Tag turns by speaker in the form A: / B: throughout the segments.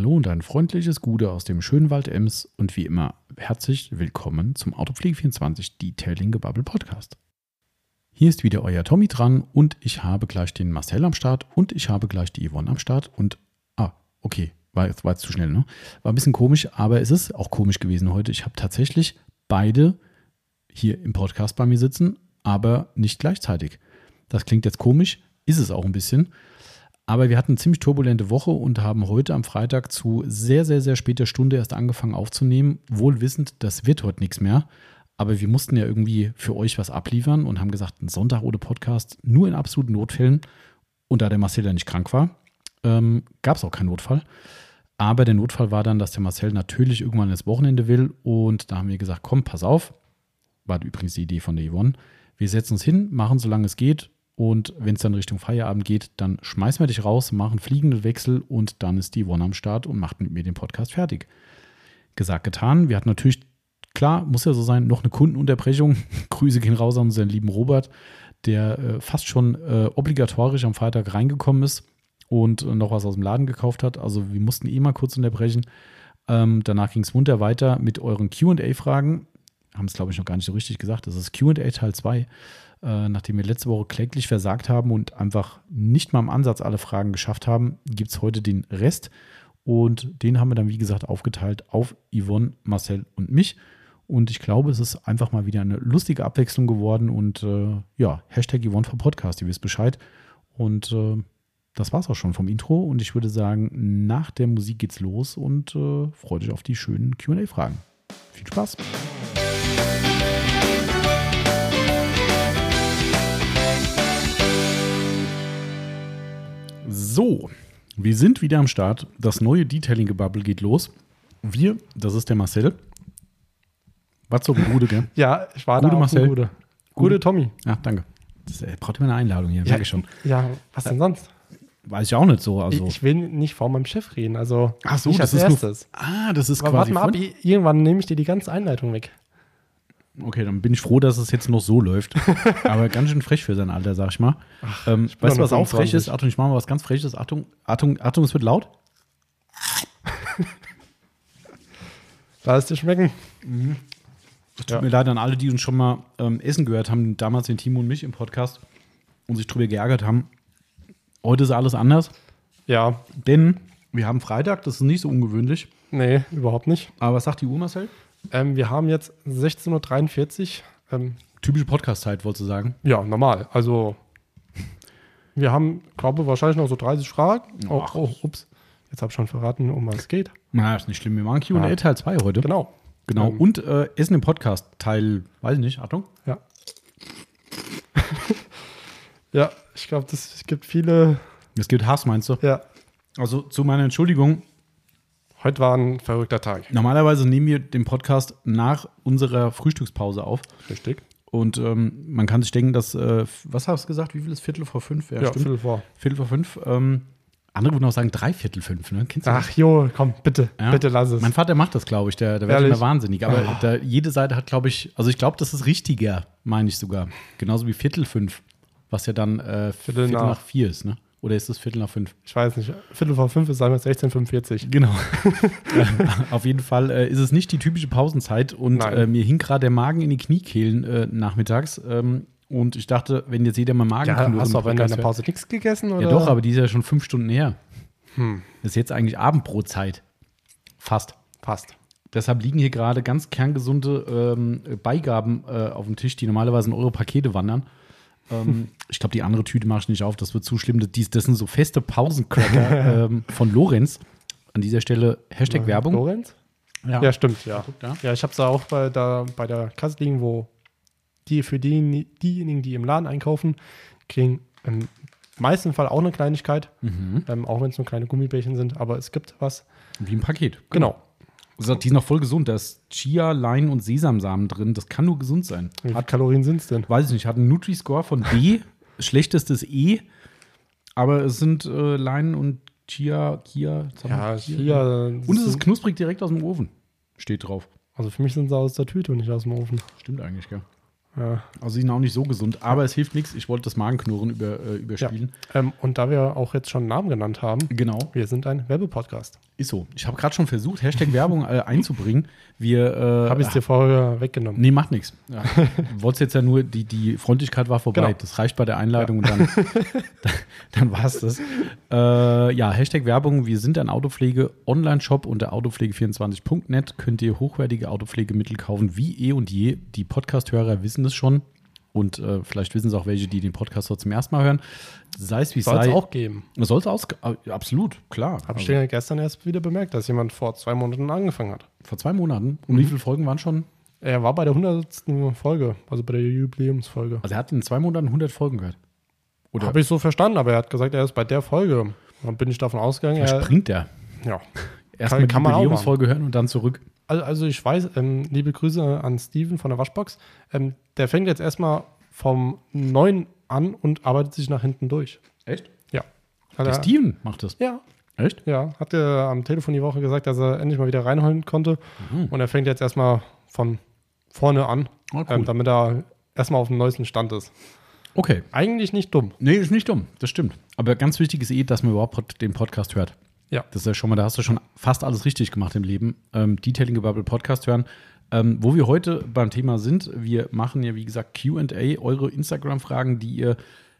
A: Hallo und ein freundliches Gute aus dem schönen Wald Ems und wie immer herzlich willkommen zum Autopflege24 Detailing Gebubble Podcast. Hier ist wieder euer Tommy dran und ich habe gleich den Marcel am Start und ich habe gleich die Yvonne am Start und ah, okay, war jetzt, war zu schnell, ne? War ein bisschen komisch, aber es ist auch komisch gewesen heute. Ich habe tatsächlich beide hier im Podcast bei mir sitzen, aber nicht gleichzeitig. Das klingt jetzt komisch, ist es auch ein bisschen. Aber wir hatten eine ziemlich turbulente Woche und haben heute am Freitag zu sehr, sehr, sehr später Stunde erst angefangen aufzunehmen, wohl wissend, das wird heute nichts mehr. Aber wir mussten ja irgendwie für euch was abliefern und haben gesagt, ein Sonntag ohne Podcast, nur in absoluten Notfällen. Und da der Marcel ja nicht krank war, ähm, gab es auch keinen Notfall. Aber der Notfall war dann, dass der Marcel natürlich irgendwann ins Wochenende will. Und da haben wir gesagt, komm, pass auf. War übrigens die Idee von der Yvonne. Wir setzen uns hin, machen, solange es geht, und wenn es dann Richtung Feierabend geht, dann schmeißen wir dich raus, machen fliegende Wechsel und dann ist die One am Start und macht mit mir den Podcast fertig. Gesagt, getan. Wir hatten natürlich, klar, muss ja so sein, noch eine Kundenunterbrechung. Grüße gehen raus an unseren lieben Robert, der äh, fast schon äh, obligatorisch am Freitag reingekommen ist und äh, noch was aus dem Laden gekauft hat. Also wir mussten eh mal kurz unterbrechen. Ähm, danach ging es munter weiter mit euren QA-Fragen. Haben es, glaube ich, noch gar nicht so richtig gesagt. Das ist QA Teil 2 äh, nachdem wir letzte Woche kläglich versagt haben und einfach nicht mal im Ansatz alle Fragen geschafft haben, gibt es heute den Rest. Und den haben wir dann, wie gesagt, aufgeteilt auf Yvonne, Marcel und mich. Und ich glaube, es ist einfach mal wieder eine lustige Abwechslung geworden. Und äh, ja, Hashtag Yvonne for Podcast, ihr wisst Bescheid. Und äh, das war es auch schon vom Intro. Und ich würde sagen, nach der Musik geht's los und äh, freut euch auf die schönen QA-Fragen. Viel Spaß! So, wir sind wieder am Start. Das neue Detailing-Gebubble geht los. Wir, das ist der Marcel. Was so Gude, gell?
B: Ja, ich war
A: Gute
B: da
A: Marcel.
B: Gute. Gute Tommy.
A: Ja, danke. Das äh, braucht immer eine Einladung hier,
B: Ja,
A: merke ich schon.
B: Ja, was denn sonst?
A: Weiß ich auch nicht so. Also.
B: Ich, ich will nicht vor meinem Chef reden, also
A: Ach so,
B: nicht
A: das
B: als
A: ist
B: erstes.
A: nur. Ah, das ist
B: Aber
A: quasi.
B: warte mal ab, irgendwann nehme ich dir die ganze Einleitung weg.
A: Okay, dann bin ich froh, dass es jetzt noch so läuft. Aber ganz schön frech für sein Alter, sag ich mal. ähm,
B: bin
A: weißt du, was auch frech
B: 25.
A: ist? Achtung, ich mache mal was ganz Freches. Achtung, Achtung, Achtung, es wird laut.
B: Lass es dir schmecken.
A: Es tut
B: Ja.
A: mir leid an alle, die uns schon mal ähm, Essen gehört haben, damals den Timo und mich im Podcast und sich drüber geärgert haben. Heute ist alles anders,
B: Ja,
A: denn wir haben Freitag, das ist nicht so ungewöhnlich.
B: nee, überhaupt nicht.
A: Aber was sagt die Uhr, Marcel?
B: Ähm, wir haben jetzt 16.43 Uhr. Ähm,
A: Typische Podcast-Zeit, wolltest du sagen.
B: ja, normal. Also, wir haben, glaube wahrscheinlich noch so 30 Fragen. Oh,
A: Ach.
B: oh, ups. Jetzt habe ich schon verraten, um was es geht.
A: Na, ist nicht schlimm. Wir machen Q&A
B: Ah.
A: Teil 2 heute.
B: Genau.
A: Genau.
B: Ähm,
A: Und äh, Essen im Podcast Teil, weiß ich nicht, Achtung.
B: Ja. ja, ich glaube, es gibt viele.
A: Es gibt Hass, meinst du?
B: Ja,
A: Also zu meiner Entschuldigung,
B: heute war ein verrückter Tag.
A: normalerweise nehmen wir den Podcast nach unserer Frühstückspause auf.
B: Richtig.
A: Und ähm, man kann sich denken, dass, äh, was hast du gesagt, wie viel ist Viertel vor fünf?
B: Ja, Viertel vor.
A: Viertel vor fünf. Ähm, andere würden auch sagen drei Viertel fünf, ne? Kennst du
B: Ach jo, komm, bitte,
A: Ja.
B: bitte lass es.
A: Mein Vater macht das, glaube ich. Der, der wird
B: Ehrlich?
A: immer wahnsinnig. Aber
B: Ah.
A: da, jede Seite hat, glaube ich, also ich glaube, das ist richtiger, meine ich sogar. Genauso wie Viertel fünf, was ja dann äh, Viertel,
B: Viertel
A: nach.
B: nach.
A: vier ist, ne? Oder ist es Viertel nach fünf?
B: Ich weiß nicht. Viertel vor fünf ist sagen wir 16.45
A: Genau. Auf jeden Fall äh, ist es nicht die typische Pausenzeit und äh, mir hing gerade der Magen in die Kniekehlen äh, nachmittags. Ähm, und ich dachte, wenn jetzt jeder mal Magen
B: Ja, hast du aber in deiner Pause nichts gegessen? Oder?
A: Ja, doch, aber die ist ja schon fünf Stunden her.
B: Hm,
A: Das ist jetzt eigentlich Abendbrotzeit. Fast.
B: passt.
A: Deshalb liegen hier gerade ganz kerngesunde ähm, Beigaben äh, auf dem Tisch, die normalerweise in eure Pakete wandern. Ähm, ich glaube, die andere Tüte mache ich nicht auf, das wird zu schlimm. Das, das sind so feste Pausencracker ähm, von Lorenz. An dieser Stelle Hashtag Werbung.
B: Lorenz? Ja, stimmt, ja.
A: Guck da.
B: Ja, ich habe es auch bei der, bei der Kasse liegen, wo die für die, diejenigen, die im Laden einkaufen, kriegen im meisten Fall auch eine Kleinigkeit,
A: Mhm.
B: ähm, auch wenn es nur kleine Gummibärchen sind, aber es gibt was.
A: Wie ein Paket.
B: Genau.
A: Also, die ist noch voll gesund. Da ist Chia, Lein und Sesamsamen drin. Das kann nur gesund sein.
B: Wie viele
A: Hat,
B: Kalorien sind es denn?
A: weiß ich nicht, hat einen Nutri-Score von B, schlechtestes E, aber es sind äh, Lein und Chia, Kia. haben
B: Ja,
A: wir
B: hier.
A: Und es ist knusprig direkt aus dem Ofen. Steht drauf.
B: Also für mich sind sie aus der Tüte und nicht aus dem Ofen.
A: Stimmt eigentlich, gell?
B: Ja.
A: Also sie sind auch nicht so gesund, aber es hilft nichts. Ich wollte das Magenknurren über, äh, überspielen.
B: Ähm, und da wir auch jetzt schon einen Namen genannt haben,
A: Genau.
B: wir sind ein Werbepodcast.
A: Ist so. Ich habe gerade schon versucht, Hashtag Werbung äh, einzubringen. Wir. Äh,
B: Habe ich dir vorher weggenommen.
A: Nee, macht nichts. Ja. Wolltest jetzt ja nur, die, die Freundlichkeit war vorbei.
B: Genau.
A: Das reicht bei der Einleitung und dann, dann, dann war es das. Äh, ja, Hashtag Werbung. Wir sind ein Autopflege-Online-Shop unter autopflege24.net. Könnt ihr hochwertige Autopflegemittel kaufen, wie eh und je. Die Podcast-Hörer wissen das schon. Und äh, vielleicht wissen es auch welche, die den Podcast so zum ersten Mal hören. Sei es wie es
B: Soll es
A: sei.
B: auch geben.
A: Soll es aus. äh, Absolut, klar.
B: Habe ich
A: Also,
B: ja gestern erst wieder bemerkt, dass jemand vor zwei Monaten angefangen hat.
A: vor zwei Monaten. Und wie viele Folgen waren schon?
B: Er war bei der 100. Folge, also bei der Jubiläumsfolge.
A: Also er hat in zwei Monaten 100 Folgen gehört. Oder
B: Habe ich so verstanden, aber er hat gesagt, er ist bei der Folge. Dann bin ich davon ausgegangen, er,
A: springt er?
B: ja.
A: Erstmal die
B: kann man auch
A: Jubiläumsfolge hören und dann zurück.
B: Also, ich weiß, ähm, liebe Grüße an Steven von der Waschbox. Ähm, der fängt jetzt erstmal vom neuen an und arbeitet sich nach hinten durch.
A: Echt?
B: Ja. Hat
A: Der
B: er,
A: Steven macht das.
B: ja,
A: Echt?
B: ja. Hat er am Telefon die Woche gesagt, dass er endlich mal wieder reinholen konnte.
A: Mhm.
B: Und er fängt jetzt erstmal von vorne an,
A: Oh, cool.
B: ähm, damit er erstmal auf dem neuesten Stand ist.
A: Okay.
B: Eigentlich nicht dumm.
A: Nee, ist nicht dumm. Das stimmt. Aber ganz wichtig ist eh, dass man überhaupt den Podcast hört.
B: Ja.
A: Das ist ja schon mal, da hast du schon fast alles richtig gemacht im Leben. Ähm, Detailing Gebubble Podcast hören. Ähm, wo wir heute beim Thema sind, wir machen ja, wie gesagt, QA, eure Instagram-Fragen, die ihr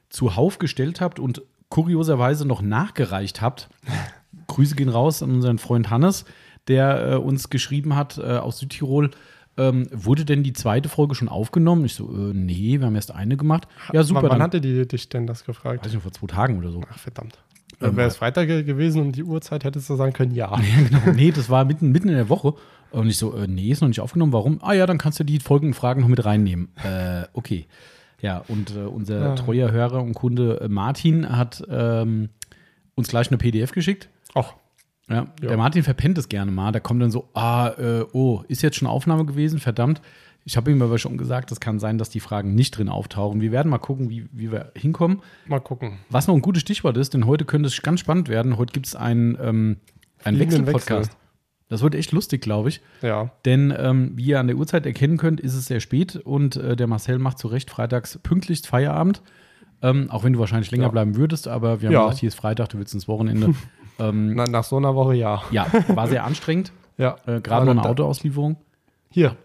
A: zuhauf gestellt habt und kurioserweise noch nachgereicht habt. Grüße gehen raus an unseren Freund Hannes, der äh, uns geschrieben hat äh, aus Südtirol. Ähm, wurde denn die zweite Folge schon aufgenommen? Ich so, äh, nee, wir haben erst eine gemacht. Ja, super.
B: Wann, wann hatte die dich denn das gefragt?
A: weiß ich nicht, vor zwei Tagen oder so.
B: Ach, verdammt.
A: Ähm,
B: Wäre es Freitag ge- gewesen und die Uhrzeit hättest du sagen können, ja.
A: Ja, genau. Nee, das war mitten, mitten in der Woche. Und ich so, äh, nee, ist noch nicht aufgenommen. Warum? Ah ja, dann kannst du die folgenden Fragen noch mit reinnehmen. Äh, okay. Ja, und äh, unser
B: Ja.
A: treuer Hörer und Kunde äh, Martin hat ähm, uns gleich eine PDF geschickt.
B: Ach,
A: Ja,
B: Ja.
A: der Martin verpennt es gerne mal. Da kommt dann so, ah, äh, oh, ist jetzt schon Aufnahme gewesen? Verdammt. Ich habe ihm aber schon gesagt, es kann sein, dass die Fragen nicht drin auftauchen. Wir werden mal gucken, wie, wie wir hinkommen.
B: mal gucken.
A: Was noch ein gutes Stichwort ist, denn heute könnte es ganz spannend werden. Heute gibt es einen, ähm, einen Wechselpodcast. Das wird echt lustig, glaube ich.
B: Ja.
A: Denn ähm, wie ihr an der Uhrzeit erkennen könnt, ist es sehr spät und äh, der Marcel macht zu Recht freitags pünktlichst Feierabend. Ähm, auch wenn du wahrscheinlich länger
B: Ja.
A: bleiben würdest, aber wir haben
B: Ja.
A: gesagt, hier ist Freitag, du willst ins Wochenende. ähm,
B: Na, nach so einer Woche ja.
A: ja, war sehr anstrengend.
B: Ja.
A: Äh, Gerade noch eine Autoauslieferung.
B: Hier,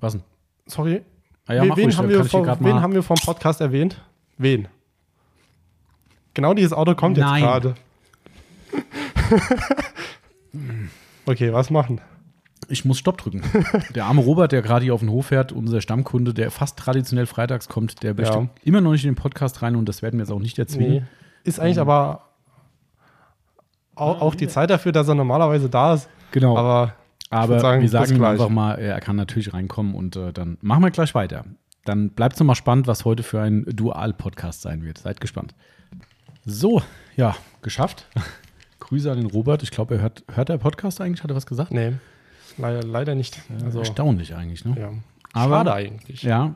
A: Was denn?
B: sorry.
A: Ah, ja,
B: wen,
A: ruhig,
B: haben wir
A: grad
B: wen haben wir vom Podcast erwähnt? Wen? Genau dieses Auto kommt jetzt
A: Nein.
B: gerade. okay, was machen?
A: Ich muss Stopp drücken. der arme Robert, der gerade hier auf den Hof fährt, unser Stammkunde, der fast traditionell freitags kommt, der möchte
B: Ja.
A: immer noch nicht in den Podcast rein und das werden wir jetzt auch nicht erzwingen.
B: Nee. Ist eigentlich aber auch, auch die Zeit dafür, dass er normalerweise da ist.
A: Genau.
B: Aber
A: Aber
B: sagen,
A: wir sagen ihm einfach mal, er kann natürlich reinkommen und äh, dann machen wir gleich weiter. Dann bleibt es nochmal spannend, was heute für ein Dual-Podcast sein wird. Seid gespannt. So, ja, geschafft. Grüße an den Robert. Ich glaube, er hört, hört der Podcast eigentlich? Hat er was gesagt?
B: nee, leider, leider nicht. Also,
A: Erstaunlich eigentlich, ne?
B: ja.
A: Aber-
B: Schade eigentlich.
A: Ja,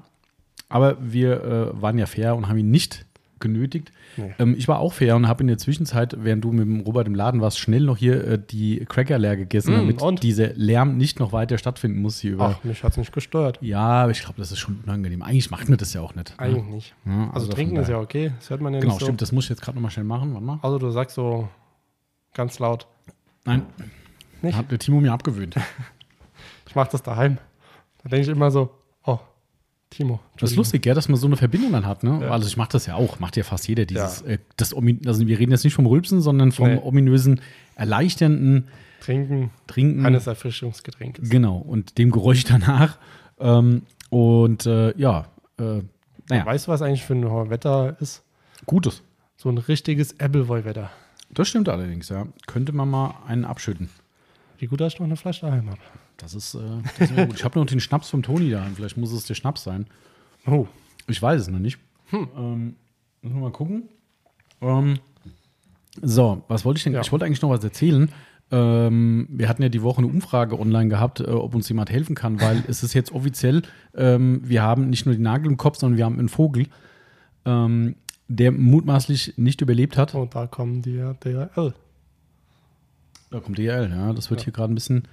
A: aber wir äh, waren ja fair und haben ihn nicht genötigt.
B: Nee.
A: Ähm, ich war auch fair und habe in der Zwischenzeit, während du mit dem Robert im Laden warst, schnell noch hier äh, die Cracker leer gegessen,
B: Mm,
A: damit
B: und?
A: dieser Lärm nicht noch weiter stattfinden muss hier über.
B: Ach, mich hat es nicht gestört.
A: Ja, aber ich glaube, das ist schon unangenehm. Eigentlich macht mir das ja auch nicht. ne?
B: Eigentlich nicht.
A: Ja,
B: Also,
A: von
B: trinken ist ja okay. Das hört man ja
A: Genau,
B: nicht so.
A: stimmt. Das muss ich jetzt gerade nochmal schnell machen. Warte mal.
B: Also du sagst so ganz laut.
A: Nein,
B: Nicht?
A: hat der Timo mir abgewöhnt.
B: Ich mache das daheim. Da denke ich immer so, oh, Timo.
A: Das ist lustig, gell, dass man so eine Verbindung dann hat. Ne?
B: Ja.
A: Also ich mache das ja auch, macht ja fast jeder. Dieses,
B: Ja.
A: äh, das, also wir reden jetzt nicht vom Rülpsen, sondern vom
B: Nee.
A: ominösen, erleichternden
B: Trinken
A: Trinken.
B: eines Erfrischungsgetränkes.
A: Genau, und dem Geräusch danach. Ähm, und äh, ja, äh, naja,
B: Weißt du, was eigentlich für ein Wetter ist?
A: Gutes.
B: So ein richtiges Appleboy-Wetter.
A: Das stimmt allerdings, ja. Könnte man mal einen abschütten.
B: Wie gut, dass ich noch eine Flasche daheim habe.
A: Das ist, äh, das ist gut. Ich habe noch den Schnaps vom Toni da. Vielleicht muss es der Schnaps sein.
B: Oh,
A: Ich weiß es noch nicht.
B: Hm.
A: Ähm, müssen wir mal gucken. Ähm, so, was wollte ich denn?
B: Ja.
A: Ich wollte eigentlich noch was erzählen. Ähm, wir hatten ja die Woche eine Umfrage online gehabt, äh, ob uns jemand helfen kann, weil es ist jetzt offiziell, ähm, wir haben nicht nur die Nagel im Kopf, sondern wir haben einen Vogel, ähm, der mutmaßlich nicht überlebt hat.
B: und da kommen die DRL.
A: Da kommt DRL, ja. Das wird hier gerade ein bisschen.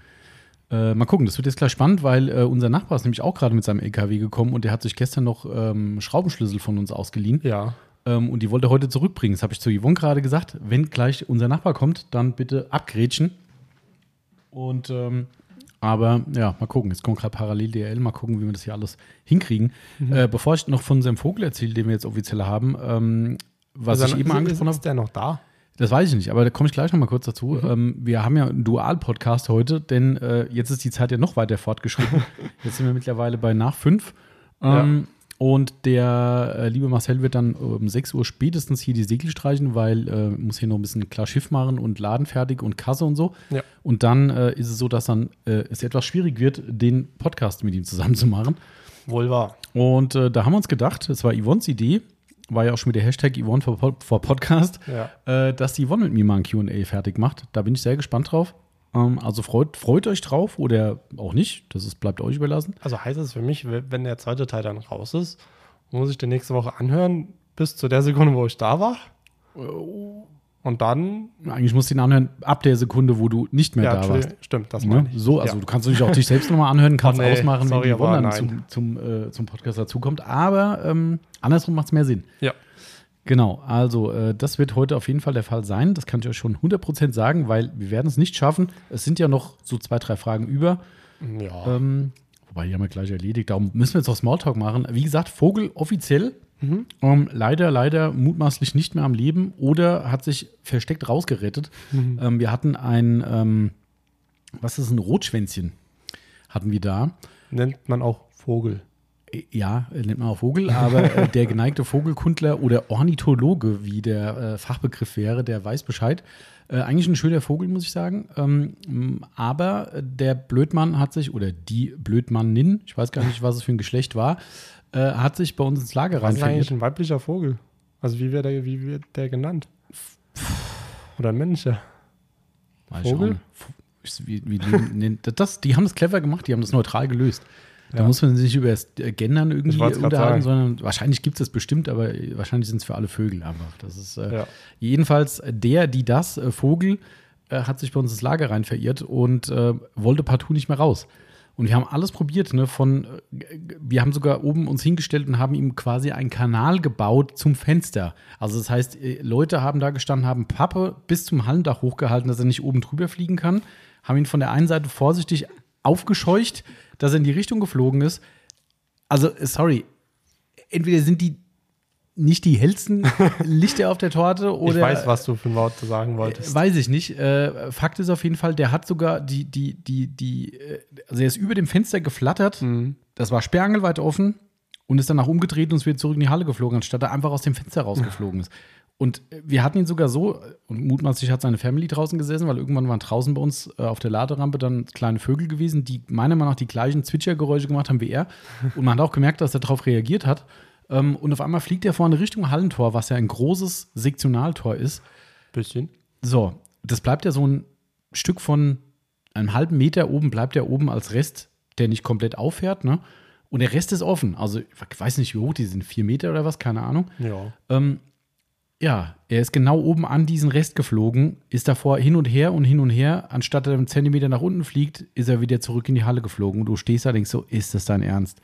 A: Äh, mal gucken, das wird jetzt gleich spannend, weil äh, unser Nachbar ist nämlich auch gerade mit seinem LKW gekommen und der hat sich gestern noch ähm, Schraubenschlüssel von uns ausgeliehen.
B: Ja.
A: Ähm, und die wollte er heute zurückbringen. Das habe ich zu Yvonne gerade gesagt. Wenn gleich unser Nachbar kommt, dann bitte abgrätschen. Und ähm, aber ja, mal gucken. Jetzt kommt gerade parallel DL, mal gucken, wie wir das hier alles hinkriegen.
B: Mhm.
A: Äh, bevor ich noch von unserem Vogel erzähle, den wir jetzt offiziell haben, ähm, was
B: Also,
A: ich eben angesprochen habe.
B: Ist der noch da?
A: Das weiß ich nicht, aber da komme ich gleich noch mal kurz dazu.
B: Mhm.
A: Ähm, wir haben ja einen Dual-Podcast heute, denn äh, jetzt ist die Zeit ja noch weiter fortgeschritten. jetzt sind wir mittlerweile bei nach fünf. Ähm, Und der äh, liebe Marcel wird dann um 6 Uhr spätestens hier die Segel streichen, weil äh, muss hier noch ein bisschen klar Schiff machen und Laden fertig und Kasse und so.
B: Ja.
A: Und dann äh, ist es so, dass dann äh, es etwas schwierig wird, den Podcast mit ihm zusammen zu machen.
B: Wohl wahr.
A: Und äh, da haben wir uns gedacht, es war Yvonnes Idee, war ja auch schon mit der Hashtag Yvonne for, Pod- for Podcast,
B: Ja.
A: äh, dass die Yvonne mit mir mal ein QA fertig macht. Da bin ich sehr gespannt drauf. Ähm, also freut, freut euch drauf oder auch nicht. Das ist, bleibt euch überlassen.
B: Also heißt es für mich, wenn der zweite Teil dann raus ist, muss ich den nächste Woche anhören, bis zu der Sekunde, wo ich da war. Und dann,
A: Eigentlich musst du ihn anhören ab der Sekunde, wo du nicht mehr
B: ja,
A: da warst.
B: Stimmt, das
A: Ne?
B: meine ich.
A: So, also
B: ja.
A: du kannst natürlich auch dich selbst nochmal anhören, kannst
B: Oh, nee,
A: ausmachen,
B: sorry,
A: wenn die
B: nein.
A: zum, zum, äh, zum Podcast dazukommt. Aber ähm, andersrum macht es mehr Sinn.
B: ja.
A: Genau, also äh, das wird heute auf jeden Fall der Fall sein. Das kann ich euch schon 100% sagen, weil wir werden es nicht schaffen. Es sind ja noch so zwei, drei Fragen über.
B: Ja.
A: Ähm, wobei, die haben wir gleich erledigt. Darum müssen wir jetzt auch Smalltalk machen. Wie gesagt, Vogel offiziell.
B: Mhm.
A: Ähm, leider, leider mutmaßlich nicht mehr am Leben oder hat sich versteckt rausgerettet.
B: Mhm.
A: Ähm, wir hatten ein, ähm, was ist ein Rotschwänzchen? Hatten wir da.
B: Nennt man auch Vogel.
A: Ja, äh, nennt man auch Vogel, aber äh, der geneigte Vogelkundler oder Ornithologe, wie der äh, Fachbegriff wäre, der weiß Bescheid. Äh, eigentlich ein schöner Vogel, muss ich sagen. Ähm, aber der Blödmann hat sich, oder die Blödmannin, ich weiß gar nicht, was es für ein Geschlecht war, äh, hat sich bei uns ins Lager rein
B: ist eigentlich ein weiblicher Vogel? Also wie wird der, wie wird der genannt? Oder ein
A: auch
B: Vogel?
A: Wie, wie, die, das, die haben das clever gemacht, die haben das neutral gelöst. Da
B: Ja.
A: muss man sich nicht über das äh, Gendern irgendwie unterhalten, sondern wahrscheinlich gibt es das bestimmt, aber wahrscheinlich sind es für alle Vögel einfach. Das ist äh,
B: Ja.
A: jedenfalls der, die das, äh, Vogel, äh, hat sich bei uns ins Lager rein verirrt und äh, wollte partout nicht mehr raus. Und wir haben alles probiert, ne? Von, äh, wir haben sogar oben uns hingestellt und haben ihm quasi einen Kanal gebaut zum Fenster. Also das heißt, äh, Leute haben da gestanden, haben Pappe bis zum Hallendach hochgehalten, dass er nicht oben drüber fliegen kann, haben ihn von der einen Seite vorsichtig aufgescheucht, dass er in die Richtung geflogen ist. Also, äh, sorry, entweder sind die nicht die hellsten Lichter auf der Torte oder
B: ich weiß, was du für ein Wort sagen wolltest.
A: Weiß ich nicht. Äh, Fakt ist auf jeden Fall, der hat sogar die, die, die, die, äh, also er ist über dem Fenster geflattert.
B: Mhm.
A: Das war sperrangelweit offen und ist danach umgedreht und ist wieder zurück in die Halle geflogen, anstatt er einfach aus dem Fenster rausgeflogen ist. Und äh, wir hatten ihn sogar so, und mutmaßlich hat seine Family draußen gesessen, weil irgendwann waren draußen bei uns äh, auf der Laderampe dann kleine Vögel gewesen, die meiner Meinung nach die gleichen Zwitschergeräusche gemacht haben wie er. Und man hat auch gemerkt, dass er darauf reagiert hat. Ähm, und auf einmal fliegt er vorne Richtung Hallentor, was ja ein großes Sektionaltor ist.
B: Bisschen.
A: So, das bleibt ja so ein Stück von einem halben Meter oben, bleibt ja oben als Rest, der nicht komplett auffährt, ne? Und der Rest ist offen. Also, ich weiß nicht, wie hoch die sind, vier Meter oder was, keine Ahnung.
B: Ja.
A: Ähm, ja, er ist genau oben an diesen Rest geflogen, ist davor hin und her und hin und her. Anstatt er einen Zentimeter nach unten fliegt, ist er wieder zurück in die Halle geflogen. Und du stehst da denkst so, ist das dein Ernst?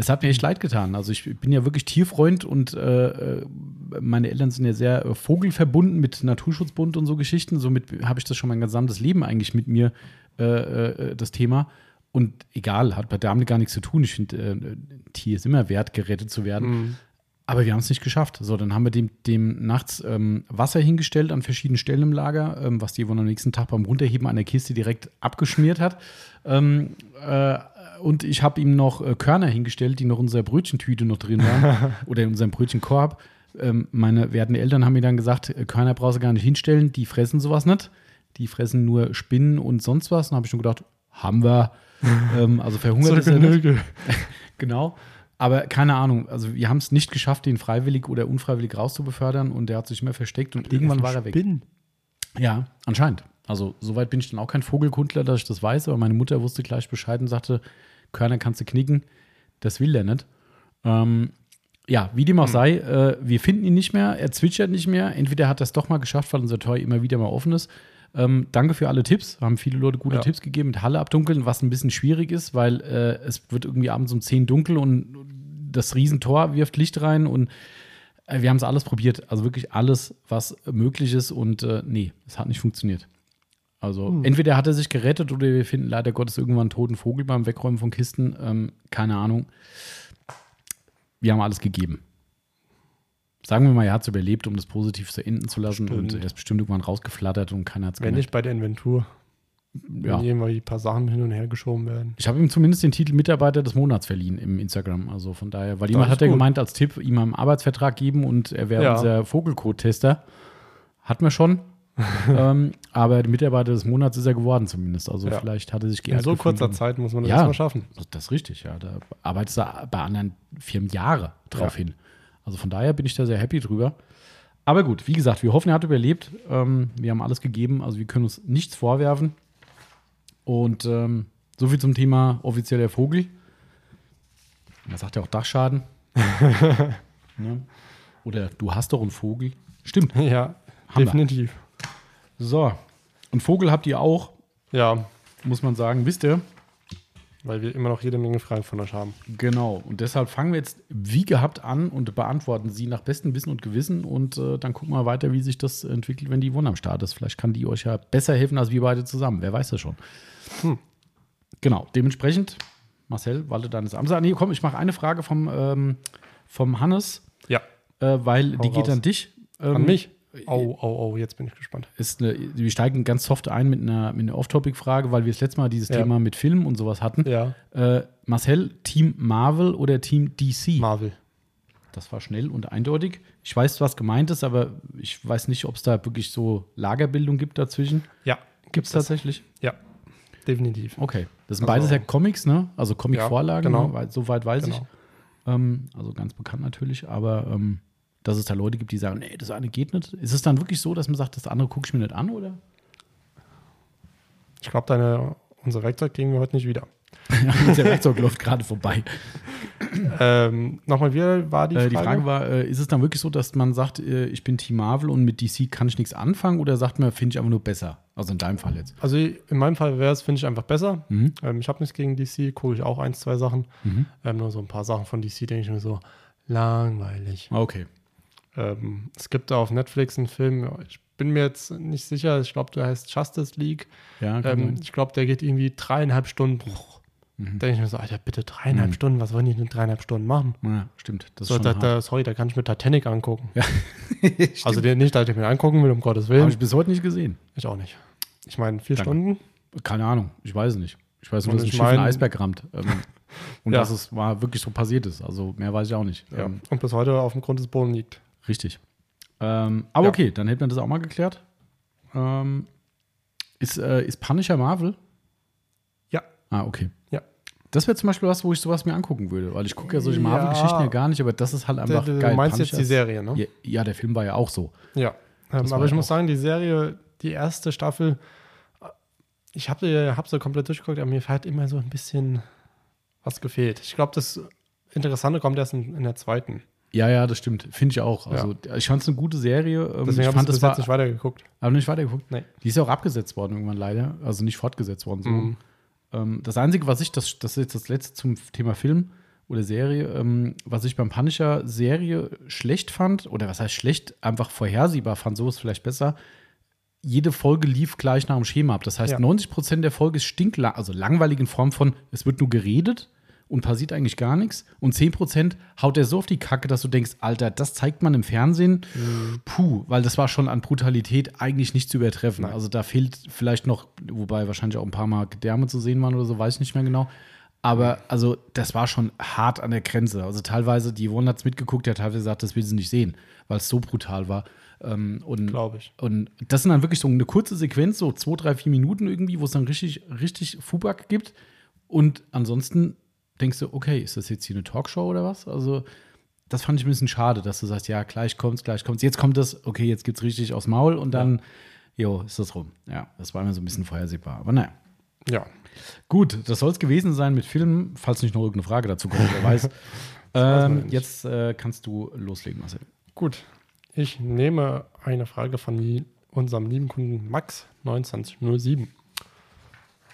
A: Es hat mir echt leid getan. Also ich bin ja wirklich Tierfreund und äh, äh, meine Eltern sind ja sehr äh, vogelverbunden mit Naturschutzbund und so Geschichten. Somit habe ich das schon mein gesamtes Leben eigentlich mit mir, äh, äh, das Thema. Und egal, hat bei damit gar nichts zu tun. Ich finde, ein Tier ist immer wert, gerettet zu werden.
B: Mhm.
A: Aber wir haben es nicht geschafft. So, dann haben wir dem, dem nachts ähm, Wasser hingestellt an verschiedenen Stellen im Lager, ähm, was die wohl am nächsten Tag beim Runterheben an der Kiste direkt abgeschmiert hat. Ähm, äh, und ich habe ihm noch äh, Körner hingestellt, die noch in unserer Brötchentüte noch drin waren oder in unserem Brötchenkorb. Ähm, meine werten Eltern haben mir dann gesagt, äh, Körner brauchst du gar nicht hinstellen, die fressen sowas nicht. Die fressen nur Spinnen und sonst was. Dann habe ich schon gedacht, haben wir. ähm, also verhungert ist er nicht. Genau. Aber keine Ahnung, also wir haben es nicht geschafft, den freiwillig oder unfreiwillig rauszubefördern und der hat sich immer versteckt und irgendwann war er weg.
B: Spinnen.
A: Ja, anscheinend. Also soweit bin ich dann auch kein Vogelkundler, dass ich das weiß, aber meine Mutter wusste gleich Bescheid und sagte, Körner kannst du knicken, das will er nicht. Ähm, ja, wie dem auch sei, äh, wir finden ihn nicht mehr, er zwitschert nicht mehr. Entweder hat er es doch mal geschafft, weil unser Tor immer wieder mal offen ist. Ähm, danke für alle Tipps. Haben viele Leute gute
B: Ja.
A: Tipps gegeben mit Halle abdunkeln, was ein bisschen schwierig ist, weil äh, es wird irgendwie abends um 10 dunkel und das Riesentor wirft Licht rein und äh, wir haben es alles probiert. Also wirklich alles, was möglich ist und äh, nee, es hat nicht funktioniert. Also
B: Hm.
A: entweder hat er sich gerettet oder wir finden leider Gottes irgendwann einen toten Vogel beim Wegräumen von Kisten. Ähm, keine Ahnung. Wir haben alles gegeben. Sagen wir mal, er hat es überlebt, um das positiv zu enden zu lassen.
B: Stimmt.
A: Und er ist bestimmt irgendwann rausgeflattert und keiner hat es
B: Wenn nicht bei der Inventur,
A: Ja.
B: wenn irgendwie ein paar Sachen hin und her geschoben werden.
A: Ich habe ihm zumindest den Titel Mitarbeiter des Monats verliehen im Instagram. Also von daher, weil
B: Das
A: jemand hat ja gemeint als Tipp, ihm einen Arbeitsvertrag geben und er wäre
B: Ja.
A: unser Vogelcode-Tester. Hatten wir schon. ähm, aber der Mitarbeiter des Monats ist er geworden zumindest. Also
B: Ja.
A: vielleicht hat er sich
B: In
A: geehrt
B: so
A: gefühlt
B: kurzer Zeit muss man das
A: Ja.
B: erstmal schaffen.
A: Das ist richtig, ja. Da arbeitest du bei anderen Firmen Jahre drauf
B: Ja.
A: hin. Also von daher bin ich da sehr happy drüber. Aber gut, wie gesagt, wir hoffen, er hat überlebt. Ähm, wir haben alles gegeben, also wir können uns nichts vorwerfen. Und ähm, so viel zum Thema offizieller Vogel. Man sagt ja auch Dachschaden. ne? Oder du hast doch einen Vogel. Stimmt.
B: Ja,
A: Haben wir. So. Und Vogel habt ihr auch,
B: Ja,
A: muss man sagen, wisst ihr?
B: weil wir immer noch jede Menge Fragen von euch haben.
A: Genau. Und deshalb fangen wir jetzt wie gehabt an und beantworten sie nach bestem Wissen und Gewissen. Und äh, dann gucken wir weiter, wie sich das entwickelt, wenn die Wohn am Start ist. Vielleicht kann die euch ja besser helfen als wir beide zusammen. Wer weiß das schon.
B: Hm.
A: Genau. Dementsprechend, Marcel, walte deines Amts. Nee, komm, ich mache eine Frage vom, ähm, vom Hannes,
B: Ja,
A: äh, weil
B: Hau
A: die geht
B: raus.
A: an dich. Ähm,
B: an mich. Oh, oh, oh, jetzt bin ich gespannt.
A: Ist eine, wir steigen ganz soft ein mit einer, mit einer Off-Topic-Frage, weil wir das letzte Mal dieses
B: Ja.
A: Thema mit Film und sowas hatten.
B: Ja,
A: Äh, Marcel, Team Marvel oder Team DC?
B: Marvel.
A: Das war schnell und eindeutig. Ich weiß, was gemeint ist, aber ich weiß nicht, ob es da wirklich so Lagerbildung gibt dazwischen.
B: Ja,
A: Gibt es tatsächlich?
B: ja, definitiv.
A: Okay. Das sind
B: Also-
A: beides ja Comics, ne? Also Comic-Vorlagen,
B: Ja, genau.
A: ne? Soweit weiß
B: Genau.
A: ich. Ähm, also ganz bekannt natürlich, aber ähm, dass es da Leute gibt, die sagen, nee, das eine geht nicht. Ist es dann wirklich so, dass man sagt, das andere gucke ich mir nicht an, oder?
B: Ich glaube, deine, unser Werkzeug kriegen wir heute nicht wieder.
A: der Werkzeug läuft gerade vorbei.
B: ähm, Nochmal, wie war die
A: Äh,
B: Frage?
A: die Frage war, äh, ist es dann wirklich so, dass man sagt, äh, ich bin Team Marvel und mit DC kann ich nichts anfangen oder sagt man, finde ich einfach nur besser? Also in deinem Fall jetzt.
B: Also in meinem Fall wäre es, finde ich, einfach besser.
A: Mhm.
B: Ähm, ich habe nichts gegen DC, gucke ich auch ein, zwei Sachen.
A: Mhm.
B: Ähm, nur so ein paar Sachen von DC denke ich mir so, langweilig.
A: Okay.
B: Ähm, es gibt da auf Netflix einen Film, ich bin mir jetzt nicht sicher, ich glaube, der heißt Justice League.
A: Ja,
B: Ähm, ich glaube, der geht irgendwie dreieinhalb Stunden.
A: Mhm.
B: Da denke ich mir so, Alter, bitte dreieinhalb
A: Mhm.
B: Stunden, was wollen die in dreieinhalb Stunden machen?
A: Ja, stimmt. Das
B: So,
A: schon
B: da, da, sorry, da kann ich mir Titanic angucken.
A: Ja.
B: Also den nicht, dass ich mir angucken will, um Gottes Willen.
A: Habe ich bis heute nicht gesehen.
B: Ich auch nicht. Ich meine, vier
A: Danke.
B: Stunden.
A: Keine Ahnung. Ich weiß es nicht. Ich weiß nur, dass ein Schiff einen
B: mein-
A: Eisberg rammt. Ähm, und
B: Ja.
A: dass es mal wirklich so passiert ist. Also mehr weiß ich auch nicht.
B: Ja.
A: Ähm,
B: Und bis heute auf dem Grund des Bodens liegt.
A: Richtig. Ähm, aber
B: Ja.
A: okay, dann hätten wir das auch mal geklärt. Ähm, ist, äh, ist Punisher Marvel?
B: Ja.
A: Ah, okay.
B: Ja.
A: Das wäre zum Beispiel was, wo ich sowas mir angucken würde, weil ich gucke ja solche. Marvel-Geschichten ja gar nicht, aber das ist halt einfach
B: Du
A: geil.
B: meinst jetzt
A: Punisher
B: die Serie, ne?
A: Ja, ja, der Film war ja auch so.
B: Ja.
A: Das
B: Ähm, aber ich muss sagen, die Serie, die erste Staffel, ich habe hab so komplett durchgeguckt, aber mir hat immer so ein bisschen was gefehlt. Ich glaube, das Interessante kommt erst in, in der zweiten.
A: Ja, ja, das stimmt. Finde ich auch. Also, ich fand es eine gute Serie. Ähm,
B: Deswegen
A: ich fand, das war,
B: nicht weitergeguckt.
A: aber nicht weitergeguckt.
B: Nee.
A: Die ist ja auch abgesetzt worden irgendwann leider. Also nicht fortgesetzt worden. So.
B: Mhm.
A: Ähm, das Einzige, was ich, das, das ist jetzt das letzte zum Thema Film oder Serie, ähm, was ich beim Punisher Serie schlecht fand, oder was heißt schlecht, einfach vorhersehbar fand, so ist vielleicht besser. Jede Folge lief gleich nach dem Schema ab. Das heißt,
B: Ja.
A: 90% der Folge ist stinklang, also langweilig in Form von, es wird nur geredet und passiert eigentlich gar nichts. Und 10% haut er so auf die Kacke, dass du denkst, Alter, das zeigt man im Fernsehen. Puh, weil das war schon an Brutalität eigentlich nicht zu übertreffen.
B: Nein.
A: Also da fehlt vielleicht noch, wobei wahrscheinlich auch ein paar Mal Gedärme zu sehen waren oder so, weiß ich nicht mehr genau. Aber also das war schon hart an der Grenze. Also teilweise, die Yvonne hat es mitgeguckt, der hat teilweise gesagt, das will sie nicht sehen, weil es so brutal war. Ähm, und,
B: Glaube ich.
A: und das sind dann wirklich so eine kurze Sequenz, so zwei, drei, vier Minuten irgendwie, wo es dann richtig, richtig Fubak gibt. Und ansonsten denkst du, okay, ist das jetzt hier eine Talkshow oder was? Also, das fand ich ein bisschen schade, dass du sagst, ja, gleich kommt's, gleich kommt's. Jetzt kommt das, okay, jetzt gibt's richtig aufs Maul und dann, jo, ist das rum. Ja, das war mir so ein bisschen vorhersehbar. Aber naja.
B: Ja.
A: Gut, das soll es gewesen sein mit Filmen, falls nicht noch irgendeine Frage dazu kommt, wer weiß. ähm, jetzt äh, kannst du loslegen, Marcel.
B: Gut. Ich nehme eine Frage von unserem lieben Kunden Max 2907.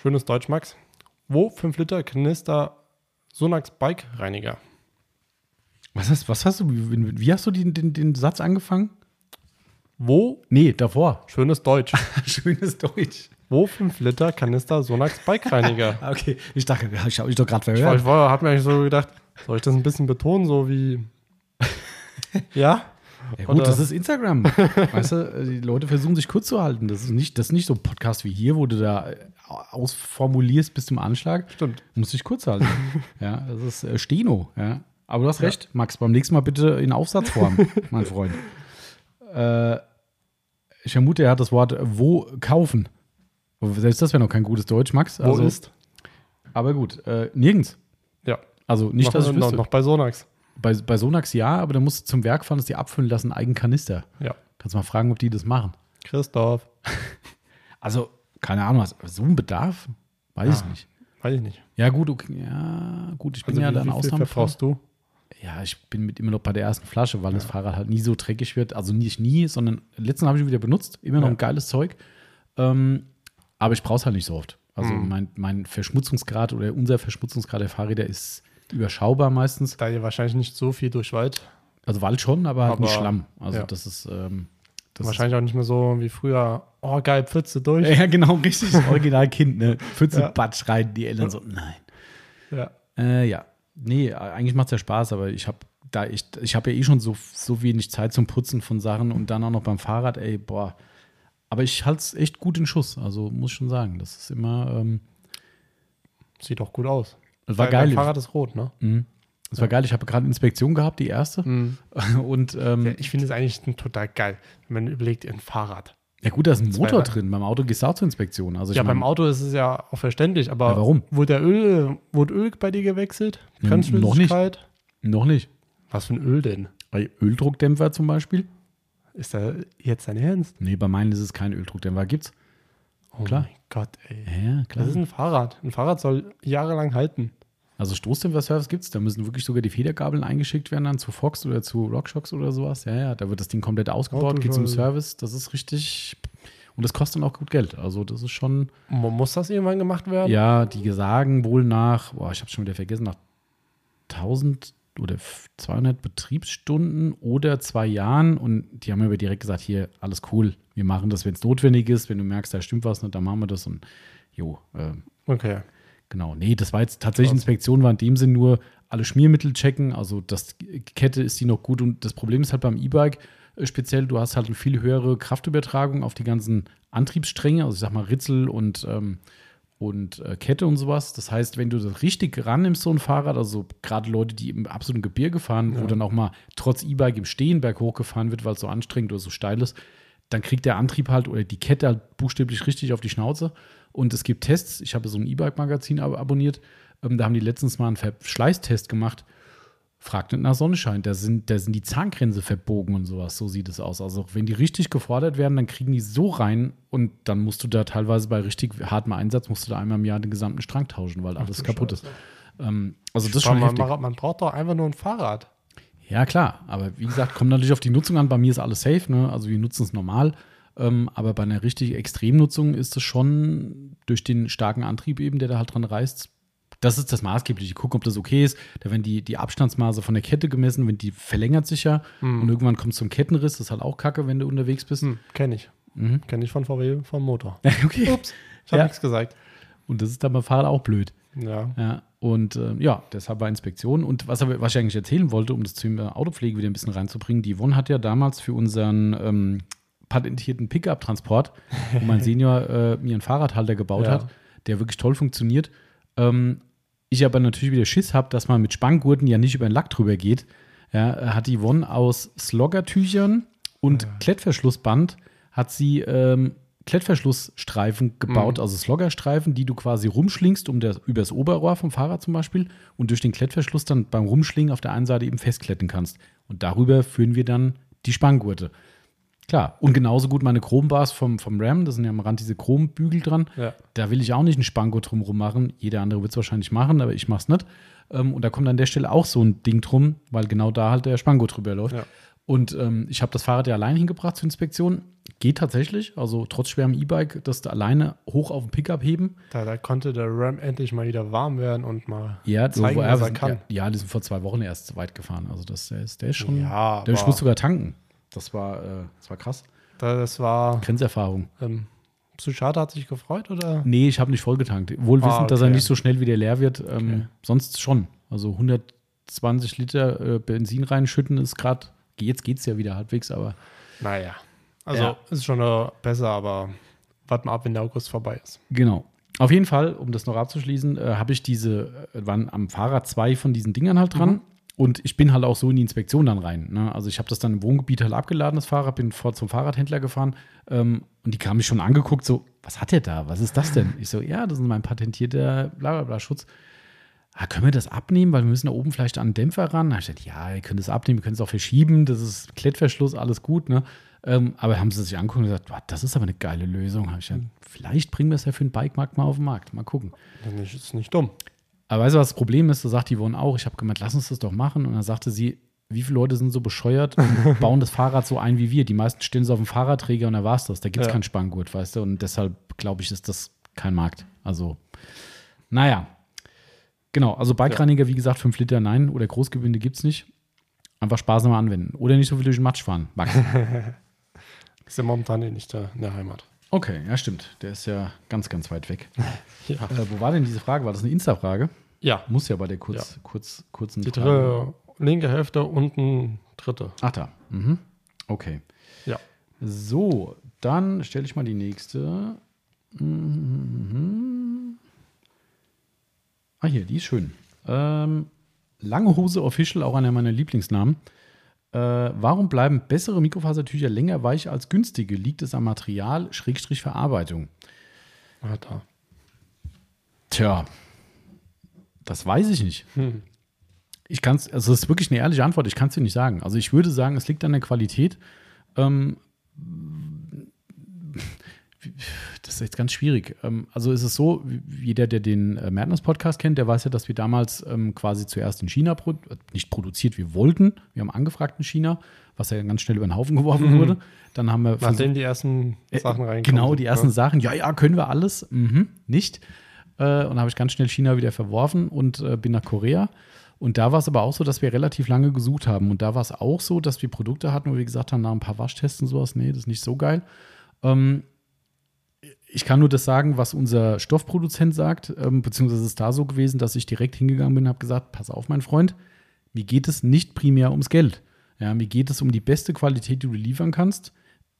B: Schönes Deutsch, Max. Wo 5 Liter Knister Sonax Bike Reiniger?
A: Was hast, was hast du, wie, hast du den, den, den Satz angefangen?
B: Wo?
A: Nee, davor.
B: Schönes Deutsch.
A: Schönes Deutsch.
B: Wo 5 Liter Kanister Sonax Bike-Reiniger?
A: Okay, ich dachte, ich habe mich doch gerade
B: Ich,
A: verhört.
B: ich habe mir eigentlich so gedacht, soll ich das ein bisschen betonen, so wie. ja?
A: Ja gut,
B: Oder-
A: das ist Instagram. weißt du, die Leute versuchen sich kurz zu halten. Das ist nicht, das ist nicht so ein Podcast wie hier, wo du da äh, ausformulierst bis zum Anschlag.
B: Stimmt.
A: Du musst dich kurz halten. ja, das ist äh, Steno. Ja. Aber du hast recht, Max. Beim nächsten Mal bitte in Aufsatzform, mein Freund. Äh, ich vermute, er hat das Wort wo kaufen. Selbst das wäre noch kein gutes Deutsch, Max.
B: Wo
A: Also,
B: ist?
A: Aber gut, äh, nirgends.
B: Ja.
A: Also nicht,
B: noch,
A: dass ich
B: noch,
A: wüsste.
B: noch bei Sonax.
A: Bei, bei Sonax ja, aber da musst du zum Werk fahren, dass die abfüllen lassen, einen eigenen Kanister.
B: Ja.
A: Kannst mal fragen, ob die das machen.
B: Christoph.
A: Also, keine Ahnung, was, so ein Bedarf? Weiß ich
B: Ah,
A: nicht.
B: Weiß ich nicht.
A: Ja, gut, okay, ja, gut, ich bin
B: Also
A: ja
B: wie,
A: dann Ausnahmefall.
B: verbrauchst du?
A: Ja, ich bin mit immer noch bei der ersten Flasche, weil das Fahrrad halt nie so dreckig wird. Also nicht nie, sondern letzten habe ich ihn wieder benutzt. Immer noch
B: Ja.
A: ein geiles Zeug. Ähm, aber ich brauche es halt nicht so oft. Also
B: Mhm.
A: mein, mein Verschmutzungsgrad oder unser Verschmutzungsgrad der Fahrräder ist überschaubar meistens.
B: Da ihr wahrscheinlich nicht so viel durch Wald.
A: Also Wald schon, aber, halt nicht Schlamm. Also
B: ja.
A: das ist ähm, das
B: wahrscheinlich auch nicht mehr so wie früher. Oh, geil, Pfütze durch.
A: Ist, ja, genau, richtig. Original Kind, ne? Pfütze,
B: Ja.
A: Batsch rein, die Eltern so, nein.
B: Ja.
A: Äh, ja. Nee, eigentlich macht es ja Spaß, aber ich habe da ich, ich habe ja eh schon so, so wenig Zeit zum Putzen von Sachen und dann auch noch beim Fahrrad, ey, boah. Aber ich halte es echt gut in Schuss, also muss ich schon sagen. Das ist immer, ähm,
B: Sieht doch gut aus.
A: Das war geil.
B: Dein Fahrrad ist rot, ne?
A: Mhm. Das war geil. Ich habe gerade Inspektion gehabt, die erste. Und ähm,
B: Ja, ich finde es eigentlich total geil, wenn man überlegt, ein Fahrrad.
A: ja gut, da ist ein Motor drin. Beim Auto gehst du auch zur Inspektion. Also
B: ja,
A: mein,
B: beim Auto ist es ja auch verständlich, aber
A: Ja, warum?
B: Wurde der Öl, wurde Öl bei dir gewechselt?
A: Hm,
B: Bremsflüssigkeit?
A: noch nicht.
B: Was für ein Öl denn?
A: Bei Öldruckdämpfer zum Beispiel?
B: Ist da jetzt dein Ernst?
A: Nee, bei meinen ist es kein Öldruckdämpfer. Gibt's?
B: Oh
A: Klar.
B: mein Gott, ey.
A: Ja, klar.
B: Das ist ein Fahrrad. Ein Fahrrad soll jahrelang halten.
A: Also Stoßdämpfer-Service gibt's. Da müssen wirklich sogar die Federgabeln eingeschickt werden dann zu Fox oder zu Rockshox oder sowas. Ja, ja, da wird das Ding komplett ausgebaut, geht zum. Service. Das ist richtig. Und das kostet dann auch gut Geld. Also das ist schon.
B: Muss das irgendwann gemacht werden?
A: Ja, die sagen wohl nach, boah, ich habe schon wieder vergessen, nach 1000 oder 200 Betriebsstunden oder zwei Jahren. Und die haben mir direkt gesagt, hier, alles cool. Wir machen das, wenn es notwendig ist. Wenn du merkst, da stimmt was nicht, dann machen wir das. Und jo, ähm,
B: Okay.
A: Genau, nee, das war jetzt tatsächlich
B: Krass.
A: Inspektion, war in dem Sinn nur alle Schmiermittel checken, also das Kette ist die noch gut und das Problem ist halt beim E-Bike äh, speziell, du hast halt eine viel höhere Kraftübertragung auf die ganzen Antriebsstränge, also ich sag mal Ritzel und, ähm, und äh, Kette und sowas. Das heißt, wenn du das richtig rannimmst, so ein Fahrrad, also gerade Leute, die im absoluten Gebirge fahren, wo
B: Ja.
A: dann auch mal trotz E-Bike im Stehen berg hochgefahren wird, weil es so anstrengend oder so steil ist, dann kriegt der Antrieb halt oder die Kette halt buchstäblich richtig auf die Schnauze. Und es gibt Tests. Ich habe so ein E-Bike-Magazin ab abonniert. Ähm, da haben die letztens mal einen Verschleißtest gemacht. Fragt nicht nach Sonnenschein. Da sind, da sind die Zahngrenze verbogen und sowas. So sieht es aus. Also, wenn die richtig gefordert werden, dann kriegen die so rein und dann musst du da teilweise bei richtig hartem Einsatz, musst du da einmal im Jahr den gesamten Strang tauschen, weil alles kaputt
B: Scheiße.
A: ist. Ähm, also, das ist schon
B: man,
A: heftig.
B: man, man braucht doch einfach nur ein Fahrrad.
A: Ja, klar, aber wie gesagt, kommt natürlich auf die Nutzung an. Bei mir ist alles safe, ne? Also wir nutzen es normal. Ähm, aber bei einer richtig Extremnutzung ist es schon durch den starken Antrieb eben, der da halt dran reißt. Das ist das Maßgebliche. Ich gucke, ob das okay ist. Da werden die, die Abstandsmaße von der Kette gemessen, wenn die verlängert sich ja. Und irgendwann kommt es zum Kettenriss. Das ist halt auch kacke, wenn du unterwegs bist.
B: Hm, Kenne ich.
A: Mhm.
B: Kenne ich von VW, vom Motor.
A: okay.
B: Ups, ich habe
A: Ja.
B: nichts gesagt.
A: Und das ist dann beim Fahrrad auch blöd.
B: Ja.
A: Ja, und äh, ja, deshalb war Inspektion. Und was, was ich eigentlich erzählen wollte, um das Thema Autopflege wieder ein bisschen reinzubringen, die Yvonne hat ja damals für unseren ähm, patentierten Pickup-Transport, wo mein Senior äh, mir einen Fahrradhalter gebaut
B: Ja.
A: hat, der wirklich toll funktioniert. Ähm, ich aber natürlich wieder Schiss habe, dass man mit Spanngurten ja nicht über den Lack drüber geht. Ja, hat die Yvonne aus Sloggertüchern und Klettverschlussband hat sie ähm, Klettverschlussstreifen gebaut,
B: Mhm.
A: also Sloggerstreifen, die du quasi rumschlingst, um das, über das Oberrohr vom Fahrrad zum Beispiel und durch den Klettverschluss dann beim Rumschlingen auf der einen Seite eben festkletten kannst. Und darüber führen wir dann die Spanngurte. Klar, und genauso gut meine Chrombars vom, vom Ram, da sind ja am Rand diese Chrombügel dran.
B: Ja.
A: Da will ich auch nicht einen Spanngurt drumrum machen. Jeder andere wird es wahrscheinlich machen, aber ich mache es nicht. Ähm, und da kommt an der Stelle auch so ein Ding drum, weil genau da halt der Spanngurt drüber läuft.
B: Ja.
A: Und ähm, ich habe das Fahrrad ja allein hingebracht zur Inspektion. Geht tatsächlich, also trotz schwerem E-Bike, das da alleine hoch auf den Pickup heben.
B: Da, da konnte der Ram endlich mal wieder warm werden und mal
A: Ja,
B: zeigen,
A: so,
B: was er
A: sind-
B: kann.
A: Ja, ja, die sind vor zwei Wochen erst weit gefahren. Also das, der, ist, der ist schon.
B: Ja,
A: der muss sogar tanken. Das war, äh, das war krass.
B: Das war
A: Grenzerfahrung.
B: ähm, Psychiater hat sich gefreut oder?
A: Nee, ich habe nicht vollgetankt. Wohl
B: Ah,
A: wissend, dass er
B: okay.
A: nicht so schnell wieder leer wird. Ähm,
B: Okay.
A: Sonst schon. Also 120 Liter äh, Benzin reinschütten ist gerade, jetzt geht es ja wieder halbwegs, aber
B: Naja. Also
A: Ja.
B: ist schon äh, besser, aber warten mal ab, wenn der August vorbei ist.
A: Genau. Auf jeden Fall, um das noch abzuschließen, äh, habe ich diese, äh, waren am Fahrrad zwei von diesen Dingern halt dran. Und ich bin halt auch so in die Inspektion dann rein. Ne? Also ich habe das dann im Wohngebiet halt abgeladen, das Fahrrad, bin vor zum Fahrradhändler gefahren ähm, und die kamen mich schon angeguckt, so, was hat der da? Was ist das denn? Ich so, ja, das ist mein patentierter Blablabla-Schutz. Ah, können wir das abnehmen, weil wir müssen da oben vielleicht an den Dämpfer ran? Da ich gesagt, ja, ihr könnt es abnehmen, ihr könnt es auch verschieben, das ist Klettverschluss, alles gut, ne? Ähm, aber haben sie sich angeguckt und gesagt, "Boah, das ist aber eine geile Lösung. Hab ich gesagt, vielleicht bringen wir es ja für den Bikemarkt mal auf den Markt. Mal gucken.
B: Das ist nicht dumm.
A: Aber weißt du, was das Problem ist? Da sagt die Yvonne auch, ich habe gemeint, lass uns das doch machen. Und dann sagte sie, wie viele Leute sind so bescheuert und bauen das Fahrrad so ein wie wir? Die meisten stellen es auf dem Fahrradträger und da war es das. Da gibt es
B: Ja.
A: keinen Spanngurt, weißt du? Und deshalb, glaube ich, ist das kein Markt. Also, naja. Genau, also Bikereiniger, wie gesagt, 5 Liter nein oder Großgewinde gibt es nicht. Einfach sparsam anwenden. Oder nicht so viel durch den Matsch fahren. Max.
B: Ist ja momentan eh nicht in der Heimat.
A: Okay, ja, stimmt. Der ist ja ganz, ganz weit weg.
B: Ja.
A: Äh, wo war denn diese Frage? War das eine Insta-Frage?
B: Ja,
A: Muss ja bei der kurz, kurz, kurzen
B: die dritte, linke Hälfte, unten dritte.
A: Ach da. Mhm. Okay.
B: Ja.
A: So, dann stelle ich mal die nächste. Mhm. Ah, hier, die ist schön. Ähm, Lange Hose Official, auch einer meiner Lieblingsnamen. Äh, warum bleiben bessere Mikrofasertücher länger weich als günstige? Liegt es am Material, Schrägstrich Verarbeitung?
B: Ah, da.
A: Tja, das weiß ich nicht.
B: Hm.
A: Ich kann es, also das ist wirklich eine ehrliche Antwort, ich kann es dir nicht sagen. Also ich würde sagen, es liegt an der Qualität. Ähm, das ist jetzt ganz schwierig. Ähm, also ist es so, jeder, der den äh, Madness-Podcast kennt, der weiß ja, dass wir damals ähm, quasi zuerst in China, pro äh, nicht produziert, wir wollten, wir haben angefragt in China, was ja ganz schnell über den Haufen geworfen wurde. Dann haben wir
B: Nachdem die ersten Sachen reinkommen.
A: Genau, die ersten
B: ne?
A: Sachen, ja, ja, können wir alles. Mhm, nicht. Äh, und dann habe ich ganz schnell China wieder verworfen und äh, bin nach Korea. Und da war es aber auch so, dass wir relativ lange gesucht haben. Und da war es auch so, dass wir Produkte hatten, wo wir gesagt haben, nach ein paar Waschtests und sowas, nee, das ist nicht so geil. Ähm, ich kann nur das sagen, was unser Stoffproduzent sagt, ähm, beziehungsweise ist da so gewesen, dass ich direkt hingegangen bin und habe gesagt, pass auf, mein Freund, mir geht es nicht primär ums Geld. Ja, mir geht es um die beste Qualität, die du liefern kannst.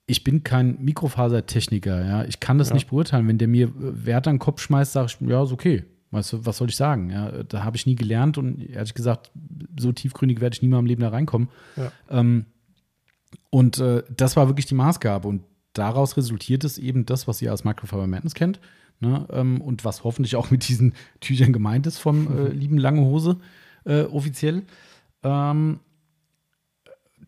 A: Ich bin kein Mikrofasertechniker, ja. Ich kann das
B: Ja.
A: nicht beurteilen. Wenn der mir äh, Werte an den Kopf schmeißt, sage ich, ja, ist okay. Weißt du, was soll ich sagen? Ja, da habe ich nie gelernt und ehrlich gesagt, so tiefgründig werde ich nie mal im Leben da reinkommen.
B: Ja.
A: Ähm, und äh, das war wirklich die Maßgabe. Und daraus resultiert es eben das, was ihr als Microfiber Madness kennt. Ne? Ähm, und was hoffentlich auch mit diesen Tüchern gemeint ist vom äh, lieben Lange Hose äh, offiziell. Ähm,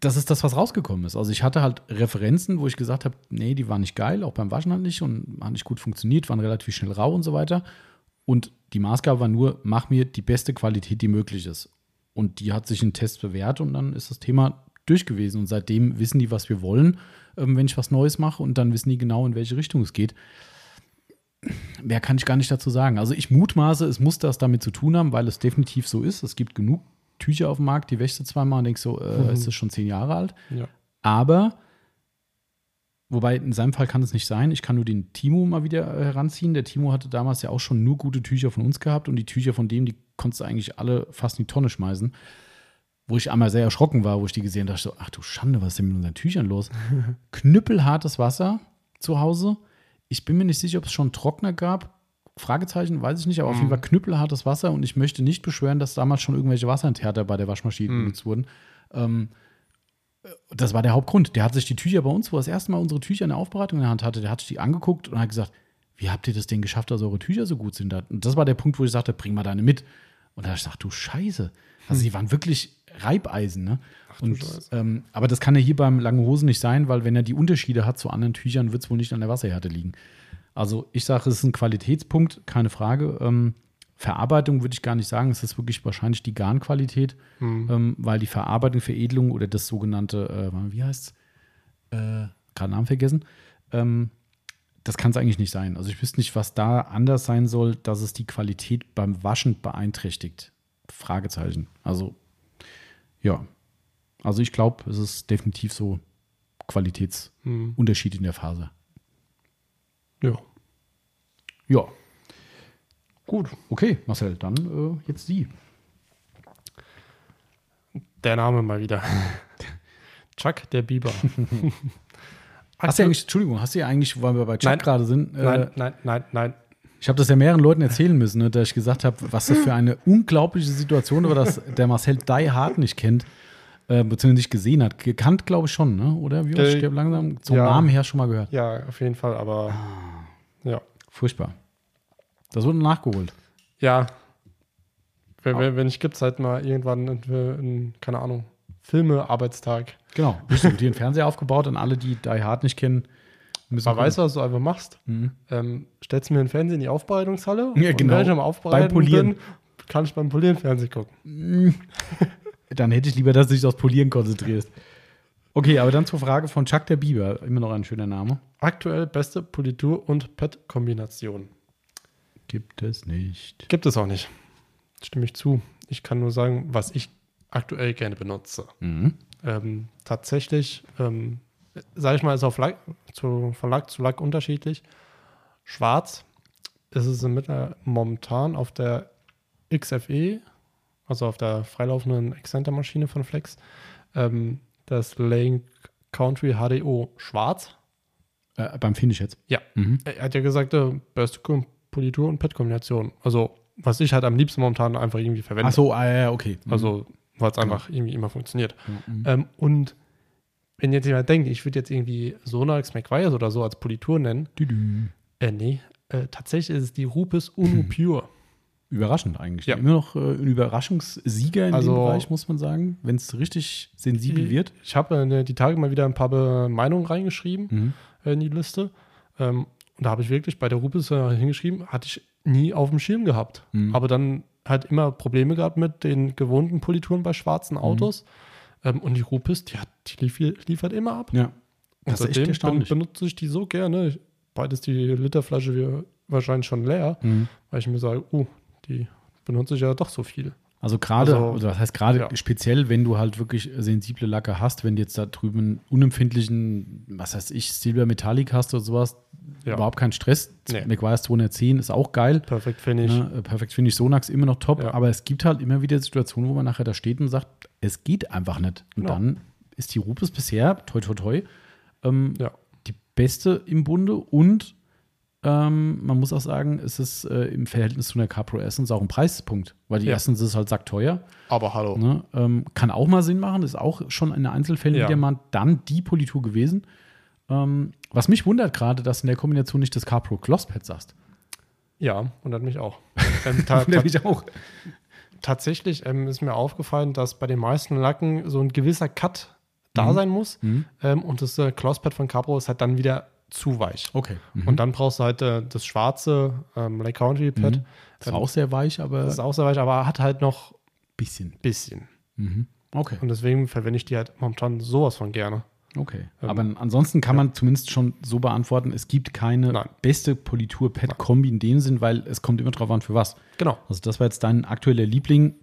A: das ist das, was rausgekommen ist. Also ich hatte halt Referenzen, wo ich gesagt habe, nee, die waren nicht geil, auch beim Waschen halt nicht und haben nicht gut funktioniert, waren relativ schnell rau und so weiter. Und die Maßgabe war nur, mach mir die beste Qualität, die möglich ist. Und die hat sich in Tests bewährt und dann ist das Thema durch gewesen. Und seitdem wissen die, was wir wollen, ähm, wenn ich was Neues mache und dann wissen die genau, in welche Richtung es geht. Mehr kann ich gar nicht dazu sagen. Also ich mutmaße, es muss das damit zu tun haben, weil es definitiv so ist. Es gibt genug Tücher auf dem Markt, die wäschst du zweimal und denkst so, äh,
B: Mhm.
A: ist das schon zehn Jahre alt?
B: Ja.
A: Aber, wobei in seinem Fall kann es nicht sein. Ich kann nur den Timo mal wieder äh, heranziehen. Der Timo hatte damals ja auch schon nur gute Tücher von uns gehabt und die Tücher von dem, die konntest du eigentlich alle fast in die Tonne schmeißen. Wo ich einmal sehr erschrocken war, wo ich die gesehen habe, dachte ich so, ach du Schande, was ist denn mit unseren Tüchern los? Knüppelhartes Wasser zu Hause. Ich bin mir nicht sicher, ob es schon Trockner gab. Fragezeichen, weiß ich nicht, aber auf jeden Fall knüppelhartes Wasser und ich möchte nicht beschwören, dass damals schon irgendwelche Wasserenthärter bei der Waschmaschine benutzt wurden. Ähm, das war der Hauptgrund. Der hat sich die Tücher bei uns, wo er das erste Mal unsere Tücher in der Aufbereitung in der Hand hatte, der hat sich die angeguckt und hat gesagt, wie habt ihr das denn geschafft, dass eure Tücher so gut sind? Und das war der Punkt, wo ich sagte, bring mal deine mit. Und da habe ich gesagt, du Scheiße. Also die waren wirklich Reibeisen, ne? und,
B: Scheiße.
A: ähm, aber das kann ja hier beim langen Hosen nicht sein, weil wenn er die Unterschiede hat zu anderen Tüchern, wird es wohl nicht an der Wasserhärte liegen. Also ich sage, es ist ein Qualitätspunkt, keine Frage. Ähm, Verarbeitung würde ich gar nicht sagen, es ist wirklich wahrscheinlich die Garnqualität, ähm, weil die Verarbeitung, Veredelung oder das sogenannte, äh, wie heißt es, äh, gerade Namen vergessen, ähm, das kann es eigentlich nicht sein. Also ich wüsste nicht, was da anders sein soll, dass es die Qualität beim Waschen beeinträchtigt. Fragezeichen. Also ja, also ich glaube, es ist definitiv so Qualitätsunterschied
B: Hm.
A: in der Phase.
B: Ja.
A: Ja. Gut, okay, Marcel, dann äh, jetzt Sie.
B: Der Name mal wieder. Chuck der Biber.
A: Hast du eigentlich, Entschuldigung, hast du ja eigentlich, weil wir bei Chuck
B: Nein.
A: gerade sind, äh,
B: Nein, nein, nein, nein.
A: Ich habe das ja mehreren Leuten erzählen müssen, ne, dass ich gesagt habe, was das für eine unglaubliche Situation war, dass der Marcel Die Hard nicht kennt, äh, beziehungsweise nicht gesehen hat. Gekannt, glaube ich schon, ne? oder? Wie
B: Äh,
A: äh, stirbt langsam? Zum
B: ja.
A: Namen her schon mal gehört.
B: Ja, auf jeden Fall, aber ja.
A: Furchtbar. Das wurde nachgeholt.
B: Ja. Wenn, wenn, wenn ich gibt, halt mal irgendwann, in, in, keine Ahnung, Filme-Arbeitstag.
A: Genau. Ich habe dir einen Fernseher aufgebaut und alle, die Die Hard nicht kennen, müssen.
B: Weißt du, was du einfach machst?
A: Mhm.
B: Ähm, stellst mir einen Fernseher in die Aufbereitungshalle.
A: Ja, genau.
B: Und wenn ich am Aufbereiten
A: Beim Polieren.
B: bin, kann ich beim Polieren Fernsehen gucken.
A: Dann hätte ich lieber, dass du dich aufs Polieren konzentrierst. Okay, aber dann zur Frage von Chuck der Biber. Immer noch ein schöner Name.
B: Aktuell beste Politur- und PET-Kombination.
A: Gibt es nicht.
B: Gibt es auch nicht. Stimme ich zu. Ich kann nur sagen, was ich aktuell gerne benutze.
A: Mhm.
B: Ähm, tatsächlich, ähm, sage ich mal, ist auf Lack, zu, von Lack zu Lack unterschiedlich. Schwarz ist es mit, äh, momentan auf der XFE, also auf der freilaufenden Exzenter-Maschine von Flex, ähm, das Lane Country HDO schwarz.
A: Äh, beim Finish jetzt.
B: Ja.
A: Mhm.
B: Er hat ja gesagt, äh, beste Kom- Politur- und PET-Kombination. Also, was ich halt am liebsten momentan einfach irgendwie verwende.
A: Ach so, ah, ja, okay. Mhm.
B: Also, weil es einfach irgendwie immer funktioniert.
A: Mhm.
B: Ähm, und wenn jetzt jemand denkt, ich würde jetzt irgendwie Sonax McGuire oder so als Politur nennen,
A: Düdü.
B: Äh, nee, äh, tatsächlich ist es die Rupes Uno Pure.
A: Überraschend eigentlich.
B: Ja.
A: Immer noch äh, ein Überraschungssieger in
B: Also-
A: dem Bereich, muss man sagen, wenn es richtig sensibel wird.
B: Ich habe äh, die Tage mal wieder ein paar Be Meinungen reingeschrieben
A: Mhm.
B: äh, in die Liste. Ähm, und da habe ich wirklich bei der Rupes äh, hingeschrieben, hatte ich nie auf dem Schirm gehabt.
A: Mhm.
B: Aber dann halt immer Probleme gehabt mit den gewohnten Polituren bei schwarzen
A: Mhm.
B: Autos. Ähm, und die Rupes, die, hat, die lief, liefert immer ab.
A: Ja.
B: Und
A: Das ist echt erstaunlich.
B: benutze ich die so gerne. Ich, bald ist die Literflasche wahrscheinlich schon leer,
A: Mhm.
B: weil ich mir sage, oh, die benutze ich ja doch so viel.
A: Also gerade,
B: Also,
A: also, was heißt gerade
B: ja.
A: speziell, wenn du halt wirklich sensible Lacke hast, wenn du jetzt da drüben unempfindlichen, was heißt ich, Silber Metallic hast oder sowas,
B: Ja.
A: überhaupt kein Stress.
B: Nee.
A: McGuire's 210 ist auch geil.
B: Perfekt Finish.
A: Ne? Perfekt finde ich Sonax immer noch top,
B: Ja.
A: aber es gibt halt immer wieder Situationen, wo man nachher da steht und sagt, es geht einfach nicht. Und dann ist die Rupes bisher, toi toi toi, ähm,
B: Ja.
A: Beste im Bunde und ähm, man muss auch sagen, es ist äh, im Verhältnis zu einer Capro Essence auch ein Preispunkt, weil die
B: Ja.
A: Essence ist halt sackteuer.
B: Aber hallo.
A: Ne? Ähm, kann auch mal Sinn machen, ist auch schon in Einzelfällen
B: Ja.
A: wieder mal dann die Politur gewesen. Ähm, was mich wundert gerade, dass in der Kombination nicht das Capro Glosspad sagst.
B: Ja, wundert mich auch. ähm,
A: Wundert mich auch.
B: tatsächlich ähm, ist mir aufgefallen, dass bei den meisten Lacken so ein gewisser Cut da
A: Mhm.
B: sein muss.
A: Mhm.
B: Ähm, und das äh, Closepad von Capro ist halt dann wieder zu weich.
A: Okay. Mhm.
B: Und dann brauchst du halt äh, das schwarze ähm, Lake Country Pad.
A: Mhm. Das war auch sehr weich, aber
B: ist auch sehr weich, aber hat halt noch ein
A: bisschen.
B: bisschen.
A: Mhm. Okay.
B: Und deswegen verwende ich die halt momentan sowas von gerne.
A: Okay.
B: Ähm,
A: Aber ansonsten kann man zumindest schon so beantworten, es gibt keine
B: Nein.
A: beste Politur-Pad-Kombi in dem Sinn, weil es kommt immer drauf an, für was.
B: Genau,
A: Also das war jetzt dein aktueller Liebling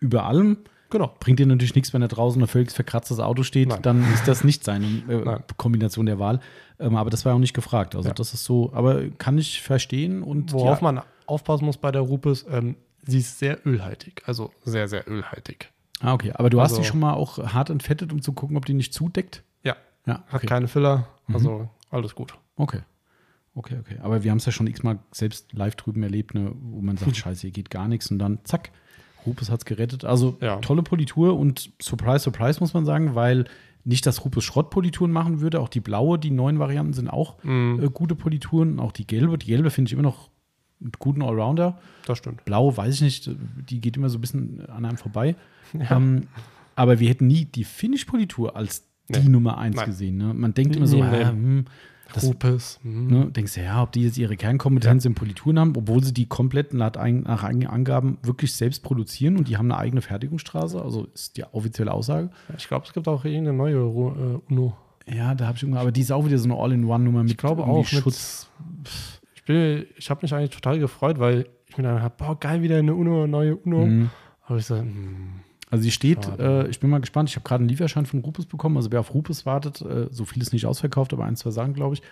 A: über allem.
B: Genau.
A: Bringt dir natürlich nichts, wenn da draußen ein völlig verkratztes Auto steht,
B: Nein.
A: dann ist das nicht seine äh. Kombination der Wahl. Ähm, aber das war auch nicht gefragt. Also
B: Ja.
A: das ist so, aber kann ich verstehen und
B: Worauf
A: ja,
B: man aufpassen muss bei der Rupes, ähm, sie ist sehr ölhaltig. Also sehr, sehr ölhaltig.
A: Ah, okay. Aber du hast
B: Also-
A: die schon mal auch hart entfettet, um zu gucken, ob die nicht zudeckt?
B: Ja,
A: Ja,
B: hat
A: okay.
B: keine Filler. Also alles gut.
A: Okay. Okay, okay. Aber wir haben es ja schon x-mal selbst live drüben erlebt, ne, wo man sagt, scheiße, hier geht gar nichts und dann zack, Rupes hat es gerettet. Also
B: Ja.
A: tolle Politur und Surprise, Surprise muss man sagen, weil nicht, dass Rupes Schrottpolituren machen würde, auch die blaue, die neuen Varianten sind auch
B: Mhm.
A: äh, gute Polituren, auch die gelbe. Die gelbe finde ich immer noch einen guten Allrounder.
B: Das stimmt.
A: Blau weiß ich nicht, die geht immer so ein bisschen an einem vorbei. Ähm, aber wir hätten nie die Finish-Politur als die
B: Nee.
A: Nummer eins
B: Nein.
A: gesehen. Ne? Man denkt immer so,
B: nie im
A: ah, hm, das
B: Rupes. mhm.
A: Ne, denkst du, ja, ob die jetzt ihre Kernkompetenz in Polituren haben, obwohl sie die komplett nach, eigen- nach eigenen Angaben wirklich selbst produzieren und die haben eine eigene Fertigungsstraße, also ist die offizielle Aussage.
B: Ich glaube, es gibt auch irgendeine neue äh, Uno.
A: Ja, da habe ich irgendwann, aber die ist auch wieder so eine All-in-One-Nummer mit
B: Ich glaube auch mit-
A: Schutz.
B: Ich, bin- ich habe mich eigentlich total gefreut, weil ich mir dann habe, boah, geil, wieder eine Uno, neue Uno.
A: Mhm.
B: Aber ich so, hm,
A: Also die steht, äh, ich bin mal gespannt, ich habe gerade einen Lieferschein von Rupes bekommen, also wer auf Rupes wartet, äh, so viel ist nicht ausverkauft, aber ein, zwei Sachen, glaube ich.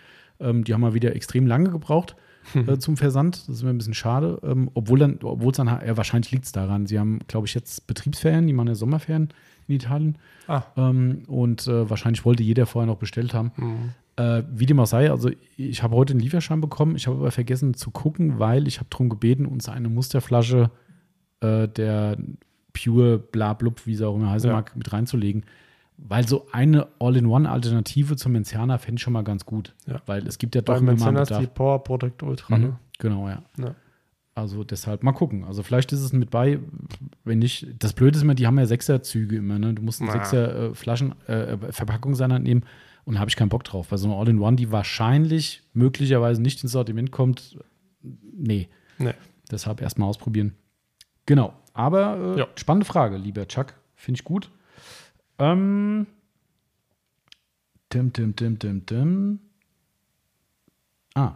A: Ähm, die haben mal wieder extrem lange gebraucht äh, zum Versand. Das ist mir ein bisschen schade. Ähm, obwohl dann, obwohl es dann, ja, wahrscheinlich liegt es daran. Sie haben, glaube ich, jetzt Betriebsferien, die machen ja Sommerferien in Italien.
B: Ah.
A: Ähm, und äh, wahrscheinlich wollte jeder vorher noch bestellt haben.
B: Mhm.
A: Äh, wie dem auch sei, also ich habe heute einen Lieferschein bekommen. Ich habe aber vergessen zu gucken, weil ich habe darum gebeten, uns eine Musterflasche äh, der Pure Blablub, wie sie auch immer heißen
B: Ja.
A: mag, mit reinzulegen. Weil so eine All-in-One-Alternative zum Menciana fände ich schon mal ganz gut.
B: Ja.
A: Weil es gibt ja doch
B: Bei
A: immer mal
B: Menziana ist
A: Bedarf.
B: die Power Protect Ultra,
A: Mhm.
B: ne?
A: Genau, ja.
B: Ja.
A: Also deshalb mal gucken. Also vielleicht ist es mit bei, wenn nicht. Das Blöde ist immer, die haben ja Sechserzüge immer, ne? Du musst eine
B: Na.
A: Sechser äh, Flaschen, äh, Verpackung seiner nehmen und da habe ich keinen Bock drauf. Weil so eine All-in-One, die wahrscheinlich möglicherweise nicht ins Sortiment kommt, nee.
B: Nee.
A: Deshalb erstmal ausprobieren. Genau. Aber äh,
B: Ja.
A: spannende Frage, lieber Chuck. Finde ich gut. Ähm. Dim, dim, dim, dim, dim. Ah,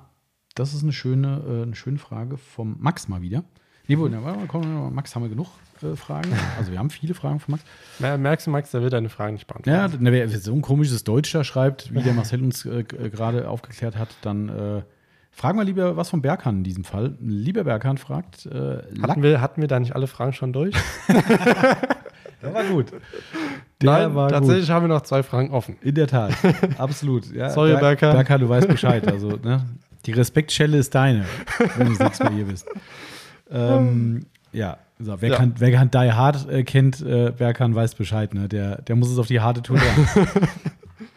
A: das ist eine schöne, äh, eine schöne Frage vom Max mal wieder. Nee, na, warte mal, komm, Max, haben wir genug äh, Fragen? Also wir haben viele Fragen von Max.
B: Mer- Merkst du, Max, der will deine Fragen nicht beantworten.
A: Ja, na, wer so ein komisches Deutsch da schreibt, wie der Marcel uns äh, äh, gerade aufgeklärt hat, dann äh, fragen wir lieber was vom Berghahn in diesem Fall. Lieber Berghahn fragt, äh,
B: Hatten, wir, hatten wir da nicht alle Fragen schon durch?
A: der war gut. Der
B: Nein,
A: war
B: tatsächlich haben wir noch zwei Fragen offen.
A: gut. In der Tat, absolut. Ja,
B: Sorry,
A: Ber-
B: Berghahn.
A: Berghahn, du weißt Bescheid. Also, ne? Die Respektschelle ist deine, wenn du nächste Mal hier bist. Ähm, ja, so, wer,
B: Ja.
A: Kann, wer kann Die Hard äh, kennt, äh, Berghahn weiß Bescheid. Ne? Der, der muss es auf die harte Tour lernen.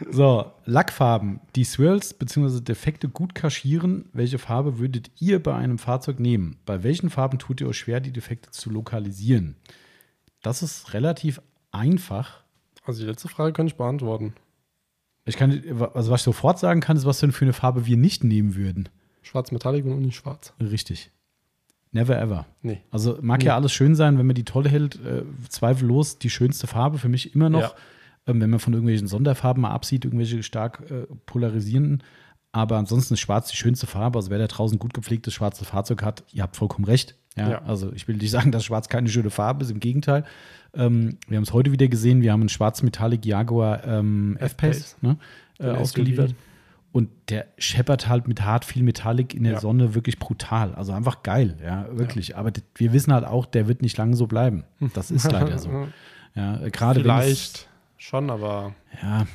A: So, Lackfarben, die Swirls bzw. Defekte gut kaschieren. Welche Farbe würdet ihr bei einem Fahrzeug nehmen? Bei welchen Farben tut ihr euch schwer, die Defekte zu lokalisieren? Das ist relativ einfach.
B: Also die letzte Frage kann ich beantworten.
A: Ich kann, also was ich sofort sagen kann, ist, was denn für eine Farbe wir nicht nehmen würden.
B: Schwarz Metallic und nicht schwarz.
A: Richtig. Never ever.
B: Nee.
A: Also mag
B: Nee.
A: ja alles schön sein, wenn man die toll hält, äh, zweifellos die schönste Farbe für mich immer noch.
B: Ja.
A: Ähm, wenn man von irgendwelchen Sonderfarben mal absieht, irgendwelche stark äh, polarisierenden. Aber ansonsten ist schwarz die schönste Farbe. Also wer da draußen gut gepflegtes schwarzes Fahrzeug hat, ihr habt vollkommen recht. Ja,
B: Ja.
A: Also ich will nicht sagen, dass schwarz keine schöne Farbe ist, im Gegenteil. Ähm, wir haben es heute wieder gesehen, wir haben einen schwarzen Metallic Jaguar ähm, F-Pace ne, äh, ausgeliefert. Und der scheppert halt mit hart viel Metallic in der
B: Ja.
A: Sonne wirklich brutal. Also einfach geil, ja, wirklich. Aber wir wissen halt auch, der wird nicht lange so bleiben. Das ist leider so. Ja, gerade
B: Vielleicht schon, aber
A: ja,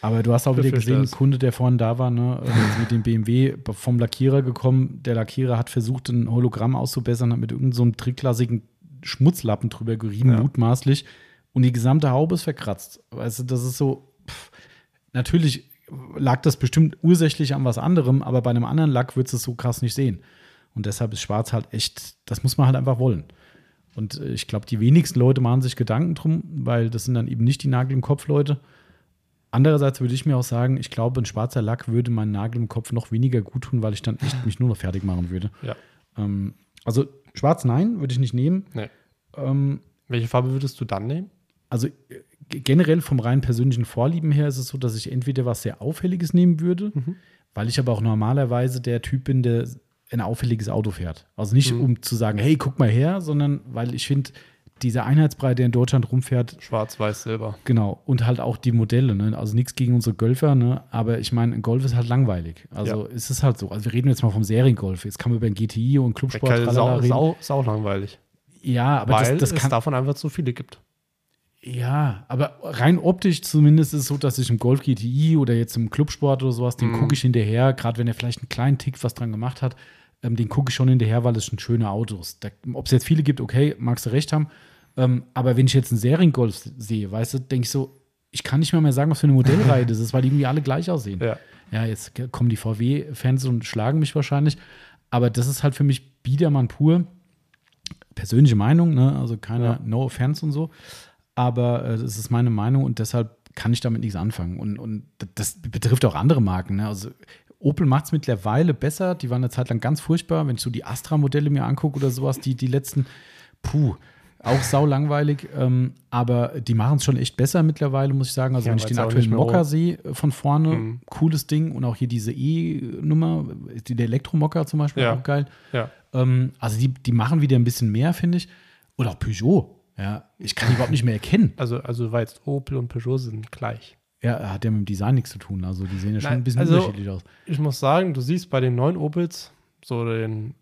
A: aber du hast auch wieder gesehen, ein. Kunde, der vorhin da war, ne, mit dem BMW vom Lackierer gekommen. Der Lackierer hat versucht, ein Hologramm auszubessern, hat mit irgendeinem so einem drittklassigen Schmutzlappen drüber gerieben,
B: Ja.
A: mutmaßlich. Und die gesamte Haube ist verkratzt. Weißt du, das ist so. Pff, natürlich lag das bestimmt ursächlich an was anderem, aber bei einem anderen Lack würdest du es so krass nicht sehen. Und deshalb ist Schwarz halt echt, das muss man halt einfach wollen. Und äh, ich glaube, die wenigsten Leute machen sich Gedanken drum, weil das sind dann eben nicht die Nagel im Kopf Leute. Andererseits würde ich mir auch sagen, ich glaube, ein schwarzer Lack würde meinen Nagel im Kopf noch weniger gut tun, weil ich dann echt mich nur noch fertig machen würde.
B: ja.
A: Ähm, also schwarz nein, würde ich nicht nehmen.
B: Nee.
A: Ähm,
B: Welche Farbe würdest du dann nehmen?
A: also äh, generell vom rein persönlichen Vorlieben her ist es so, dass ich entweder was sehr Auffälliges nehmen würde, weil ich aber auch normalerweise der Typ bin, der ein auffälliges Auto fährt. Also nicht
B: Mhm.
A: um zu sagen, hey, guck mal her, sondern weil ich finde, dieser Einheitsbrei, der in Deutschland rumfährt,
B: Schwarz, Weiß, Silber.
A: Genau, und halt auch die Modelle, ne? Also nichts gegen unsere Golfer, ne? Aber ich meine, ein Golf ist halt langweilig. Also es ist halt so. Also wir reden jetzt mal vom Seriengolf. Jetzt kann man über ein GTI und Clubsport
B: Sau,
A: reden.
B: sau, sau langweilig.
A: Ja, aber
B: weil
A: das, das
B: es
A: kann.
B: davon einfach zu viele gibt.
A: Ja, aber rein optisch zumindest ist es so, dass ich im Golf GTI oder jetzt im Clubsport oder sowas, den
B: Mhm.
A: gucke ich hinterher, gerade wenn er vielleicht einen kleinen Tick was dran gemacht hat, ähm, den gucke ich schon hinterher, weil es schon schöne Autos. Ob es jetzt viele gibt, okay, magst du recht haben. Ähm, aber wenn ich jetzt einen Seriengolf sehe, weißt du, denke ich so, ich kann nicht mal mehr sagen, was für eine Modellreihe das ist, weil die irgendwie alle gleich aussehen.
B: Ja.
A: Ja, jetzt kommen die VW-Fans und schlagen mich wahrscheinlich. Aber das ist halt für mich Biedermann pur. Persönliche Meinung, ne? also keine
B: Ja.
A: No Offense und so. Aber äh, das ist meine Meinung und deshalb kann ich damit nichts anfangen. Und, und das betrifft auch andere Marken. Ne? Also Opel macht es mittlerweile besser. Die waren eine Zeit lang ganz furchtbar. Wenn ich so die Astra-Modelle mir angucke oder sowas, die, die letzten, puh, auch sau langweilig. Ähm, aber die machen es schon echt besser mittlerweile, muss ich sagen. Also
B: Ja,
A: wenn ich den aktuellen Mocker sehe äh, von vorne,
B: Mhm.
A: cooles Ding. Und auch hier diese E-Nummer, die- der Elektromocker zum Beispiel,
B: Ja.
A: auch geil.
B: Ja.
A: Ähm, also die, die machen wieder ein bisschen mehr, finde ich. Oder auch Peugeot. Ja, ich kann die überhaupt nicht mehr erkennen.
B: Also, also du weißt, Opel und Peugeot sind gleich.
A: Ja, hat ja mit dem Design nichts zu tun. Also die sehen ja schon
B: Nein,
A: ein bisschen
B: also-
A: unterschiedlich aus.
B: Ich muss sagen, du siehst bei den neuen Opels, so den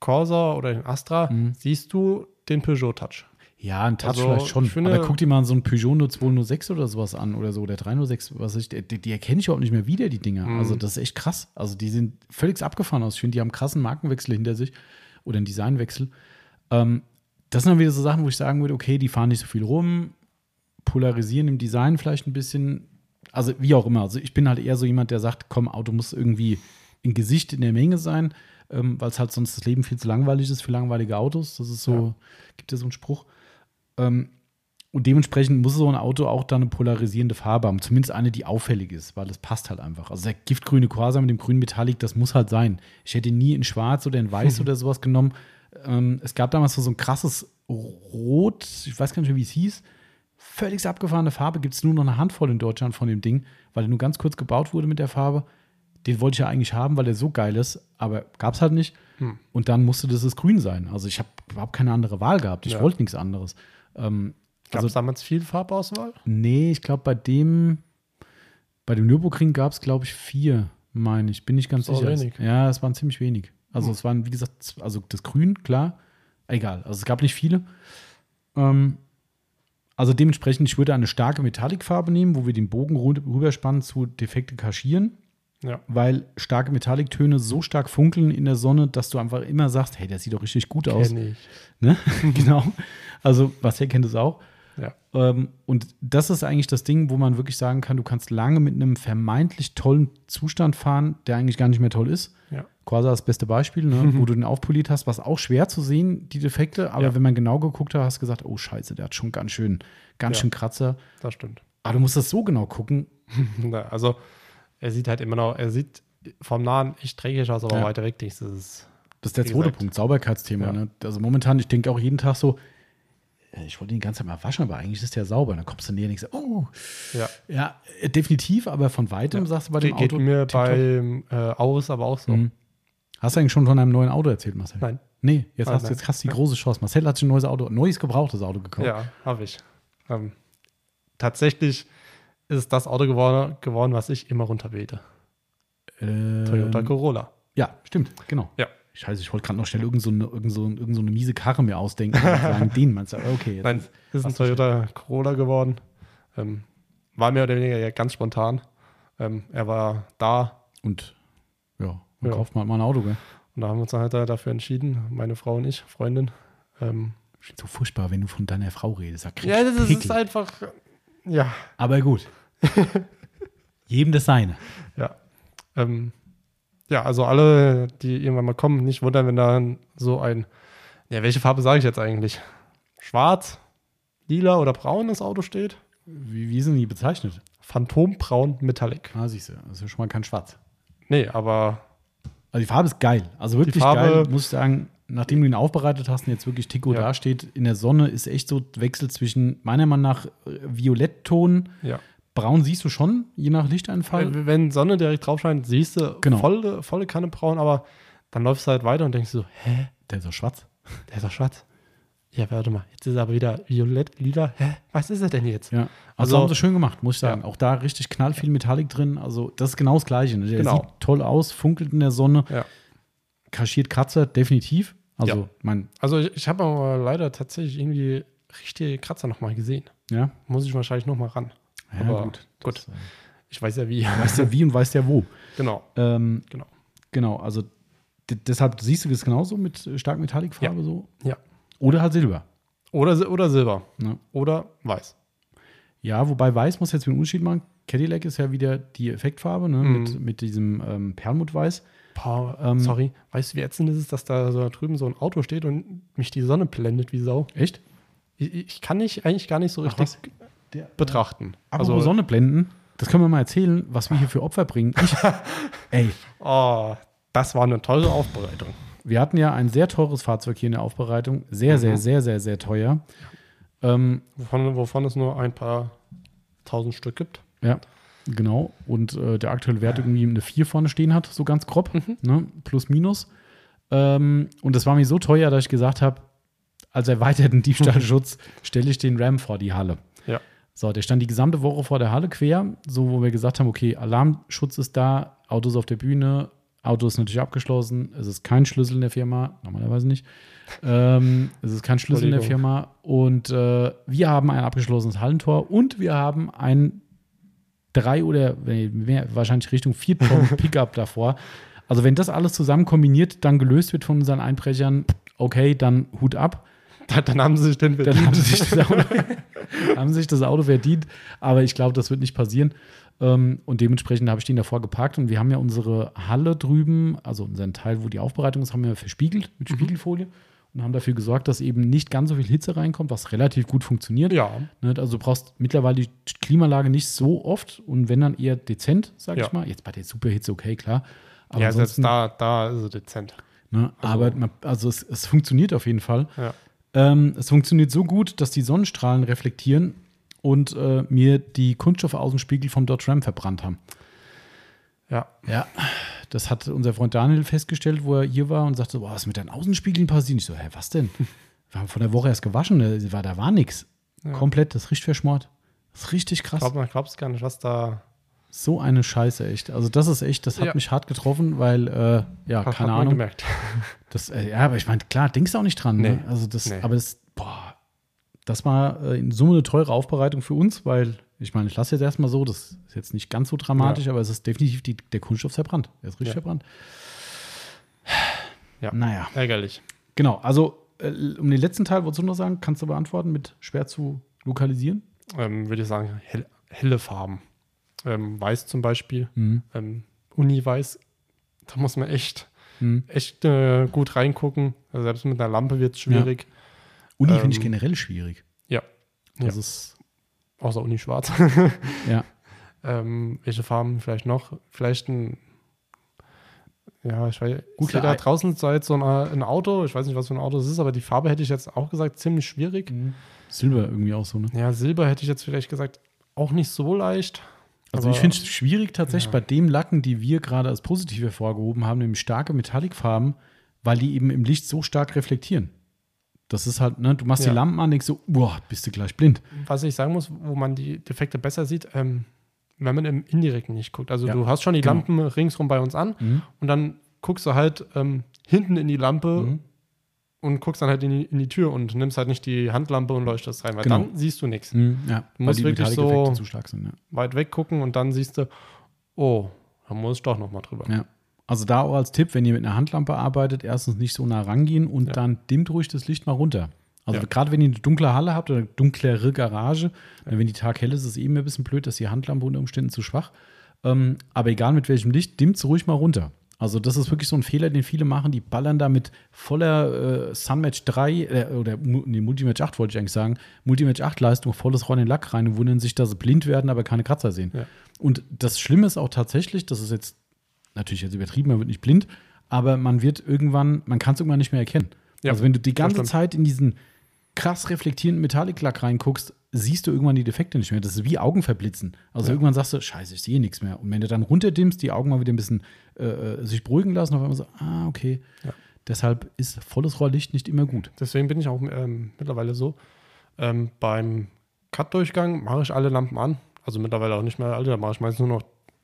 B: Corsa oder den Astra,
A: Mhm.
B: siehst du den Peugeot-Touch.
A: Ja, ein Touch
B: Also,
A: vielleicht schon.
B: finde-
A: aber guck dir mal so ein Peugeot 0206 oder sowas an oder so, der 306, was ich, die, die erkenne ich überhaupt nicht mehr wieder, die Dinger.
B: Mhm.
A: Also das ist echt krass. Also die sind völlig abgefahren aus. Ich finde, die haben einen krassen Markenwechsel hinter sich oder einen Designwechsel. Ähm, das sind dann wieder so Sachen, wo ich sagen würde, okay, die fahren nicht so viel rum, polarisieren im Design vielleicht ein bisschen. Also wie auch immer. Also ich bin halt eher so jemand, der sagt, komm, Auto muss irgendwie ein Gesicht in der Menge sein, ähm, weil es halt sonst das Leben viel zu langweilig ist für langweilige Autos. Das ist so,
B: Ja.
A: gibt ja so einen Spruch. Ähm, und dementsprechend muss so ein Auto auch dann eine polarisierende Farbe haben. Zumindest eine, die auffällig ist, weil das passt halt einfach. Also der giftgrüne Corsa mit dem grünen Metallic, das muss halt sein. Ich hätte nie in schwarz oder in weiß oder sowas genommen. Ähm, es gab damals so so ein krasses Rot, ich weiß gar nicht mehr, wie es hieß. Völlig abgefahrene Farbe, gibt es nur noch eine Handvoll in Deutschland von dem Ding, weil er nur ganz kurz gebaut wurde mit der Farbe. Den wollte ich ja eigentlich haben, weil er so geil ist, aber gab es halt nicht.
B: Hm.
A: Und dann musste das das Grün sein. Also ich habe überhaupt keine andere Wahl gehabt. Ich
B: Ja.
A: wollte nichts anderes. Ähm,
B: Gab
A: also
B: es damals viel Farbauswahl?
A: Nee, ich glaube, bei dem, bei dem Nürburgring gab es, glaube ich, vier, meine ich. Bin nicht ganz
B: Das
A: sicher.
B: wenig.
A: Ja, es waren ziemlich wenig. Also
B: Hm.
A: es waren, wie gesagt, also das Grün, klar. Egal. Also es gab nicht viele. Ähm, also dementsprechend, ich würde eine starke Metallicfarbe nehmen, wo wir den Bogen rü- rüberspannen zu defekte kaschieren,
B: Ja.
A: weil starke Metallictöne so stark funkeln in der Sonne, dass du einfach immer sagst, hey, der sieht doch richtig gut aus.
B: Kenn ich.
A: Ne? genau. Also, Marcel kennt es auch.
B: Ja.
A: Ähm, und das ist eigentlich das Ding, wo man wirklich sagen kann, du kannst lange mit einem vermeintlich tollen Zustand fahren, der eigentlich gar nicht mehr toll ist.
B: Ja.
A: Quasi das beste Beispiel, ne? wo du den aufpoliert hast, was auch schwer zu sehen, die Defekte. Aber
B: Ja.
A: wenn man genau geguckt hat, hast du gesagt, oh Scheiße, der hat schon ganz schön, ganz
B: Ja.
A: schön Kratzer.
B: Das stimmt.
A: Aber du musst das so genau gucken.
B: Also, er sieht halt immer noch, er sieht vom Nahen echt dreckig aus, aber
A: Ja.
B: weiter weg nicht. Das ist,
A: Das ist der zweite
B: gesagt.
A: Punkt, Sauberkeitsthema. Ne? Also momentan, ich denke auch jeden Tag so, ich wollte ihn die ganze Zeit mal waschen, aber eigentlich ist der sauber. Dann kommst du näher und denkst, oh,
B: ja.
A: Ja, äh, definitiv, aber von weitem
B: Ja.
A: sagst du bei dem
B: Ge- geht
A: Auto.
B: mir
A: tipptopp.
B: beim äh, Aus aber auch so.
A: Mhm. Hast du eigentlich schon von einem neuen Auto erzählt, Marcel?
B: Nein.
A: Nee, jetzt,
B: Nein,
A: hast, du-
B: nein.
A: jetzt hast du die große Chance. Marcel hat sich ein neues Auto, neues gebrauchtes Auto gekauft.
B: Ja, habe ich. Ähm, tatsächlich ist es das Auto geworden, geworden was ich immer runterbete.
A: Ähm,
B: Toyota Corolla.
A: Ja, stimmt, genau.
B: Ja.
A: Scheiße, ich wollte gerade noch schnell irgend so, eine, irgend, so, irgend so eine miese Karre mir ausdenken sagen, den meinst du, okay. Jetzt
B: Nein, ist ein Toyota Corolla geworden. Ähm, war mehr oder weniger ja ganz spontan. Ähm, er war da
A: Und ja, man
B: Ja.
A: kauft mal, mal ein Auto, gell?
B: und da haben wir uns dann halt dafür entschieden, meine Frau und ich, Freundin. Ähm,
A: So furchtbar, wenn du von deiner Frau redest. Da
B: ja, das ist
A: Pickel.
B: einfach, ja,
A: Aber gut. Jedem das seine.
B: ja. Ähm, ja, also alle, die irgendwann mal kommen, nicht wundern, wenn da so ein, ja, welche Farbe sage ich jetzt eigentlich? Schwarz, lila oder braun das Auto steht?
A: Wie, wie sind die bezeichnet?
B: Phantombraun Metallic.
A: Ah, siehst du, das ist ja schon mal kein Schwarz.
B: Nee, aber
A: Also die Farbe ist geil. Also wirklich
B: Farbe-
A: geil, muss ich sagen. Nachdem du ihn aufbereitet hast und jetzt wirklich Tico
B: Ja.
A: dasteht, in der Sonne ist echt so Wechsel zwischen meiner Meinung nach Violettton,
B: ja.
A: Braun siehst du schon, je nach Lichteinfall.
B: Wenn Sonne direkt drauf scheint, siehst du
A: Genau.
B: volle, volle Kanne braun, aber dann läufst du halt weiter und denkst so, hä,
A: Der ist doch schwarz.
B: der ist doch schwarz. Ja, warte mal, jetzt ist er aber wieder violett, lila. Hä, was ist er denn jetzt?
A: Ja. Also,
B: Also-
A: haben sie schön gemacht, muss ich sagen.
B: Ja.
A: Auch da richtig knall viel Metallic drin. Also das ist genau das Gleiche. Ne? Der
B: Genau.
A: sieht toll aus, funkelt in der Sonne,
B: Ja.
A: kaschiert Kratzer, definitiv. Also,
B: Ja.
A: mein,
B: Also ich, ich habe aber leider tatsächlich irgendwie richtige Kratzer nochmal gesehen.
A: ja.
B: Muss ich wahrscheinlich nochmal ran.
A: Ja
B: Aber
A: gut.
B: gut.
A: Das, äh,
B: Ich weiß ja wie.
A: Weißt ja wie und weißt ja wo.
B: genau.
A: Ähm,
B: Genau.
A: Genau, also deshalb siehst du das genauso mit äh, stark Metallic-Farbe so.
B: Ja.
A: Oder halt Silber.
B: Oder, oder Silber.
A: Ne?
B: Oder Weiß.
A: Ja, wobei Weiß muss jetzt einen Unterschied machen. Cadillac ist ja wieder die Effektfarbe, ne?
B: Mhm.
A: mit, mit diesem ähm, Perlmuttweiß.
B: Boah,
A: Ähm,
B: sorry. Weißt du, wie ätzend ist es, dass da so da drüben so ein Auto steht und mich die Sonne blendet wie Sau?
A: Echt?
B: Ich, ich kann nicht, eigentlich gar nicht so
A: Ach,
B: richtig
A: was? Der,
B: betrachten.
A: Aber also, Sonne blenden, das können wir mal erzählen, was wir hier für Opfer bringen. Ich, ey,
B: oh, das war eine teure Aufbereitung.
A: wir hatten ja ein sehr teures Fahrzeug hier in der Aufbereitung. Sehr, sehr,
B: Mhm.
A: sehr, sehr, sehr teuer. Ähm,
B: Wovon, wovon es nur ein paar tausend Stück gibt.
A: Ja, genau. Und äh, der aktuelle Wert irgendwie eine 4 vorne stehen hat, so ganz grob,
B: Mhm.
A: ne? plus minus. Ähm, und das war mir so teuer, dass ich gesagt habe, als erweiterten Diebstahlschutz stelle ich den Ram vor die Halle.
B: Ja.
A: So, der stand die gesamte Woche vor der Halle quer, so wo wir gesagt haben, okay, Alarmschutz ist da, Auto ist auf der Bühne, Auto ist natürlich abgeschlossen, es ist kein Schlüssel in der Firma, normalerweise nicht. Ähm, es ist kein Schlüssel in der. Firma und äh, wir haben ein abgeschlossenes Hallentor und wir haben ein drei oder mehr, wahrscheinlich Richtung vier Tonnen Pickup davor. Also wenn das alles zusammen kombiniert dann gelöst wird von unseren Einbrechern, okay, dann Hut ab.
B: Dann, dann haben sie sich den
A: Dann haben sie sich das Auto, haben sich das Auto verdient. Aber ich glaube, das wird nicht passieren. Ähm, und dementsprechend habe ich den davor geparkt. Und wir haben ja unsere Halle drüben, also unseren Teil, wo die Aufbereitung ist, haben wir verspiegelt mit Spiegelfolie und haben dafür gesorgt, dass eben nicht ganz so viel Hitze reinkommt, was relativ gut funktioniert.
B: Ja,
A: Ne, Also du brauchst mittlerweile die Klimaanlage nicht so oft und wenn dann eher dezent, sag
B: Ja.
A: ich mal. Jetzt bei der Superhitze okay, klar. Aber
B: ja selbst da, da ist es dezent.
A: ne, aber man, also es, es funktioniert auf jeden Fall.
B: Ja.
A: Ähm, es funktioniert so gut, dass die Sonnenstrahlen reflektieren und äh, mir die Kunststoffaußenspiegel vom Dodge Ram verbrannt haben.
B: Ja,
A: Ja, das hat unser Freund Daniel festgestellt, wo er hier war und sagte, boah, was ist mit deinen Außenspiegeln passiert? Ich so, hä, was denn? Wir haben von der Woche erst gewaschen, da war, da war nichts.
B: Ja.
A: Komplett, das riecht verschmort. Das ist richtig krass.
B: glaub, man glaubt es gar nicht, was da.
A: So eine Scheiße, echt. Also, das ist echt, das hat
B: Ja.
A: mich hart getroffen, weil, äh, ja,
B: hat
A: keine Ahnung.
B: gemerkt.
A: Das, äh, ja, aber ich meine, klar, denkst du auch nicht dran. Ne?
B: Nee.
A: Also, das,
B: Nee.
A: aber das, boah, das war äh, in Summe eine teure Aufbereitung für uns, weil, ich meine, ich lasse jetzt erstmal so, das ist jetzt nicht ganz so dramatisch, aber es ist definitiv die, der Kunststoff verbrannt. Er ist richtig
B: Ja.
A: verbrannt.
B: Ja.
A: Naja,
B: Ärgerlich.
A: genau. Also, äh, um den letzten Teil, du noch sagen, kannst du beantworten mit schwer zu lokalisieren?
B: Ähm, Würde ich sagen, hell, helle Farben. Ähm, Weiß zum Beispiel.
A: Mhm.
B: Ähm, Uni-Weiß. Da muss man echt,
A: Mhm.
B: echt äh, gut reingucken. Also selbst mit einer Lampe wird es schwierig.
A: Uni
B: Ähm,
A: finde ich generell schwierig.
B: Ja.
A: Das
B: Ja.
A: ist,
B: Außer Uni schwarz.
A: ja.
B: ähm, welche Farben vielleicht noch? Vielleicht ein. Ja, ich weiß,
A: Gut,
B: da draußen jetzt so ein, ein Auto, ich weiß nicht, was für ein Auto es ist, aber die Farbe hätte ich jetzt auch gesagt, ziemlich schwierig.
A: Silber irgendwie auch so, ne?
B: Ja, Silber hätte ich jetzt vielleicht gesagt, auch nicht so leicht.
A: Also ich finde es schwierig tatsächlich
B: Ja.
A: bei dem Lacken, die wir gerade als positiv hervorgehoben haben, nämlich starke Metallicfarben, weil die eben im Licht so stark reflektieren. Das ist halt, ne, du machst
B: Ja.
A: die Lampen an, denkst so, boah, bist du gleich blind.
B: Was ich sagen muss, wo man die Defekte besser sieht, ähm, wenn man im Indirekten nicht guckt. Also
A: Ja,
B: du hast schon die
A: genau.
B: Lampen ringsrum bei uns an
A: Mhm.
B: und dann guckst du halt ähm, hinten in die Lampe
A: Mhm.
B: Und guckst dann halt in die, in die Tür und nimmst halt nicht die Handlampe und leuchtest rein, weil
A: Genau.
B: dann siehst du nichts.
A: Mhm, ja,
B: Du musst wirklich so-
A: sind. Ja.
B: Weit weg gucken und dann siehst du, oh, da muss ich doch nochmal drüber.
A: Ja. Also da auch als Tipp, wenn ihr mit einer Handlampe arbeitet, erstens nicht so nah rangehen und
B: Ja.
A: dann dimmt ruhig das Licht mal runter. Also
B: Ja.
A: gerade wenn ihr eine dunkle Halle habt oder eine dunklere Garage, wenn die Tag hell ist, ist es eben ein bisschen blöd, dass die Handlampe unter Umständen zu schwach. Ähm, aber egal mit welchem Licht, dimmt es ruhig mal runter. Also das ist wirklich so ein Fehler, den viele machen. Die ballern da mit voller äh, Sunmatch 3 äh, oder nee, Multimatch 8 wollte ich eigentlich sagen, Multimatch 8 Leistung, volles Rohr in den Lack rein und wundern sich, dass sie blind werden, aber keine Kratzer sehen.
B: Ja.
A: Und das Schlimme ist auch tatsächlich, das ist jetzt natürlich jetzt übertrieben, man wird nicht blind, aber man wird irgendwann, man kann es irgendwann nicht mehr erkennen.
B: Ja,
A: also wenn du die ganze. Zeit in diesen krass reflektierenden Metallic-Lack reinguckst, siehst du irgendwann die Defekte nicht mehr. Das ist wie Augenverblitzen. Also
B: Ja.
A: irgendwann sagst du, scheiße, ich sehe nichts mehr. Und wenn du dann runterdimmst, die Augen mal wieder ein bisschen äh, äh, sich beruhigen lassen, auf einmal so, ah, okay.
B: Ja.
A: Deshalb ist volles Rohrlicht nicht immer gut.
B: Deswegen bin ich auch ähm, mittlerweile so. Ähm, beim Cut-Durchgang mache ich alle Lampen an. Also mittlerweile auch nicht mehr alle, da mache ich meistens nur noch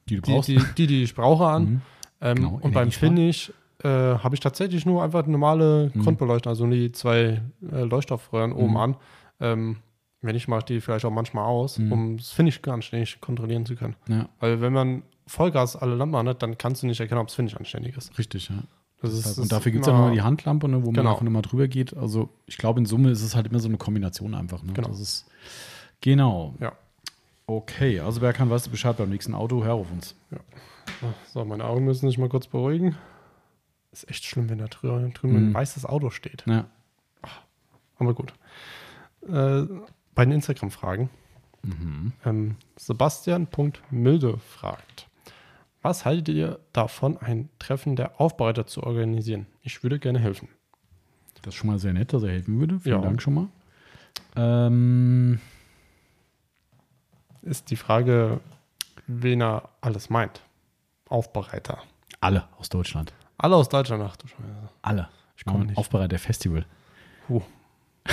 A: Die
B: die, die, die, die ich brauche an.
A: Mhm.
B: Ähm,
A: Genau,
B: und beim. Finish äh, habe ich tatsächlich nur einfach normale
A: Mhm.
B: Grundbeleuchtung, also die zwei äh, Leuchtstoffröhren oben
A: Mhm.
B: an. Ähm, wenn ich mache die vielleicht auch manchmal aus,
A: Mhm.
B: um das Finish ganz anständig kontrollieren zu können.
A: Ja,
B: Weil wenn man Vollgas alle Lampen hat, dann kannst du nicht erkennen, ob das Finish anständig ist.
A: richtig, ja.
B: Das ist,
A: und dafür gibt es auch
B: immer-
A: nochmal die Handlampe, ne, wo man
B: Genau.
A: einfach nochmal drüber geht. Also ich glaube, in Summe ist es halt immer so eine Kombination einfach. Ne?
B: Genau.
A: Ist, genau.
B: Ja.
A: Okay, also Berkan, weißt du Bescheid beim nächsten Auto? Hör auf uns.
B: So, meine Augen müssen sich mal kurz beruhigen. Ist echt schlimm, wenn da drüben, drüben
A: Mhm.
B: ein weißes Auto steht.
A: Ja.
B: Aber gut. Äh, bei den Instagram-Fragen.
A: Mhm.
B: Ähm, Sebastian.milde fragt: Was haltet ihr davon, ein Treffen der Aufbereiter zu organisieren? Ich würde gerne helfen.
A: Das ist schon mal sehr nett, dass er helfen würde. Vielen
B: Ja.
A: Dank schon mal. Ähm,
B: Ist die Frage, wen er alles meint. Aufbereiter.
A: alle aus Deutschland.
B: Alle aus Deutschland, ach du Scheiße.
A: Alle.
B: Ich komme nicht.
A: Aufbereiter Festival.
B: Huh.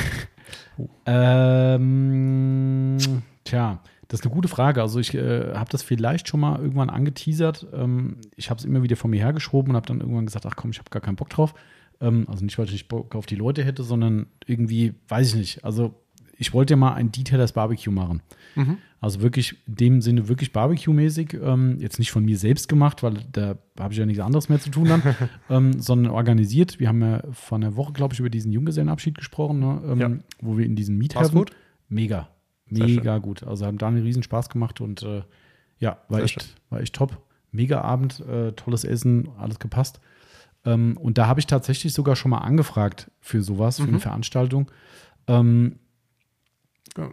A: Ähm, Tja, das ist eine gute Frage. Also ich äh, habe das vielleicht schon mal irgendwann angeteasert. Ähm, ich habe es immer wieder von mir hergeschoben und habe dann irgendwann gesagt, ach komm, ich habe gar keinen Bock drauf. Ähm, also nicht, weil ich nicht Bock auf die Leute hätte, sondern irgendwie, weiß ich nicht. Also ich wollte ja mal ein Detailers Barbecue machen.
B: Mhm.
A: Also wirklich in dem Sinne wirklich Barbecue-mäßig. Ähm, jetzt nicht von mir selbst gemacht, weil da habe ich ja nichts anderes mehr zu tun dann, ähm, sondern organisiert. Wir haben ja vor einer Woche, glaube ich, über diesen Junggesellenabschied gesprochen, ne? ähm,
B: Ja.
A: wo wir in diesen
B: War's
A: Miethafen.
B: gut?
A: Mega. Mega gut. Also haben da einen riesen Spaß gemacht und äh, ja, war
B: Sehr
A: echt,
B: schön.
A: war echt top. Mega Abend, äh, tolles Essen, alles gepasst. Ähm, und da habe ich tatsächlich sogar schon mal angefragt für sowas, für eine
B: Mhm.
A: Veranstaltung. Ähm,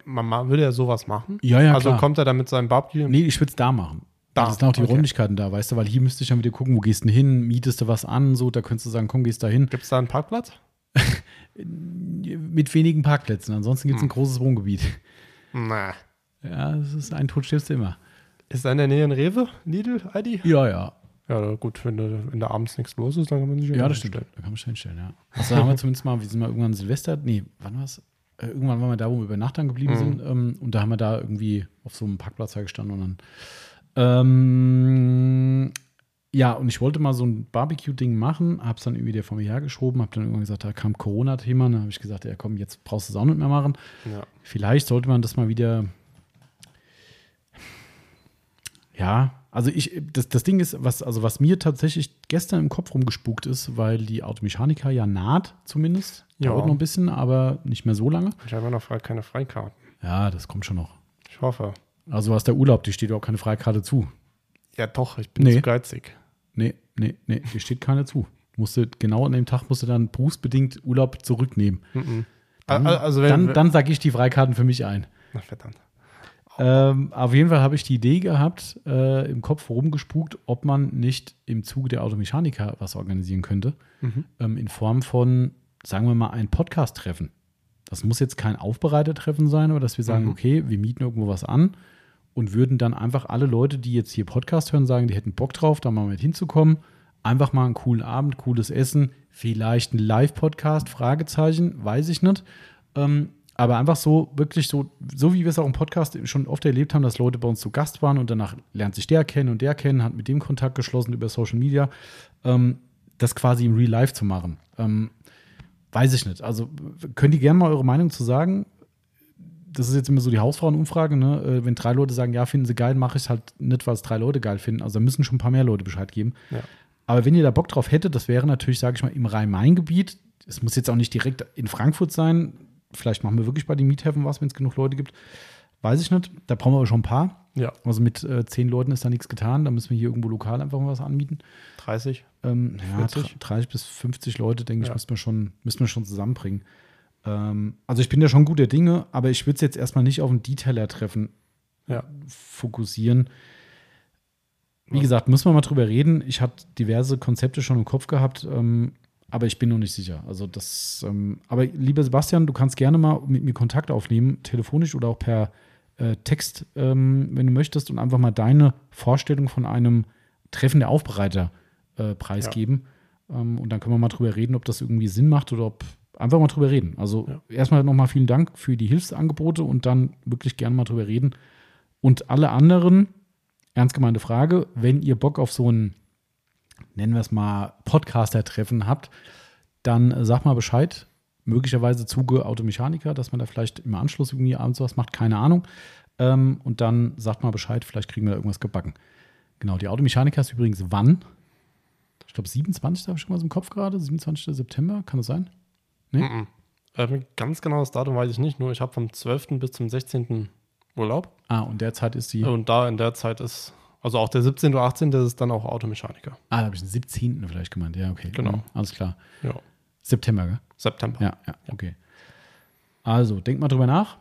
B: Man, will ja sowas machen.
A: ja, ja,
B: also
A: klar.
B: kommt er da mit seinem Barbecue?
A: Nee, ich würde es da machen.
B: Da,
A: Da. Das sind auch die
B: okay.
A: Räumlichkeiten da, weißt du, weil hier müsste ich dann wieder gucken, wo gehst du hin, mietest du was an, so, da könntest du sagen, komm, gehst da hin.
B: Gibt es da einen Parkplatz?
A: Mit wenigen Parkplätzen, ansonsten gibt es ein
B: Hm.
A: großes Wohngebiet.
B: Na.
A: Ja, das ist ein Tod stirbst du immer.
B: Ist da in der Nähe ein Rewe? Lidl? Aldi?
A: Ja, ja.
B: Ja, gut, wenn da, wenn da abends nichts los ist, dann kann man sich
A: Ja, das stimmt. Da kann man schnell hinstellen, ja. Also da haben wir zumindest mal, wir sind mal irgendwann Silvester, nee, wann war es? Irgendwann waren wir da, wo wir über Nacht dann geblieben
B: Mhm.
A: sind. Ähm, und da haben wir da irgendwie auf so einem Parkplatz gestanden und dann. Ähm, ja, und ich wollte mal so ein Barbecue-Ding machen, hab's dann irgendwie der von mir hergeschoben, hab dann irgendwann gesagt, da kam Corona-Thema, dann habe ich gesagt, ja komm, jetzt brauchst du es auch nicht mehr machen.
B: Ja.
A: Vielleicht sollte man das mal wieder. Ja, also ich, das, das Ding ist, was, also was mir tatsächlich gestern im Kopf rumgespukt ist, weil die Automechanika ja naht zumindest.
B: Ja.
A: Dauert noch ein bisschen, aber nicht mehr so lange.
B: Ich habe noch keine Freikarten.
A: Ja, das kommt schon noch.
B: Ich hoffe.
A: Also hast der Urlaub, die steht auch keine Freikarte zu.
B: Ja, doch, ich bin
A: Nee.
B: zu geizig.
A: Nee, nee, nee, die steht keine zu. Musste, genau an dem Tag musst du dann berufsbedingt Urlaub zurücknehmen.
B: Mhm.
A: Dann,
B: Al- also wenn,
A: dann, dann sage ich die Freikarten für mich ein.
B: Na, verdammt.
A: Ähm, auf jeden Fall habe ich die Idee gehabt, äh, im Kopf rumgespukt, ob man nicht im Zuge der Automechaniker was organisieren könnte.
B: Mhm.
A: Ähm, in Form von, sagen wir mal, ein Podcast-Treffen. Das muss jetzt kein Aufbereitertreffen sein, aber dass wir sagen,
B: Mhm.
A: okay, wir mieten irgendwo was an und würden dann einfach alle Leute, die jetzt hier Podcast hören, sagen, die hätten Bock drauf, da mal mit hinzukommen. Einfach mal einen coolen Abend, cooles Essen, vielleicht ein Live-Podcast, Fragezeichen, weiß ich nicht. Ähm, aber einfach so, wirklich so, so wie wir es auch im Podcast schon oft erlebt haben, dass Leute bei uns zu Gast waren und danach lernt sich der kennen und der kennen, hat mit dem Kontakt geschlossen über Social Media, ähm, das quasi im Real Life zu machen. Ähm, weiß ich nicht. Also könnt ihr gerne mal eure Meinung zu sagen. Das ist jetzt immer so die Hausfrauenumfrage, ne? Äh, Wenn drei Leute sagen, ja, finden sie geil, mache ich es halt nicht, weil es drei Leute geil finden. Also da müssen schon ein paar mehr Leute Bescheid geben.
B: Ja.
A: Aber wenn ihr da Bock drauf hättet, das wäre natürlich, sage ich mal, im Rhein-Main-Gebiet. Es muss jetzt auch nicht direkt in Frankfurt sein. Vielleicht machen wir wirklich bei den Miethäfen was, wenn es genug Leute gibt. Weiß ich nicht. Da brauchen wir aber schon ein paar.
B: Ja,
A: Also mit äh, zehn Leuten ist da nichts getan. Da müssen wir hier irgendwo lokal einfach mal was anmieten.
B: 30.
A: Ähm, ja,
B: 40?
A: 30 bis 50 Leute, denke ich,
B: Ja.
A: müssen wir schon, müssen wir schon zusammenbringen. Ähm, also ich bin da schon guter Dinge, aber ich würde es jetzt erstmal nicht auf ein Detailer-Treffen
B: Ja.
A: fokussieren. Wie
B: Ja.
A: gesagt, müssen wir mal drüber reden. Ich hatte diverse Konzepte schon im Kopf gehabt, ähm, aber ich bin noch nicht sicher. Also das, ähm, aber lieber Sebastian, du kannst gerne mal mit mir Kontakt aufnehmen, telefonisch oder auch per äh, Text, ähm, wenn du möchtest, und einfach mal deine Vorstellung von einem Treffen der Aufbereiter äh, preisgeben. Ähm, und dann können wir mal drüber reden, ob das irgendwie Sinn macht oder ob einfach mal drüber reden. Also
B: Ja.
A: erstmal nochmal vielen Dank für die Hilfsangebote und dann wirklich gerne mal drüber reden. Und alle anderen, ernst gemeinte Frage, wenn ihr Bock auf so ein, nennen wir es mal, Podcaster-Treffen habt, dann sag mal Bescheid. Möglicherweise Zuge Automechaniker, dass man da vielleicht im Anschluss irgendwie abends was macht, keine Ahnung. Ähm, und dann sagt mal Bescheid, vielleicht kriegen wir da irgendwas gebacken. Genau, die Automechaniker ist übrigens wann? Ich glaube 27. habe ich schon mal so im Kopf gerade, 27. September, kann das sein? Nee?
B: Mhm. Ähm, ganz genaues Datum weiß ich nicht, nur ich habe vom 12. bis zum 16. Urlaub.
A: Ah, und derzeit ist die.
B: Und da in der Zeit ist, also auch der 17. oder 18. das ist dann auch Automechaniker.
A: Ah, da habe ich den 17. vielleicht gemeint. Ja, okay.
B: Genau.
A: Mhm, alles klar.
B: Ja.
A: September, gell?
B: September.
A: Ja, ja, okay. Also, denkt mal drüber nach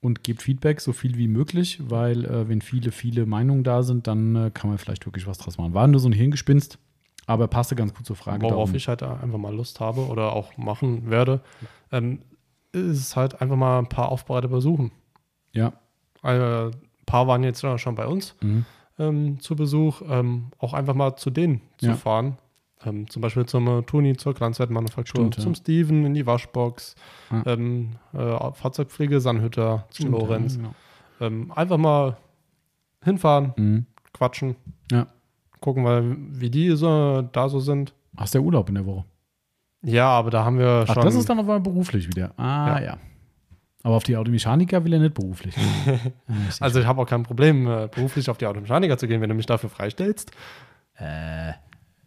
A: und gebt Feedback so viel wie möglich, weil äh, wenn viele, viele Meinungen da sind, dann äh, kann man vielleicht wirklich was draus machen. War nur so ein Hirngespinst, aber passte ganz gut zur Frage.
B: Worauf
A: darum.
B: ich halt einfach mal Lust habe oder auch machen werde, ähm, ist halt einfach mal ein paar Aufbereiter besuchen.
A: Ja.
B: Ein paar waren jetzt schon bei uns
A: Mhm.
B: Ähm, zu Besuch, ähm, auch einfach mal zu denen zu
A: Ja.
B: fahren. Ähm, zum Beispiel zum äh, Toni, zur Glanzwertmanufaktur,
A: Stimmt, ja.
B: zum Steven in die Waschbox,
A: Ja.
B: ähm, äh, Fahrzeugpflege Sannhütter, zum Lorenz.
A: Ja, genau.
B: Ähm, einfach mal hinfahren,
A: Mhm.
B: quatschen,
A: Ja.
B: gucken, weil, wie die so, da so sind.
A: Hast du ja Urlaub in der Woche?
B: Ja, aber da haben wir
A: Ach,
B: schon.
A: das ist dann aber beruflich wieder. Ah, ja. Aber auf die Automechaniker will er nicht beruflich. Ah,
B: also ich habe auch kein Problem, äh, beruflich auf die Automechaniker zu gehen, wenn du mich dafür freistellst.
A: Äh,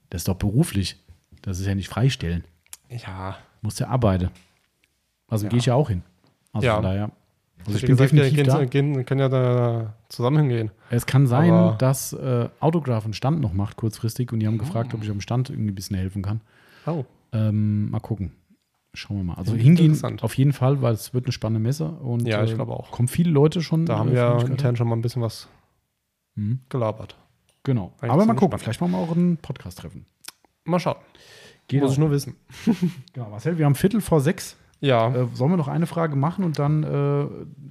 A: das ist doch beruflich. Das ist ja nicht freistellen.
B: Ja,
A: Du musst ja arbeiten. Also
B: Ja.
A: gehe ich ja auch hin. Also
B: Ja.
A: von daher. Also ich bin
B: gesagt,
A: definitiv
B: gehen,
A: da.
B: Gehen, können ja da zusammen hingehen.
A: Es kann sein,
B: Aber-
A: dass äh, Autograph einen Stand noch macht, kurzfristig. Und die haben gefragt, ob ich am Stand irgendwie ein bisschen helfen kann.
B: Oh,
A: Ähm, mal gucken. Schauen wir mal. Also hingehen auf jeden Fall, weil es wird eine spannende Messe. Und,
B: Ja, ich
A: äh,
B: glaube auch.
A: Kommen viele Leute schon.
B: da haben
A: äh,
B: wir
A: von Stuttgart.
B: intern schon mal ein bisschen was
A: Mhm.
B: gelabert.
A: Genau.
B: Eigentlich
A: Aber mal gucken.
B: spannend.
A: Vielleicht machen wir auch einen Podcast treffen.
B: Mal schauen.
A: Geht
B: Muss ich nur wissen.
A: Genau, Marcel, wir haben Viertel vor sechs.
B: Ja,
A: Äh, sollen wir noch eine Frage machen und dann äh,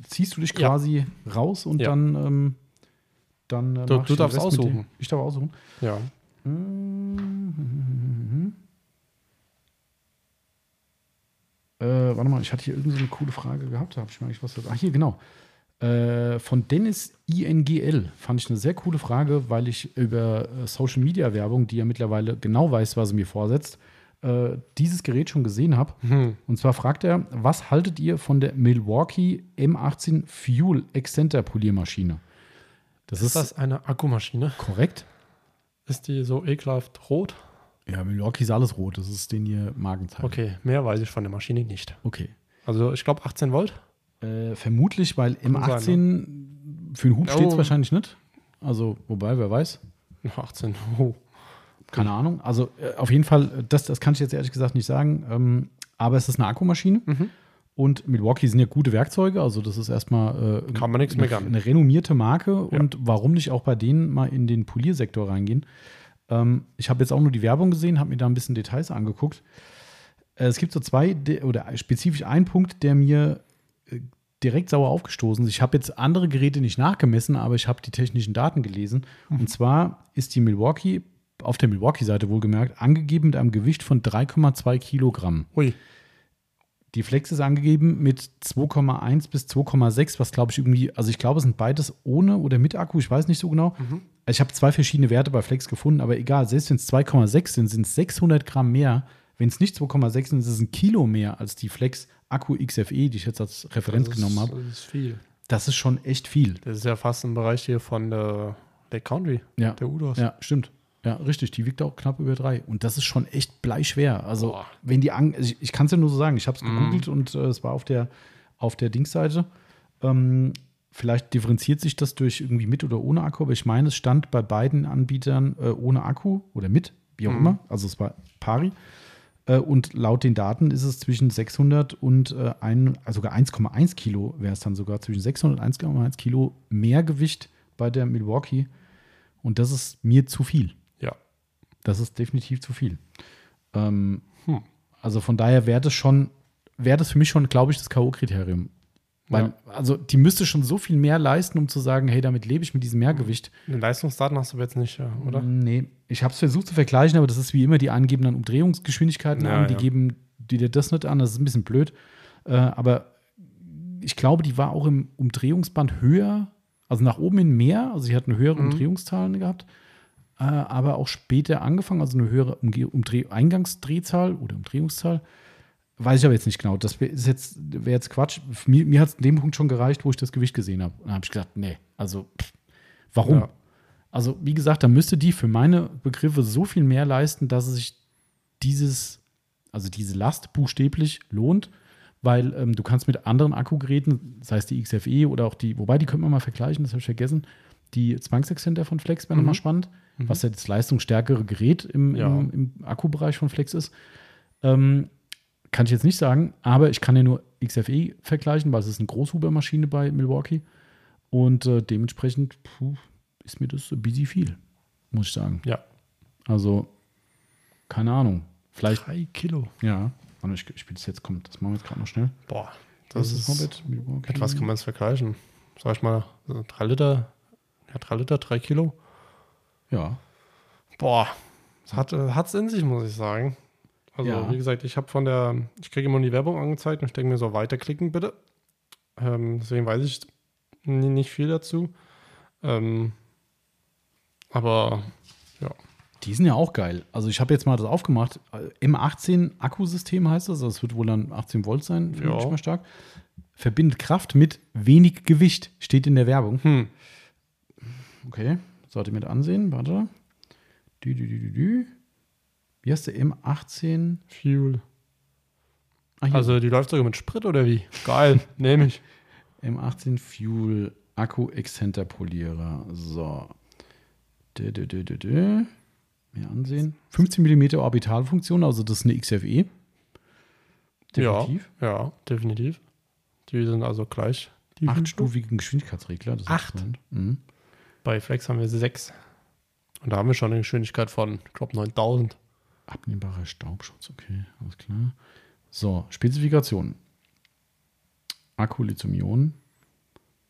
A: ziehst du dich
B: Ja.
A: quasi raus und
B: Ja.
A: dann. Ähm, dann äh,
B: Du- du darfst aussuchen.
A: Ich darf aussuchen.
B: ja.
A: Äh, warte mal, ich hatte hier irgendeine so eine coole Frage gehabt. Da habe ich mir eigentlich was. Ach, hier, genau. Äh, von Dennis INGL fand ich eine sehr coole Frage, weil ich über äh, Social Media Werbung, die ja mittlerweile genau weiß, was er mir vorsetzt, äh, dieses Gerät schon gesehen habe.
B: Hm.
A: Und zwar fragt er, was haltet ihr von der Milwaukee M18 Fuel Extender Poliermaschine? Das
B: Ist
A: ist,
B: das eine Akkumaschine?
A: korrekt.
B: Ist die so ekelhaft rot?
A: Ja, Milwaukee ist alles rot. Das ist den hier Markenzeichen.
B: Okay, mehr weiß ich von der Maschine nicht.
A: Okay.
B: Also ich glaube 18 Volt.
A: Äh, vermutlich, weil
B: Kann
A: M18
B: sein,
A: für den Hub steht es
B: Oh.
A: wahrscheinlich nicht. Also, wobei, wer weiß.
B: 18. Oh.
A: Keine Ahnung. Also, äh, auf jeden Fall, äh, das, das kann ich jetzt ehrlich gesagt nicht sagen. Ähm, aber es ist eine Akkumaschine.
B: Mhm.
A: Und Milwaukee sind ja gute Werkzeuge. Also, das ist erstmal äh,
B: Kann man nichts
A: eine,
B: meckern.
A: eine renommierte Marke.
B: Ja.
A: Und warum nicht auch bei denen mal in den Poliersektor reingehen? Ähm, ich habe jetzt auch nur die Werbung gesehen, habe mir da ein bisschen Details angeguckt. Äh, es gibt so zwei, de- oder spezifisch ein Punkt, der mir äh, direkt sauer aufgestoßen ist. Ich habe jetzt andere Geräte nicht nachgemessen, aber ich habe die technischen Daten gelesen.
B: Mhm.
A: Und zwar ist die Milwaukee, auf der Milwaukee-Seite wohlgemerkt, angegeben mit einem Gewicht von 3,2 Kilogramm.
B: Ui.
A: Die Flex ist angegeben mit 2,1 bis 2,6, was glaube ich irgendwie, also ich glaube, es sind beides ohne oder mit Akku, ich weiß nicht so genau.
B: Mhm.
A: Ich habe zwei verschiedene Werte bei Flex gefunden, aber egal, selbst wenn es 2,6 sind, sind es 600 Gramm mehr. Wenn es nicht 2,6 sind, ist es ein Kilo mehr als die Flex Akku XFE, die ich jetzt als Referenz
B: das
A: genommen
B: ist,
A: habe.
B: Das ist viel.
A: Das ist schon echt viel.
B: Das ist ja fast im Bereich hier von der Lake Country,
A: Ja,
B: der Udos.
A: ja stimmt. Ja, richtig. Die wiegt auch knapp über drei. Und das ist schon echt bleischwer. Also,
B: Boah.
A: wenn die Ang ich, ich kann es ja nur so sagen, ich habe es
B: Mhm.
A: gegoogelt und äh, es war auf der, auf der Dingsseite. Ähm, vielleicht differenziert sich das durch irgendwie mit oder ohne Akku, aber ich meine, es stand bei beiden Anbietern äh, ohne Akku oder mit, wie auch
B: Mhm.
A: immer. Also, es war pari. Äh, und laut den Daten ist es zwischen 600 und äh, ein, also sogar 1,1 Kilo wäre es dann sogar zwischen 600 und 1,1 Kilo mehr Gewicht bei der Milwaukee. Und das ist mir zu viel. Das ist definitiv zu viel. Ähm,
B: Hm.
A: Also von daher wäre das schon, wäre das für mich schon, glaube ich, das K.O.-Kriterium. Weil,
B: Ja.
A: also die müsste schon so viel mehr leisten, um zu sagen, hey, damit lebe ich mit diesem Mehrgewicht.
B: Leistungsdaten hast du jetzt nicht, oder?
A: Nee, ich habe es versucht zu vergleichen, aber das ist wie immer, die angeben dann Umdrehungsgeschwindigkeiten
B: Ja,
A: an, die
B: ja.
A: geben die dir das nicht an, das ist ein bisschen blöd. Äh, aber ich glaube, die war auch im Umdrehungsband höher, also nach oben hin mehr, also sie hat eine höhere
B: Mhm.
A: Umdrehungszahlen gehabt, äh, aber auch später angefangen, also eine höhere Umge Umdreh Eingangsdrehzahl oder Umdrehungszahl. Weiß ich aber jetzt nicht genau. Das wär- ist jetzt, wäre jetzt Quatsch. Mir, mir hat es in dem Punkt schon gereicht, wo ich das Gewicht gesehen habe. Dann habe ich gedacht, nee, also pff, warum?
B: Ja.
A: Also, wie gesagt, da müsste die für meine Begriffe so viel mehr leisten, dass es sich dieses, also diese Last buchstäblich lohnt, weil ähm, du kannst mit anderen Akkugeräten, sei es die XFE oder auch die, wobei die können wir mal vergleichen, das habe ich vergessen, die Zwangsexzenter von Flex wäre
B: Mhm.
A: nochmal spannend, was ja das leistungsstärkere Gerät im,
B: Ja.
A: im, im Akkubereich von Flex ist. Ähm, kann ich jetzt nicht sagen, aber ich kann ja nur XFE vergleichen, weil es ist eine Großhubermaschine bei Milwaukee. Und äh, dementsprechend puh, ist mir das busy viel, muss ich sagen.
B: Ja.
A: Also, keine Ahnung. Vielleicht,
B: Drei Kilo.
A: ja. Warte, ich, ich spiele das jetzt, kommt, das machen wir jetzt gerade noch schnell.
B: Boah, das, ist
A: Hobbit, Milwaukee.
B: mit was kann man es vergleichen? Sag ich mal, drei Liter, ja, drei Liter, drei Kilo.
A: Ja.
B: Boah, hat es in sich, muss ich sagen. Also,
A: Ja.
B: wie gesagt, ich habe von der, ich kriege immer die Werbung angezeigt und ich denke mir so, weiterklicken bitte. Ähm, deswegen weiß ich nicht viel dazu. Ähm, aber ja,
A: Die sind ja auch geil. Also ich habe jetzt mal das aufgemacht. M18 Akkusystem heißt das. Also es wird wohl dann 18 Volt sein, finde ich mal stark. Verbindet Kraft mit wenig Gewicht, steht in der Werbung.
B: hm,
A: Okay, sollte mir das ansehen. Warte. Dü, dü, dü, dü. Wie heißt der M18?
B: Fuel.
A: Hier.
B: Also die läuft sogar mit Sprit oder wie? Geil, nehme ich.
A: M18 Fuel Akku Exzenter Polierer. So. Dü, dü, dü, dü, dü. Mir ansehen. 15 mm Orbitalfunktion, also das ist eine XFE. Definitiv.
B: Ja, ja, definitiv. Die sind also gleich.
A: Achtstufigen Geschwindigkeitsregler. Das
B: Acht?
A: Mhm.
B: Bei Flex haben wir sechs. Und da haben wir schon eine Geschwindigkeit von, ich glaube, 9000.
A: Abnehmbarer Staubschutz, okay, alles klar. So, Spezifikation. Akku Lithium-Ionen,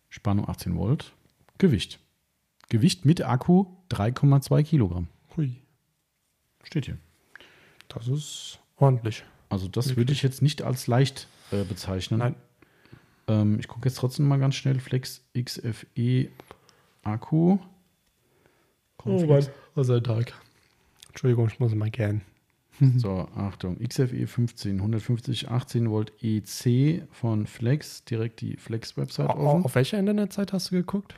A: Spannung 18 Volt, Gewicht. Gewicht mit Akku 3,2 Kilogramm.
B: Hui,
A: Steht hier.
B: das ist ordentlich.
A: Also das
B: Wirklich?
A: würde ich jetzt nicht als leicht äh, bezeichnen.
B: Nein.
A: Ähm, ich gucke jetzt trotzdem mal ganz schnell. Flex XFE Akku. Komm, Flex.
B: was ein Tag. Entschuldigung, ich muss mal gern.
A: So, Achtung. XFE 15, 150, 18 Volt EC von Flex. Direkt die Flex-Website
B: Auf,
A: offen.
B: auf welcher Internetseite hast du geguckt?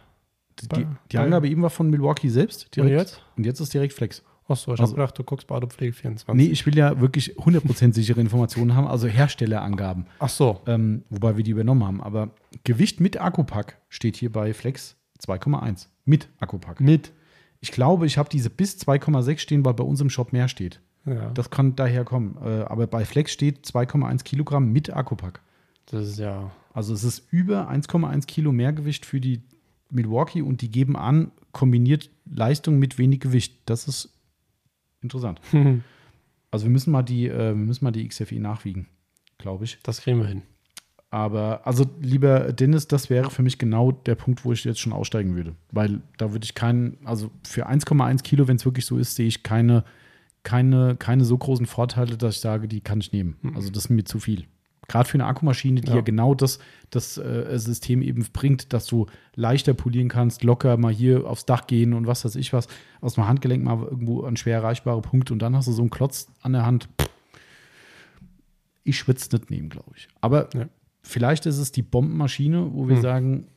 A: Die,
B: bei-
A: die
B: bei-
A: Angabe eben war von Milwaukee selbst.
B: Und
A: Direkt.
B: jetzt?
A: Und jetzt ist direkt Flex.
B: Achso, ich
A: Also-
B: habe gedacht, du guckst bei Autopflege 24.
A: Nee, ich will ja wirklich 100% sichere Informationen haben, also Herstellerangaben,
B: Ach so.
A: ähm, wobei wir die übernommen haben. Aber Gewicht mit Akkupack steht hier bei Flex 2,1. Mit Akkupack.
B: Mit.
A: Ich glaube, ich habe diese bis 2,6 stehen, weil bei uns im Shop mehr steht.
B: Ja, das,
A: Das kann daher kommen. Äh, aber bei Flex steht 2,1 Kilogramm mit Akkupack.
B: ist ja.
A: Also es ist über 1,1 Kilo Mehrgewicht für die Milwaukee und die geben an, kombiniert Leistung mit wenig Gewicht. Das ist interessant. Also wir müssen mal die, äh, wir müssen mal die XFI nachwiegen, glaube ich.
B: Das kriegen wir hin.
A: Aber also lieber Dennis, das wäre für mich genau der Punkt, wo ich jetzt schon aussteigen würde. Weil da würde ich keinen, also für 1,1 Kilo, wenn es wirklich so ist, sehe ich keine, keine, keine so großen Vorteile, dass ich sage, die kann ich nehmen. Also das ist mir zu viel. Gerade für eine Akkumaschine, die ja,
B: Ja.
A: genau das, das äh, System eben bringt, dass du leichter polieren kannst, locker mal hier aufs Dach gehen und was weiß ich was, aus dem Handgelenk mal irgendwo an schwer erreichbare Punkte und dann hast du so einen Klotz an der Hand. Pff. Ich würde es nicht nehmen, glaube ich. Aber
B: Ja.
A: Vielleicht ist es die Bombenmaschine, wo wir
B: Hm.
A: sagen,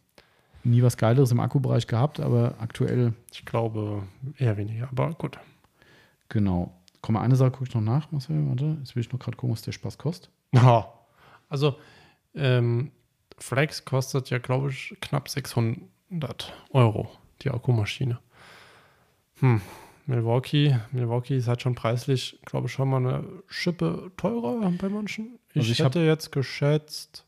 A: nie was Geileres im Akkubereich gehabt, aber aktuell,
B: Ich glaube eher weniger, aber gut.
A: genau. Komm mal, eine Sache gucke ich noch nach, Marcel. Warte, jetzt will ich noch gerade gucken, was der Spaß kostet.
B: Ja. Also, ähm, Flex kostet ja, glaube ich, knapp 600 Euro, die Akkumaschine. Hm. Milwaukee, Milwaukee ist halt schon preislich, glaube ich, schon mal eine Schippe teurer bei manchen. Ich,
A: Also ich
B: hätte jetzt geschätzt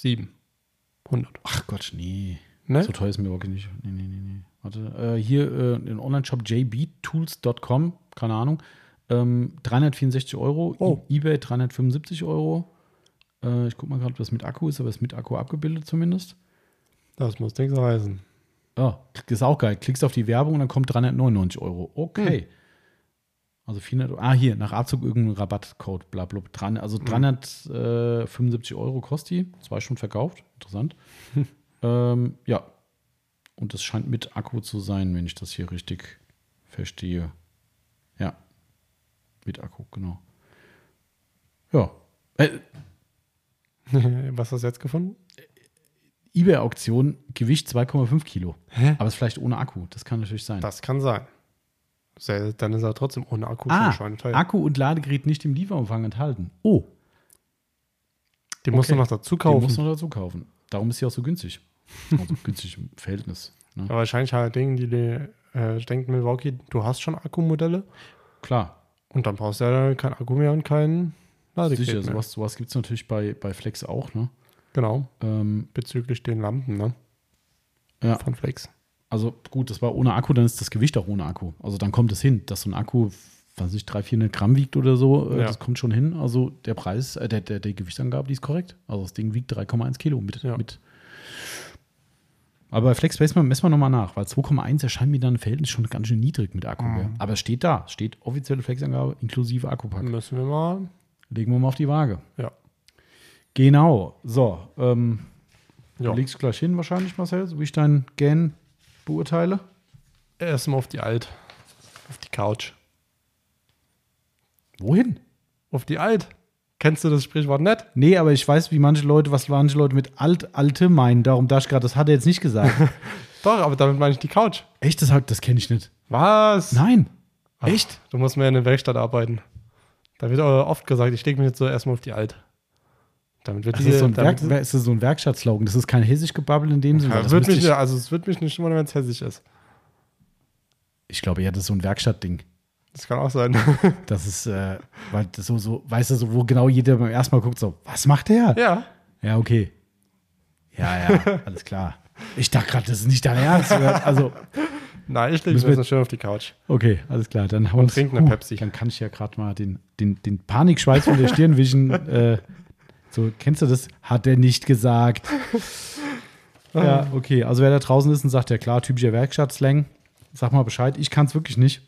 B: 700.
A: Ach Gott, nee.
B: Ne?
A: So teuer ist mir wirklich nicht. Nee, nee, nee, nee. Warte, äh, hier äh, im Online-Shop jbtools.com, keine Ahnung, ähm, 364 Euro,
B: Oh.
A: EBay 375 Euro. Äh, ich gucke mal gerade, was mit Akku ist, aber ist mit Akku abgebildet zumindest.
B: Das muss nichts heißen.
A: Ja, ist auch geil. Klickst auf die Werbung und dann kommt 399 Euro. Okay. Also 400, ah, hier, nach Abzug irgendein Rabattcode, bla, bla, dran. Also 375 Euro kostet die. Zwei schon verkauft. Interessant. ähm, ja. Und das scheint mit Akku zu sein, wenn ich das hier richtig verstehe. Ja. Mit Akku, genau. Ja. Äh,
B: Was hast du jetzt gefunden?
A: eBay-Auktion, Gewicht 2,5 Kilo.
B: Hä?
A: Aber ist vielleicht ohne Akku. Das kann natürlich sein.
B: Das kann sein. Dann ist er trotzdem ohne Akku
A: Ah,
B: schon schweineteuer.
A: Akku und Ladegerät nicht im Lieferumfang enthalten. Oh,
B: Den musst du
A: okay.
B: noch dazu
A: den
B: kaufen.
A: musst du noch dazu kaufen. Darum ist sie auch so günstig. Also günstig im Verhältnis. Ne?
B: Ja, wahrscheinlich halt Dinge, die, die äh, denkt Milwaukee, du hast schon Akkumodelle
A: Klar,
B: und dann brauchst du ja kein Akku mehr und kein Ladegerät
A: sicher.
B: mehr.
A: Sowas, sowas gibt es natürlich bei, bei Flex auch. Ne?
B: Genau,
A: Ähm,
B: bezüglich den Lampen, ne?
A: Ja.
B: Von Flex.
A: Also gut, das war ohne Akku, dann ist das Gewicht auch ohne Akku. Also dann kommt es hin, dass so ein Akku, was weiß ich, 300, 400 Gramm wiegt oder so. Äh,
B: Ja.
A: Das kommt schon hin. Also der Preis, äh, der, der, der Gewichtsangabe, die ist korrekt. Also das Ding wiegt 3,1 Kilo mit.
B: Ja.
A: mit aber bei Flex messen wir, nochmal nach, weil 2,1 erscheint mir dann im Verhältnis schon ganz schön niedrig mit Akku.
B: Mhm.
A: Aber es steht da, steht offizielle Flexangabe inklusive Akkupack.
B: Müssen wir mal.
A: Legen wir mal auf die Waage.
B: Ja.
A: Genau. So, ähm,
B: Ja.
A: Du legst gleich hin wahrscheinlich, Marcel, so wie ich dein Gan beurteile.
B: Erstmal auf die Alt. Auf die Couch.
A: Wohin?
B: Auf die Alt. Kennst du das Sprichwort nicht?
A: Nee, aber ich weiß, wie manche Leute, was manche Leute mit alt, alte meinen. Darum dachte ich gerade, das hat er jetzt nicht gesagt.
B: Doch, aber damit meine ich die Couch.
A: Echt, das, das kenne ich nicht.
B: Was?
A: Nein.
B: Ach,
A: Echt?
B: Du musst mehr in der Werkstatt arbeiten. Da wird aber oft gesagt, ich lege mich jetzt so erstmal auf die Alt. Damit wird
A: Das ist, so ein Werk, ist das so ein Werkstattslogan. Das ist kein hessisch Gebabbel in dem Sinne.
B: ja, wird mich,
A: ich,
B: also es wird mich nicht wundern, wenn es hessisch ist.
A: ich glaube, ja, das ist so ein Werkstattding.
B: Das kann auch sein.
A: Das ist, äh, weil das so, so, weißt du, so, wo genau jeder beim ersten Mal guckt, so, was macht der?
B: ja.
A: Ja, okay. Ja, ja, alles klar. Ich dachte gerade, das ist nicht dein Ernst. Also,
B: Nein, ich lege mich
A: wir-
B: erstmal schön auf die Couch.
A: okay, alles klar. Dann hauen
B: Und
A: wir's-
B: trinken eine
A: Huh,
B: Pepsi.
A: Dann kann ich ja gerade mal den, den, den Panikschweiß von der Stirn wischen. äh, so, kennst du das? Hat er nicht gesagt. ja, okay. Also, wer da draußen ist und sagt, ja klar, typischer Werkstattslang, sag mal Bescheid. Ich kann es wirklich nicht.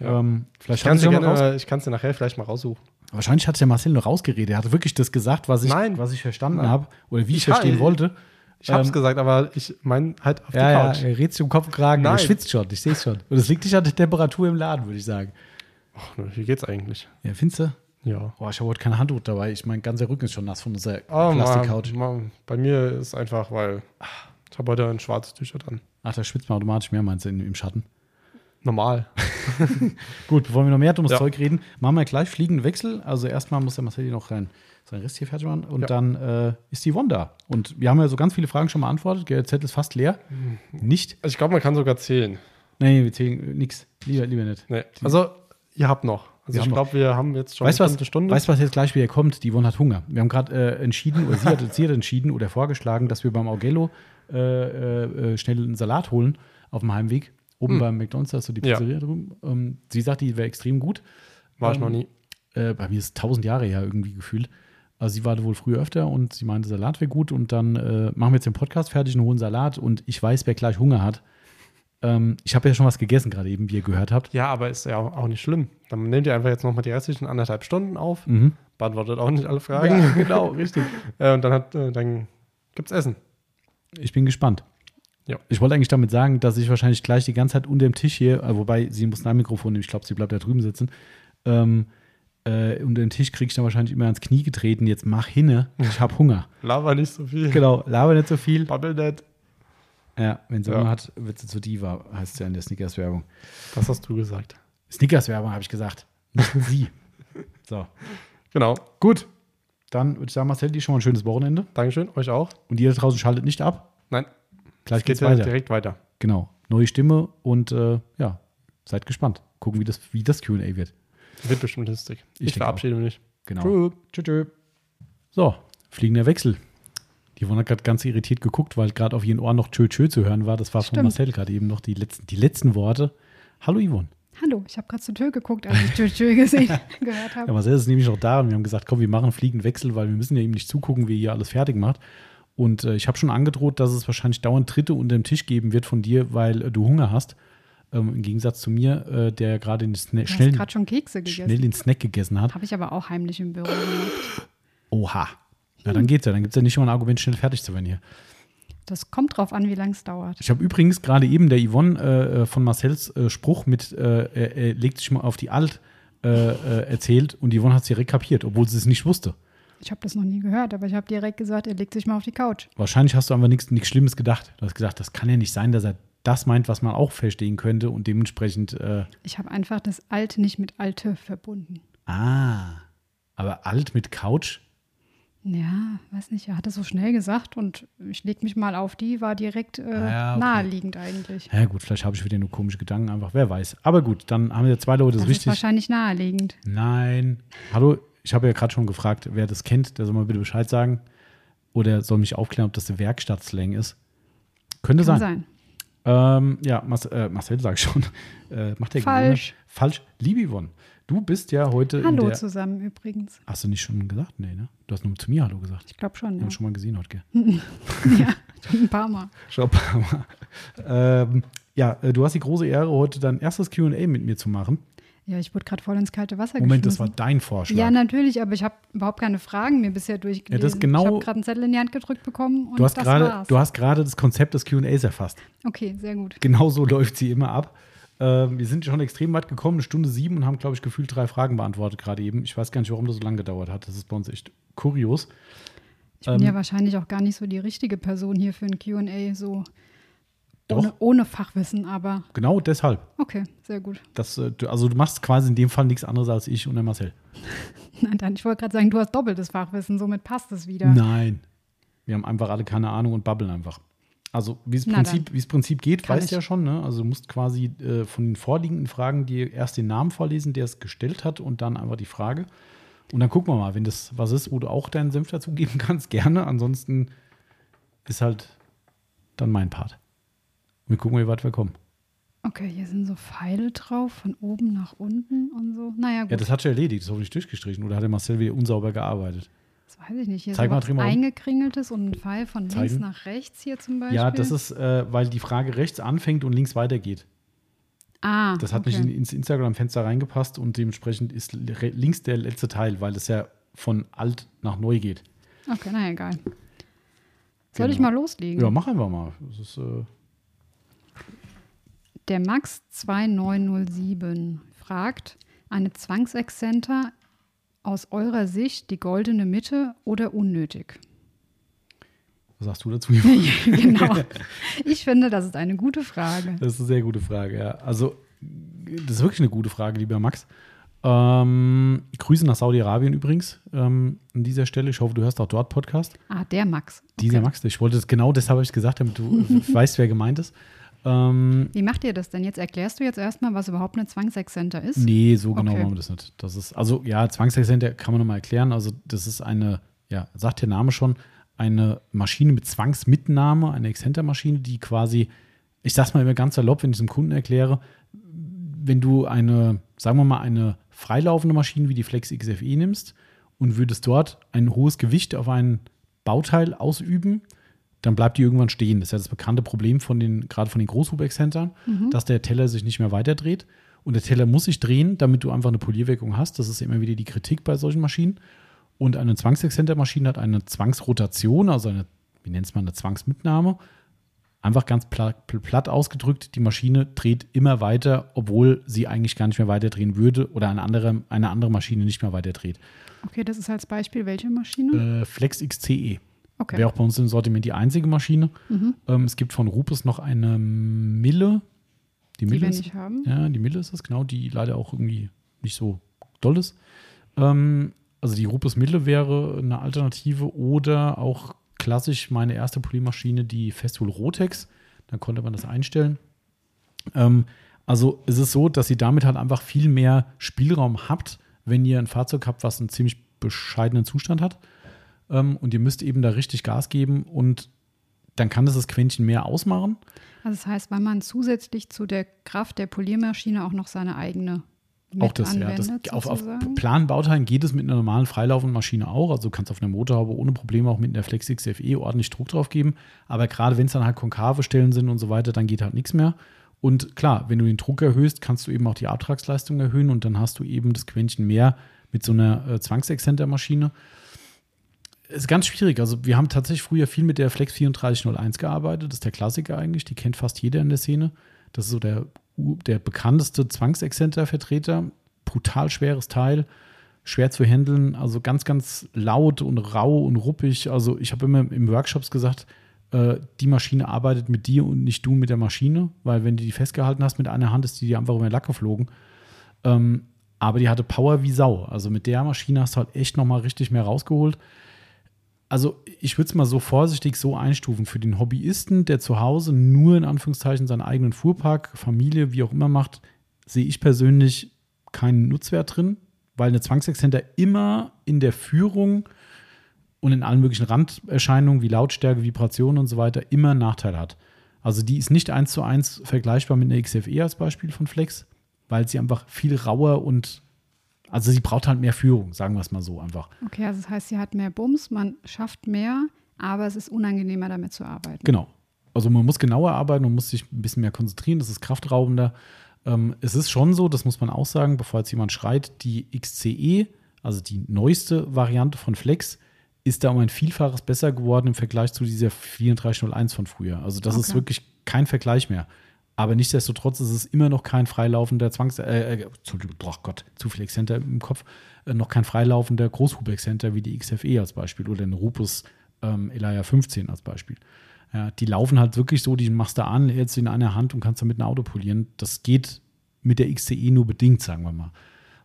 B: Ja.
A: Ähm, vielleicht
B: Ich kann es dir ich dir nachher vielleicht mal raussuchen.
A: Wahrscheinlich hat der Marcel nur rausgeredet. Er hat wirklich das gesagt, was ich,
B: Nein.
A: was ich verstanden habe oder wie ich,
B: Ich
A: verstehen
B: hab-
A: wollte.
B: Ich hab's
A: Ähm,
B: gesagt, aber ich meine halt auf
A: Ja,
B: die
A: ja,
B: Couch.
A: er redet sich um Kopf und Kragen. Er schwitzt schon, ich sehe es schon. Und es liegt nicht an der Temperatur im Laden, würde ich sagen.
B: Ach, wie geht's eigentlich?
A: Ja, findest du?
B: Ja.
A: Boah, ich habe heute keine Handtuch dabei. Ich mein ganzer Rücken ist schon nass von unserer
B: Oh,
A: Plastikcouch.
B: Bei mir ist einfach, weil ich habe heute ein schwarzes T-Shirt an.
A: Ach, da schwitzt man automatisch mehr, meinst du, in, im Schatten.
B: Normal.
A: Gut, bevor wir noch mehr dummes
B: Ja.
A: Zeug reden, machen wir gleich fliegenden Wechsel. Also erstmal muss der Marcel hier noch rein sein Rest hier fertig machen und
B: Ja.
A: dann äh, ist die Yvonne da. Und wir haben ja so ganz viele Fragen schon beantwortet. Der Zettel ist fast leer. Nicht?
B: Ich glaube, man kann sogar zählen.
A: Nee, wir zählen nichts. Lieber, lieber nicht.
B: Nee. Also, ihr habt noch. Also,
A: Wir
B: ich glaube, wir haben jetzt schon
A: Weißt du was,
B: eine Stunde.
A: weißt, du, was jetzt gleich wieder kommt? Die Yvonne hat Hunger. Wir haben gerade äh, entschieden, oder sie hat, sie hat entschieden oder vorgeschlagen, dass wir beim Augello äh, äh, äh, schnell einen Salat holen auf dem Heimweg. Oben beim McDonalds, ist so die
B: Hm. Ja.
A: Pizzeria drüben. Ähm, sie sagt, die wäre extrem gut.
B: War ich
A: ähm,
B: noch nie.
A: Äh, bei mir ist es tausend Jahre her irgendwie gefühlt. Also sie war wohl früher öfter und sie meinte, Salat wäre gut. Und dann äh, machen wir jetzt den Podcast fertig, einen hohen Salat. Und ich weiß, wer gleich Hunger hat. Ähm, ich habe ja schon was gegessen gerade eben, wie ihr gehört habt.
B: Ja, aber ist ja auch nicht schlimm. Dann nehmt ihr einfach jetzt nochmal die restlichen anderthalb Stunden auf.
A: Mhm.
B: Beantwortet auch nicht alle Fragen.
A: Ja, genau, richtig.
B: Äh, und dann, hat, äh, dann gibt's Essen.
A: Ich bin gespannt.
B: Ja.
A: Ich wollte eigentlich damit sagen, dass ich wahrscheinlich gleich die ganze Zeit unter dem Tisch hier, äh, wobei sie muss ein Mikrofon nehmen, ich glaube, sie bleibt da drüben sitzen. Ähm, äh, unter den Tisch kriege ich dann wahrscheinlich immer ans Knie getreten. Jetzt mach hinne, ich habe Hunger.
B: Laber nicht so viel.
A: genau, laber nicht so viel.
B: Babbel nicht.
A: Ja, wenn sie
B: Ja.
A: Hunger hat, wird sie zu Diva, heißt es ja in der Snickers-Werbung.
B: Das hast du gesagt.
A: Snickers-Werbung habe ich gesagt, nicht sie. so,
B: Genau.
A: gut. Dann würde ich sagen, Marcel, dir schon mal ein schönes Wochenende.
B: Dankeschön. Euch auch.
A: Und ihr da draußen schaltet nicht ab.
B: Nein,
A: Gleich
B: geht
A: geht's
B: ja
A: weiter.
B: direkt weiter.
A: Genau. Neue Stimme und äh, ja, seid gespannt. Gucken, wie das, wie das QA wird.
B: Wird bestimmt lustig.
A: Ich
B: Ich, verabschiede mich.
A: Genau.
B: Tschö,
A: tschö. So, fliegender Wechsel. Die Yvonne hat gerade ganz irritiert geguckt, weil gerade auf ihren Ohren noch Tschö, tschö zu hören war. Das war von
C: Stimmt.
A: Marcel gerade eben noch die letzten, die letzten Worte. Hallo Yvonne.
C: Hallo, ich habe gerade zur Tür geguckt, als ich Tür, Tür gesehen, gehört
A: Ja,
C: habe.
A: Marcel ist nämlich noch da und wir haben gesagt, komm, wir machen einen fliegenden Wechsel, weil wir müssen ja ihm nicht zugucken, wie hier alles fertig macht. Und äh, ich habe schon angedroht, dass es wahrscheinlich dauernd Tritte unter dem Tisch geben wird von dir, weil äh, du Hunger hast. Ähm, Im Gegensatz zu mir, äh, der gerade den Sna
C: Du
A: schnell, schnell den Snack gegessen hat.
C: Habe ich aber auch heimlich im Büro gemacht.
A: Oha. Ja, dann geht's ja. Dann gibt es ja nicht mal ein Argument, schnell fertig zu werden hier.
C: Das kommt drauf an, wie lange es dauert.
A: Ich habe übrigens gerade eben der Yvonne äh, äh, von Marcells äh, Spruch mit äh, er, er legt sich mal auf die Alt äh, äh, erzählt und Yvonne hat es direkt kapiert, obwohl sie es nicht wusste.
C: Ich habe das noch nie gehört, aber ich habe direkt gesagt, er legt sich mal auf die Couch.
A: Wahrscheinlich hast du aber nichts nichts Schlimmes gedacht. Du hast gesagt, das kann ja nicht sein, dass er das meint, was man auch verstehen könnte und dementsprechend, äh,
C: Ich habe einfach das Alte nicht mit Alte verbunden.
A: ah, aber alt mit Couch?
C: Ja, weiß nicht, er hat es so schnell gesagt und ich leg mich mal auf die, war direkt äh,
A: ja, okay.
C: naheliegend eigentlich.
A: Ja gut, vielleicht habe ich wieder nur komische Gedanken, einfach, wer weiß. Aber gut, dann haben wir zwei Leute, das,
C: Das
A: ist
C: ist
A: wichtig.
C: wahrscheinlich naheliegend.
A: Nein. Hallo, ich habe ja gerade schon gefragt, wer das kennt, der soll mal bitte Bescheid sagen. Oder soll mich aufklären, ob das der Werkstattslang ist. Könnte
C: Kann
A: sein.
C: sein.
A: Ähm, ja, Marcel, äh, Marcel sag ich schon. Äh, macht der
C: Falsch.
A: Gewohne. Falsch. Liebe Yvonne, du bist ja heute in
C: Hallo zusammen übrigens.
A: Hast du nicht schon gesagt? Nee, ne? Du hast nur zu mir Hallo gesagt.
C: Ich glaube schon,
A: Wir
C: ja.
A: haben schon mal gesehen heute, gell?
C: ja. Schon ein paar Mal.
A: Schon ein paar Mal. ähm, ja, äh, du hast die große Ehre, heute dein erstes QA mit mir zu machen.
C: Ja, ich wurde gerade voll ins kalte Wasser
A: Moment, das war dein Vorschlag.
C: Ja, natürlich, aber ich habe überhaupt keine Fragen mir bisher durchgelesen.
A: Ja, das ist genau-
C: ich habe gerade einen Zettel in die Hand gedrückt bekommen und
A: du hast
C: das
A: gerade,
C: war's.
A: du hast gerade das Konzept des Q&As erfasst.
C: okay, sehr gut.
A: Genau so läuft sie immer ab. Ähm, wir sind schon extrem weit gekommen, eine Stunde sieben und haben, glaube ich, gefühlt drei Fragen beantwortet gerade eben. Ich weiß gar nicht, warum das so lange gedauert hat. Das ist bei uns echt kurios.
C: Ich bin
A: Ähm,
C: ja wahrscheinlich auch gar nicht so die richtige Person hier für ein Q&A, so ohne, ohne Fachwissen, aber
A: Genau deshalb.
C: okay, sehr gut.
A: Das, äh, also du machst quasi in dem Fall nichts anderes als ich und der Marcel.
C: Nein, dann, ich wollte gerade sagen, du hast doppeltes Fachwissen, somit passt es wieder.
A: Nein. Wir haben einfach alle keine Ahnung und babbeln einfach. Also, wie
C: Na
A: Prinzip, Prinzip geht,
C: Kann
A: weißt
C: ich.
A: ja schon. Ne? Also, du musst quasi äh, von den vorliegenden Fragen dir erst den Namen vorlesen, der es gestellt hat, und dann einfach die Frage. Und dann gucken wir mal, wenn das was ist, wo du auch deinen Senf dazugeben kannst, gerne. Ansonsten ist halt dann mein Part. Wir gucken, wie weit wir kommen.
C: Okay, hier sind so Pfeile drauf, von oben nach unten und so. Naja, gut,
A: Ja, das hat schon erledigt, das ist hoffentlich durchgestrichen. Oder hat der Marcel wieder unsauber gearbeitet?
C: Weiß ich nicht. Hier
A: Zeig mal,
C: so was
A: mal um.
C: eingekringeltes und ein Pfeil von links
A: Zeigen.
C: nach rechts hier zum Beispiel.
A: Ja, das ist, äh, weil die Frage rechts anfängt und links weitergeht.
C: ah,
A: Das hat
C: okay.
A: nicht in, ins Instagram-Fenster reingepasst und dementsprechend ist links der letzte Teil, weil es ja von alt nach neu geht.
C: Okay, naja, egal. Soll ich
A: Genau.
C: mal loslegen?
A: Ja, mach einfach mal. Ist, äh,
C: Der Max 2907 fragt, eine Zwangsexzenter aus eurer Sicht die goldene Mitte oder unnötig?
A: was sagst du dazu?
C: genau. Ich finde, das ist eine gute Frage.
A: Das ist eine sehr gute Frage, ja. Also, das ist wirklich eine gute Frage, lieber Max. Ähm, Grüße nach Saudi-Arabien übrigens ähm, an dieser Stelle. Ich hoffe, du hörst auch dort Podcast.
C: Ah, der Max.
A: Dieser Max, ich wollte es genau deshalb habe ich gesagt, damit du weißt, wer gemeint ist. Ähm,
C: Wie macht ihr das denn jetzt? Erklärst du jetzt erstmal, was überhaupt eine Zwangsexzenter ist?
A: Nee, so genau
C: Okay.
A: machen wir das nicht. Das ist, also ja, Zwangsexzenter kann man nochmal erklären. Also, das ist eine, ja, sagt der Name schon, eine Maschine mit Zwangsmitnahme, eine Exzentermaschine, die quasi, ich sag's mal immer ganz salopp, wenn ich es dem Kunden erkläre, wenn du eine, sagen wir mal, eine freilaufende Maschine wie die Flex XFE nimmst und würdest dort ein hohes Gewicht auf ein Bauteil ausüben, dann bleibt die irgendwann stehen. Das ist ja das bekannte Problem von den, gerade von den Großhubexzentern, dass der Teller sich nicht mehr weiterdreht. Und der Teller muss sich drehen, damit du einfach eine Polierwirkung hast. Das ist immer wieder die Kritik bei solchen Maschinen. Und eine Zwangsexzentermaschine hat eine Zwangsrotation, also eine, wie nennt es man, eine Zwangsmitnahme. Einfach ganz platt, platt ausgedrückt, die Maschine dreht immer weiter, obwohl sie eigentlich gar nicht mehr weiter drehen würde oder eine andere, eine andere Maschine nicht mehr weiter dreht.
C: Okay, das ist als Beispiel welche Maschine?
A: Äh, Flex XCE.
C: Okay.
A: Wäre auch bei uns im Sortiment die einzige Maschine. Ähm, es gibt von Rupes noch eine Mille. Die
C: die
A: Mille
C: wir
A: ist,
C: nicht haben.
A: ja, die Mille ist das, genau, die leider auch irgendwie nicht so doll ist. Ähm, also die Rupes Mille wäre eine Alternative oder auch klassisch meine erste Poliermaschine, die Festool Rotex. Dann konnte man das einstellen. Ähm, also es ist so, dass ihr damit halt einfach viel mehr Spielraum habt, wenn ihr ein Fahrzeug habt, was einen ziemlich bescheidenen Zustand hat. Ähm, und ihr müsst eben da richtig Gas geben und dann kann das das Quäntchen mehr ausmachen.
C: Also das heißt, weil man zusätzlich zu der Kraft der Poliermaschine auch noch seine eigene
A: Auch das, ja. Das,
C: anwendet,
A: auf, auf? Planbauteilen geht es mit einer normalen freilaufenden Maschine auch. Also du kannst auf einer Motorhaube ohne Probleme auch mit einer Flex XFE ordentlich Druck drauf geben. Aber gerade wenn es dann halt konkave Stellen sind und so weiter, dann geht halt nichts mehr. Und klar, wenn du den Druck erhöhst, kannst du eben auch die Abtragsleistung erhöhen und dann hast du eben das Quäntchen mehr mit so einer äh, Zwangsexzentermaschine. Ist ganz schwierig. Also, wir haben tatsächlich früher viel mit der Flex 3401 gearbeitet. Das ist der Klassiker eigentlich. Die kennt fast jeder in der Szene. Das ist so der, der bekannteste Zwangsexzenter-Vertreter. Brutal schweres Teil, schwer zu handeln. Also, ganz, ganz laut und rau und ruppig. Also, ich habe immer im Workshops gesagt, äh, die Maschine arbeitet mit dir und nicht du mit der Maschine, weil wenn du die festgehalten hast mit einer Hand, ist die dir einfach über den Lack geflogen. Ähm, aber die hatte Power wie Sau. Also mit der Maschine hast du halt echt nochmal richtig mehr rausgeholt. Also ich würde es mal so vorsichtig so einstufen. Für den Hobbyisten, der zu Hause nur in Anführungszeichen seinen eigenen Fuhrpark, Familie, wie auch immer macht, sehe ich persönlich keinen Nutzwert drin, weil eine Zwangsexzenter immer in der Führung und in allen möglichen Randerscheinungen wie Lautstärke, Vibration und so weiter immer einen Nachteil hat. Also die ist nicht eins zu eins vergleichbar mit einer XFE als Beispiel von Flex, weil sie einfach viel rauer und also sie braucht halt mehr Führung, sagen wir es mal so einfach.
C: Okay, also das heißt, sie hat mehr Bums, man schafft mehr, aber es ist unangenehmer, damit zu arbeiten.
A: Genau. Also man muss genauer arbeiten und muss sich ein bisschen mehr konzentrieren, das ist kraftraubender. Ähm, es ist schon so, das muss man auch sagen, bevor jetzt jemand schreit, die XCE, also die neueste Variante von Flex, ist da um ein Vielfaches besser geworden im Vergleich zu dieser 3401 von früher. Also das ist
C: Okay.
A: wirklich kein Vergleich mehr. Aber nichtsdestotrotz ist es immer noch kein freilaufender Zwangs... Äh, äh, Entschuldigung, oh Gott, zu viel Exzenter im Kopf. Äh, noch kein freilaufender Großhub-Exzenter wie die XFE als Beispiel oder eine Rupus ähm, Elia 15 als Beispiel. Ja, die laufen halt wirklich so, die machst du an, hältst sie in einer Hand und kannst damit ein Auto polieren. Das geht mit der XCE nur bedingt, sagen wir mal.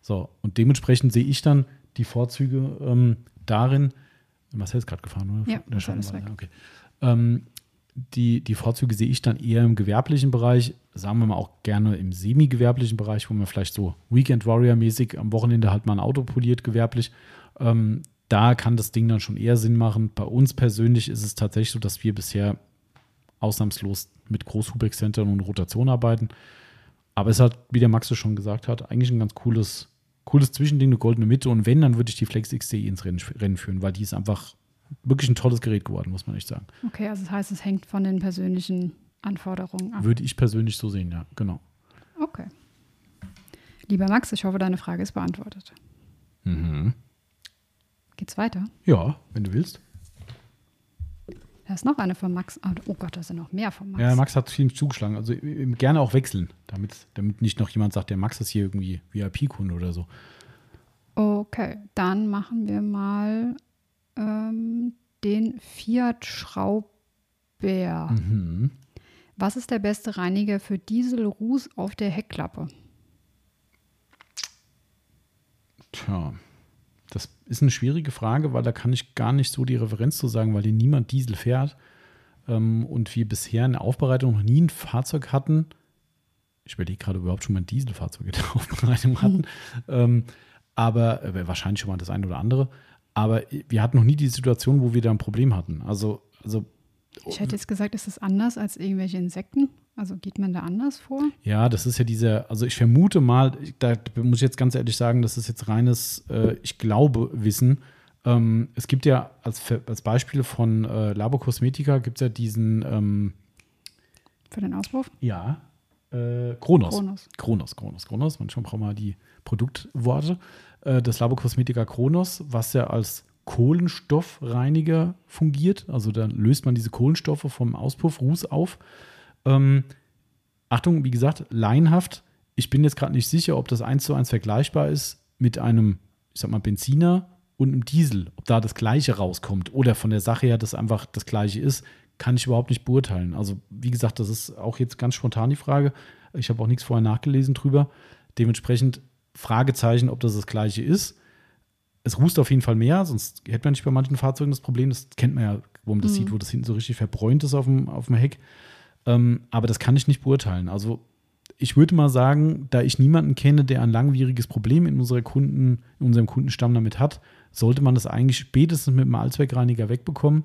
A: So, und dementsprechend sehe ich dann die Vorzüge ähm, darin, Marcel ist gerade gefahren, oder?
C: Ja,
A: Der
C: Marcel ist weg.
A: Okay. Ähm, die, die Vorzüge sehe ich dann eher im gewerblichen Bereich, sagen wir mal auch gerne im semi-gewerblichen Bereich, wo man vielleicht so Weekend Warrior-mäßig am Wochenende halt mal ein Auto poliert, gewerblich. Ähm, da kann das Ding dann schon eher Sinn machen. Bei uns persönlich ist es tatsächlich so, dass wir bisher ausnahmslos mit Großhubexzentren und Rotation arbeiten. Aber es hat, wie der Max es schon gesagt hat, eigentlich ein ganz cooles, cooles Zwischending, eine goldene Mitte. Und wenn, dann würde ich die Flex XCE ins Rennen, Rennen führen, weil die ist einfach wirklich ein tolles Gerät geworden, muss man echt sagen.
C: Okay, also das heißt, es hängt von den persönlichen Anforderungen ab.
A: Würde ich persönlich so sehen, ja, genau.
C: Okay. Lieber Max, ich hoffe, deine Frage ist beantwortet.
A: Mhm.
C: Geht's weiter?
A: Ja, wenn du willst.
C: Da ist noch eine von Max. Ah, Oh Gott, da sind noch mehr von Max.
A: Ja, Max hat viel zugeschlagen. Also äh, gerne auch wechseln, damit, damit nicht noch jemand sagt, der Max ist hier irgendwie VIP-Kunde oder so.
C: Okay, dann machen wir mal ähm, den Fiat Schrauber.
A: Mhm.
C: Was ist der beste Reiniger für Dieselruß auf der Heckklappe?
A: Tja, das ist eine schwierige Frage, weil da kann ich gar nicht so die Referenz zu sagen, weil hier niemand Diesel fährt ähm, und wir bisher in der Aufbereitung noch nie ein Fahrzeug hatten. Ich überlege gerade überhaupt schon mal ein Dieselfahrzeug in der Aufbereitung hatten. ähm, aber äh, wahrscheinlich schon mal das eine oder andere. Aber wir hatten noch nie die Situation, wo wir da ein Problem hatten. Also, also
C: Ich hätte jetzt gesagt, ist das anders als irgendwelche Insekten? Also geht man da anders vor?
A: Ja, das ist ja dieser, also ich vermute mal, da muss ich jetzt ganz ehrlich sagen, das ist jetzt reines, äh, ich glaube, Wissen. Ähm, es gibt ja als, als Beispiel von äh, Labo Cosmetica gibt es ja diesen, ähm,
C: Für den Auspuff?
A: ja, äh, Kronos.
C: Kronos.
A: Kronos, Kronos, Kronos. Manchmal brauchen wir die Produktworte. Äh, das Labo Cosmetica Kronos, was ja als Kohlenstoffreiniger fungiert. Also da löst man diese Kohlenstoffe vom Auspuff Ruß auf. Ähm, Achtung, wie gesagt, laienhaft. Ich bin jetzt gerade nicht sicher, ob das eins zu eins vergleichbar ist mit einem, ich sag mal, Benziner und einem Diesel. Ob da das Gleiche rauskommt oder von der Sache her das einfach das Gleiche ist, kann ich überhaupt nicht beurteilen. Also, wie gesagt, das ist auch jetzt ganz spontan die Frage. Ich habe auch nichts vorher nachgelesen drüber. Dementsprechend Fragezeichen, ob das das Gleiche ist. Es rußt auf jeden Fall mehr, sonst hätte man nicht bei manchen Fahrzeugen das Problem. Das kennt man ja, wo man das sieht, wo das hinten so richtig verbräunt ist auf dem, auf dem Heck. Ähm, aber das kann ich nicht beurteilen. Also ich würde mal sagen, da ich niemanden kenne, der ein langwieriges Problem in, unserer Kunden, in unserem Kundenstamm damit hat, sollte man das eigentlich spätestens mit einem Allzweckreiniger wegbekommen.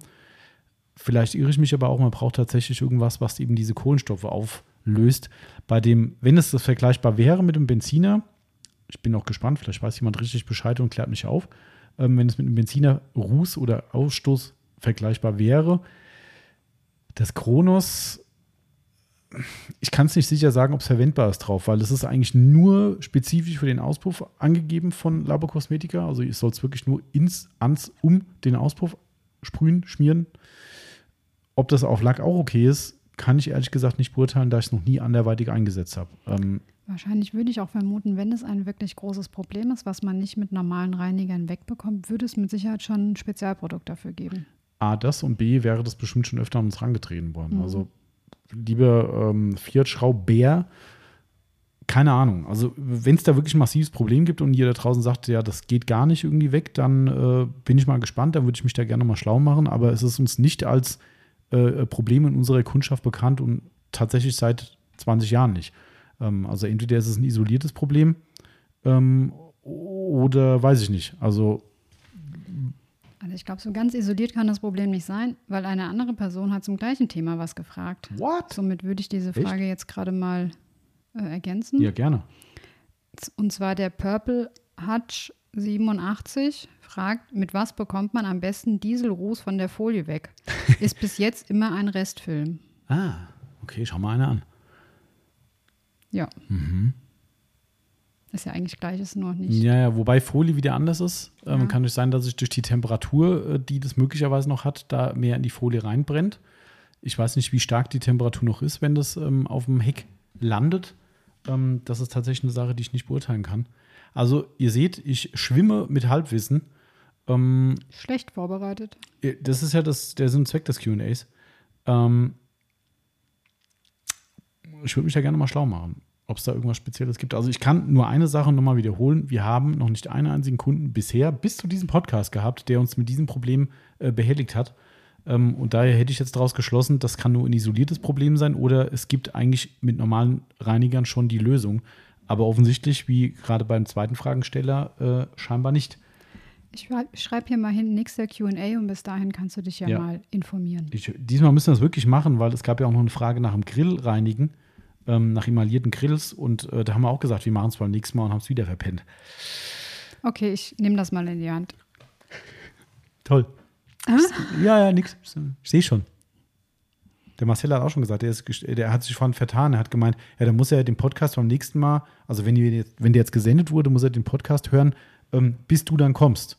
A: Vielleicht irre ich mich aber auch, man braucht tatsächlich irgendwas, was eben diese Kohlenstoffe auflöst. Bei dem, wenn es das vergleichbar wäre mit dem Benziner, ich bin auch gespannt, vielleicht weiß jemand richtig Bescheid und klärt mich auf, ähm, wenn es mit einem Benziner Ruß oder Ausstoß vergleichbar wäre. Das Kronos, ich kann es nicht sicher sagen, ob es verwendbar ist drauf, weil es ist eigentlich nur spezifisch für den Auspuff angegeben von Labo Cosmetica. Also ich soll es wirklich nur ins, ans, um den Auspuff sprühen, schmieren. Ob das auf Lack auch okay ist, kann ich ehrlich gesagt nicht beurteilen, da ich es noch nie anderweitig eingesetzt habe. Ähm,
C: Wahrscheinlich würde ich auch vermuten, wenn es ein wirklich großes Problem ist, was man nicht mit normalen Reinigern wegbekommt, würde es mit Sicherheit schon ein Spezialprodukt dafür geben.
A: A, das und B, wäre das bestimmt schon öfter an uns herangetreten worden.
C: Mhm.
A: Also, lieber ähm, Fiat Schrauber, keine Ahnung. Also, wenn es da wirklich ein massives Problem gibt und ihr da draußen sagt, ja, das geht gar nicht irgendwie weg, dann äh, bin ich mal gespannt, dann würde ich mich da gerne mal schlau machen. Aber es ist uns nicht als äh, Problem in unserer Kundschaft bekannt und tatsächlich seit 20 Jahren nicht. Ähm, also, entweder ist es ein isoliertes Problem ähm, oder weiß ich nicht. Also,
C: Also ich glaube, so ganz isoliert kann das Problem nicht sein, weil eine andere Person hat zum gleichen Thema was gefragt.
A: what?
C: Somit würde ich diese
A: Echt?
C: Frage jetzt gerade mal äh, ergänzen.
A: Ja, gerne.
C: Und zwar der Purple Hutch 87 fragt, mit was bekommt man am besten Dieselruß von der Folie weg? Ist bis jetzt immer ein Restfilm.
A: Ah, okay, schau mal einer an.
C: Ja.
A: Mhm.
C: Ist ja eigentlich gleich, ist nur nicht.
A: Ja, ja, wobei Folie wieder anders ist. Ähm,
C: Ja.
A: Kann es sein, dass sich durch die Temperatur, äh, die das möglicherweise noch hat, da mehr in die Folie reinbrennt. Ich weiß nicht, wie stark die Temperatur noch ist, wenn das ähm, auf dem Heck landet. Ähm, das ist tatsächlich eine Sache, die ich nicht beurteilen kann. Also, ihr seht, ich schwimme mit Halbwissen. Ähm,
C: Schlecht vorbereitet.
A: das ist ja das, der Sinn und Zweck des QAs. Ähm, ich würde mich da gerne mal schlau machen, ob es da irgendwas Spezielles gibt. Also ich kann nur eine Sache nochmal wiederholen. Wir haben noch nicht einen einzigen Kunden bisher bis zu diesem Podcast gehabt, der uns mit diesem Problem äh, behelligt hat. Ähm, und daher hätte ich jetzt daraus geschlossen, das kann nur ein isoliertes Problem sein oder es gibt eigentlich mit normalen Reinigern schon die Lösung. Aber offensichtlich, wie gerade beim zweiten Fragensteller, äh, scheinbar nicht.
C: Ich schreibe hier mal hin, nächster QA und bis dahin kannst du dich ja,
A: Ja.
C: mal informieren.
A: Ich, diesmal müssen wir das wirklich machen, weil es gab ja auch noch eine Frage nach dem Grillreinigen, ähm, nach emaillierten Grills. Und äh, da haben wir auch gesagt, wir machen es beim nächsten Mal und haben es wieder verpennt.
C: Okay, ich nehme das mal in die Hand.
A: Toll. Ja, ja, nix. Ich sehe schon. Der Marcel hat auch schon gesagt, der, ist, der hat sich vorhin vertan. Er hat gemeint, ja, dann muss er den Podcast beim nächsten Mal, also wenn, die jetzt, wenn der jetzt gesendet wurde, muss er den Podcast hören, ähm, bis du dann kommst.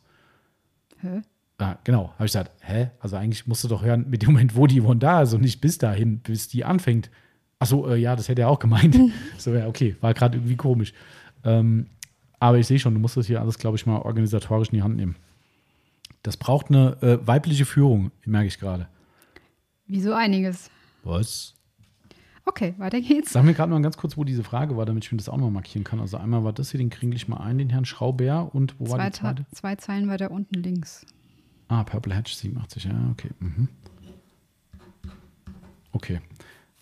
C: Hä?
A: Ah, genau, habe ich gesagt, hä? Also eigentlich musst du doch hören, mit dem Moment, wo die Yvonne da ist und nicht bis dahin, bis die anfängt. Achso, äh, ja, das hätte er auch gemeint. so, ja, okay, war gerade irgendwie komisch. Ähm, aber ich sehe schon, du musst das hier alles, glaube ich, mal organisatorisch in die Hand nehmen. Das braucht eine äh, weibliche Führung, merke ich gerade.
C: Wie so einiges.
A: Was?
C: Okay, weiter geht's.
A: Sag mir gerade mal ganz kurz, wo diese Frage war, damit ich mir das auch noch markieren kann. Also einmal war das hier, den kriege ich mal ein, den Herrn Schrauber. Und wo war
C: Zwei,
A: die zweite?
C: Zwei Zeilen weiter unten links.
A: Ah, Purple Hatch 87, ja, okay. Mhm. Okay.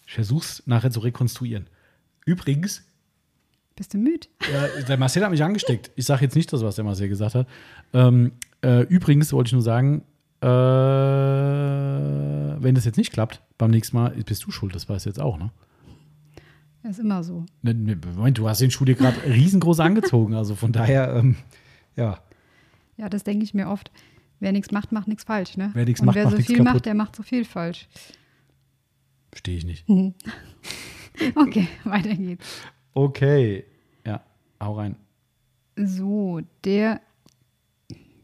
A: Ich versuch's nachher zu rekonstruieren. Übrigens,
C: Bist du müde?
A: ja, der Marcel hat mich angesteckt. Ich sage jetzt nicht das, was der Marcel gesagt hat. Ähm, äh, übrigens wollte ich nur sagen, äh, wenn das jetzt nicht klappt, beim nächsten Mal bist du schuld, das weißt du jetzt auch, ne?
C: Ist immer so.
A: Ne, ne, Moment, du hast den Schuh dir gerade riesengroß angezogen, also von daher, ähm, ja.
C: Ja, das denke ich mir oft. Wer nichts macht, macht nichts falsch, ne?
A: Wer nichts
C: Und
A: macht,
C: wer
A: macht
C: so viel
A: kaputt.
C: macht, der macht so viel falsch.
A: Verstehe ich nicht.
C: Okay, weiter geht's.
A: Okay. Ja, hau rein.
C: So, der,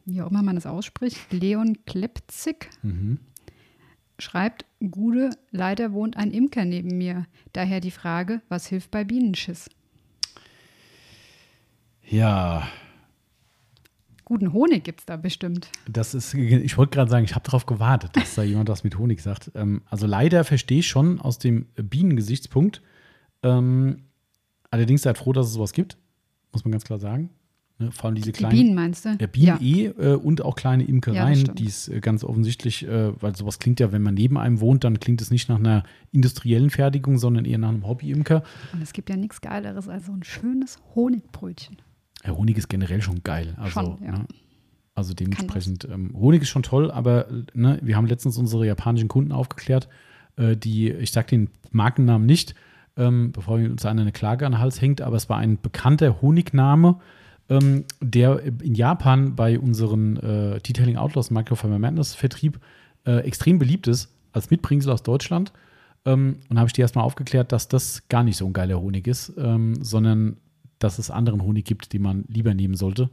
C: wie auch immer man es ausspricht, Leon Klepzig
A: Mhm.
C: schreibt, Gude, leider wohnt ein Imker neben mir. Daher die Frage, was hilft bei Bienenschiss?
A: Ja,
C: Guten Honig gibt's da bestimmt.
A: Das ist, ich wollte gerade sagen, ich habe darauf gewartet, dass da jemand was mit Honig sagt. Ähm, also leider verstehe ich schon aus dem Bienengesichtspunkt. Ähm, allerdings seid froh, dass es sowas gibt, muss man ganz klar sagen. Ne, vor allem diese
C: Die
A: kleinen
C: Bienen meinst du?
A: ja, Bienen eh äh, und auch kleine
C: Ja,
A: Imkereien,
C: stimmt.
A: die es äh, ganz offensichtlich, äh, weil sowas klingt ja, wenn man neben einem wohnt, dann klingt es nicht nach einer industriellen Fertigung, sondern eher nach einem Hobby-Imker.
C: Und es gibt ja nichts Geileres als so ein schönes Honigbrötchen.
A: Ja, Honig ist generell schon geil. Also,
C: Schon, ja.
A: ne? also dementsprechend, ähm, Honig ist schon toll, aber ne, wir haben letztens unsere japanischen Kunden aufgeklärt, äh, die, ich sage den Markennamen nicht, ähm, bevor uns einer eine Klage an den Hals hängt, aber es war ein bekannter Honigname, ähm, der in Japan bei unseren äh, Detailing Outlaws Microfiber Madness Vertrieb äh, extrem beliebt ist, als Mitbringsel aus Deutschland. Ähm, und habe ich die erstmal aufgeklärt, dass das gar nicht so ein geiler Honig ist, ähm, sondern dass es anderen Honig gibt, den man lieber nehmen sollte.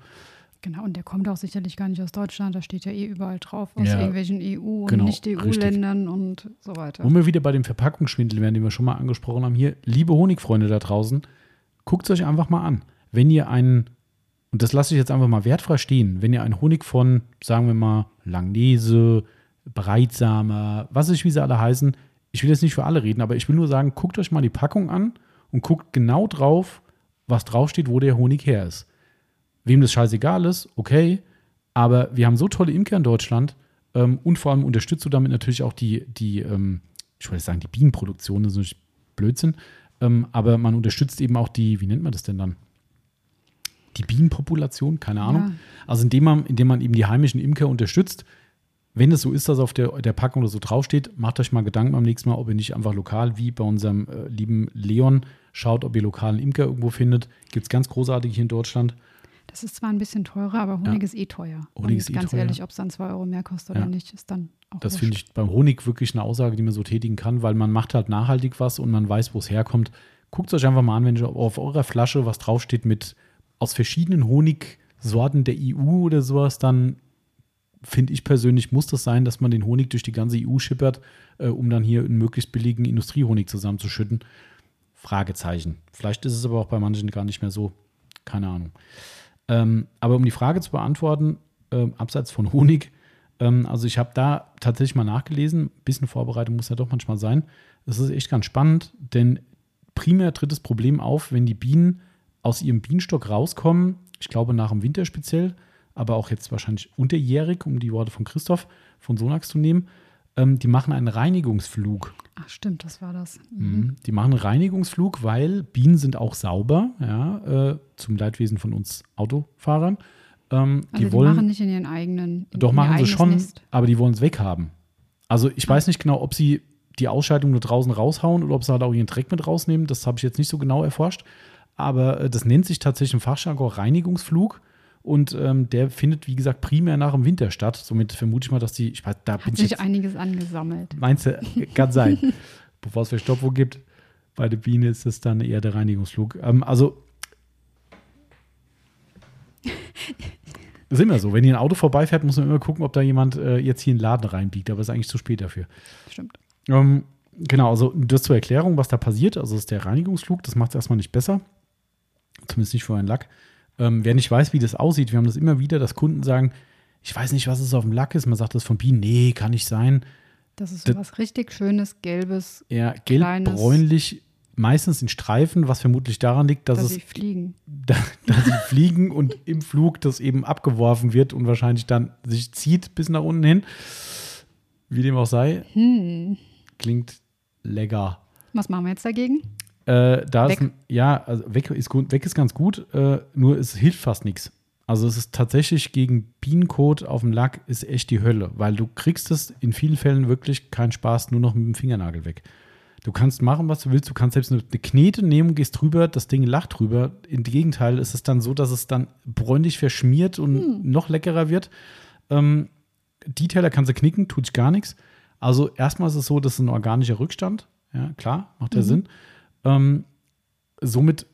C: Genau, und der kommt auch sicherlich gar nicht aus Deutschland. Da steht ja eh überall drauf, aus
A: Ja,
C: irgendwelchen EU- und
A: genau,
C: Nicht-EU-Ländern und so weiter.
A: Wo wir wieder bei dem Verpackungsschwindel wären, den wir schon mal angesprochen haben, hier, liebe Honigfreunde da draußen, guckt es euch einfach mal an. Wenn ihr einen, und das lasse ich jetzt einfach mal wertfrei stehen, wenn ihr einen Honig von, sagen wir mal, Langnese, Breitsamer, was ich, wie sie alle heißen, ich will jetzt nicht für alle reden, aber ich will nur sagen, guckt euch mal die Packung an und guckt genau drauf, was draufsteht, wo der Honig her ist. Wem das scheißegal ist, okay, aber wir haben so tolle Imker in Deutschland ähm, und vor allem unterstützt du damit natürlich auch die, die ähm, ich wollte sagen, die Bienenproduktion, das ist natürlich Blödsinn, ähm, aber man unterstützt eben auch die, wie nennt man das denn dann? Die Bienenpopulation, keine Ahnung.
C: Ja.
A: Also indem man, indem man eben die heimischen Imker unterstützt, wenn es so ist, dass auf der, der Packung oder so draufsteht, macht euch mal Gedanken beim nächsten Mal, ob ihr nicht einfach lokal, wie bei unserem äh, lieben Leon, schaut, ob ihr lokalen Imker irgendwo findet. Gibt es ganz großartig hier in Deutschland.
C: Das ist zwar ein bisschen teurer, aber Honig ist eh teuer.
A: Honig
C: und
A: ist eh
C: ganz
A: teuer.
C: ehrlich, ob es dann 2 Euro mehr kostet
A: Ja.
C: oder nicht, ist dann auch
A: Das finde ich beim Honig wirklich eine Aussage, die man so tätigen kann, weil man macht halt nachhaltig was und man weiß, wo es herkommt. guckt es euch einfach mal an, wenn auf eurer Flasche was draufsteht mit aus verschiedenen Honigsorten der EU oder sowas, dann finde ich persönlich, muss das sein, dass man den Honig durch die ganze EU schippert, äh, um dann hier einen möglichst billigen Industriehonig zusammenzuschütten. Fragezeichen. Vielleicht ist es aber auch bei manchen gar nicht mehr so. Keine Ahnung. Ähm, aber um die Frage zu beantworten, äh, abseits von Honig, ähm, also ich habe da tatsächlich mal nachgelesen, ein bisschen Vorbereitung muss ja doch manchmal sein. Es ist echt ganz spannend, denn primär tritt das Problem auf, wenn die Bienen aus ihrem Bienenstock rauskommen, ich glaube nach dem Winter speziell, aber auch jetzt wahrscheinlich unterjährig, um die Worte von Christoph von Sonax zu nehmen, ähm, die machen einen Reinigungsflug.
C: Ach stimmt, das war das.
A: Mhm. Die machen einen Reinigungsflug, weil Bienen sind auch sauber, ja, äh, zum Leidwesen von uns Autofahrern. Ähm,
C: Also
A: die wollen,
C: machen nicht in ihren eigenen. In
A: doch machen sie schon,
C: Nest.
A: aber die wollen es weghaben. Also ich weiß nicht genau, ob sie die Ausscheidung nur draußen raushauen oder ob sie halt auch ihren Dreck mit rausnehmen. Das habe ich jetzt nicht so genau erforscht. Aber äh, das nennt sich tatsächlich im Fachjargon Reinigungsflug. Und ähm, der findet, wie gesagt, primär nach dem Winter statt. Somit vermute ich mal, dass die, ich weiß, da bin
C: Hat
A: ich
C: sich
A: jetzt,
C: einiges angesammelt.
A: meinst du, kann sein. Bevor es Verstopfung gibt, bei der Biene ist es dann eher der Reinigungsflug. Ähm, also ist immer so. Wenn hier ein Auto vorbeifährt, muss man immer gucken, ob da jemand äh, jetzt hier in den Laden reinbiegt. Aber es ist eigentlich zu spät dafür.
C: Stimmt.
A: Ähm, genau, also das zur Erklärung, was da passiert. Also das ist der Reinigungsflug, das macht es erstmal nicht besser. Zumindest nicht für einen Lack. Ähm, wer nicht weiß, wie das aussieht, wir haben das immer wieder, dass Kunden sagen, ich weiß nicht, was es auf dem Lack ist. Man sagt das von Bienen, nee, kann nicht sein.
C: Das ist so
A: Das-
C: was richtig Schönes, Gelbes,
A: Ja, gelb-bräunlich, meistens in Streifen, was vermutlich daran liegt, dass,
C: dass
A: es,
C: sie fliegen.
A: da, dass sie fliegen und im Flug das eben abgeworfen wird und wahrscheinlich dann sich zieht bis nach unten hin. Wie dem auch sei,
C: Hm.
A: klingt lecker.
C: Was machen wir jetzt dagegen?
A: Äh, da
C: Weg.
A: ist ja, also weg ist gut, weg ist ganz gut, äh, nur es hilft fast nichts. Also es ist tatsächlich gegen Bienenkot auf dem Lack ist echt die Hölle, weil du kriegst es in vielen Fällen wirklich keinen Spaß nur noch mit dem Fingernagel weg. Du kannst machen, was du willst. Du kannst selbst eine, Knete nehmen, gehst drüber, das Ding lacht drüber. Im Gegenteil ist es dann so, dass es dann bräunlich verschmiert und noch leckerer wird. Ähm, Detailer kannst du knicken, tut sich gar nichts. Also erstmal ist es so, das ist ein organischer Rückstand. Ja, klar, macht ja Sinn. Ähm, somit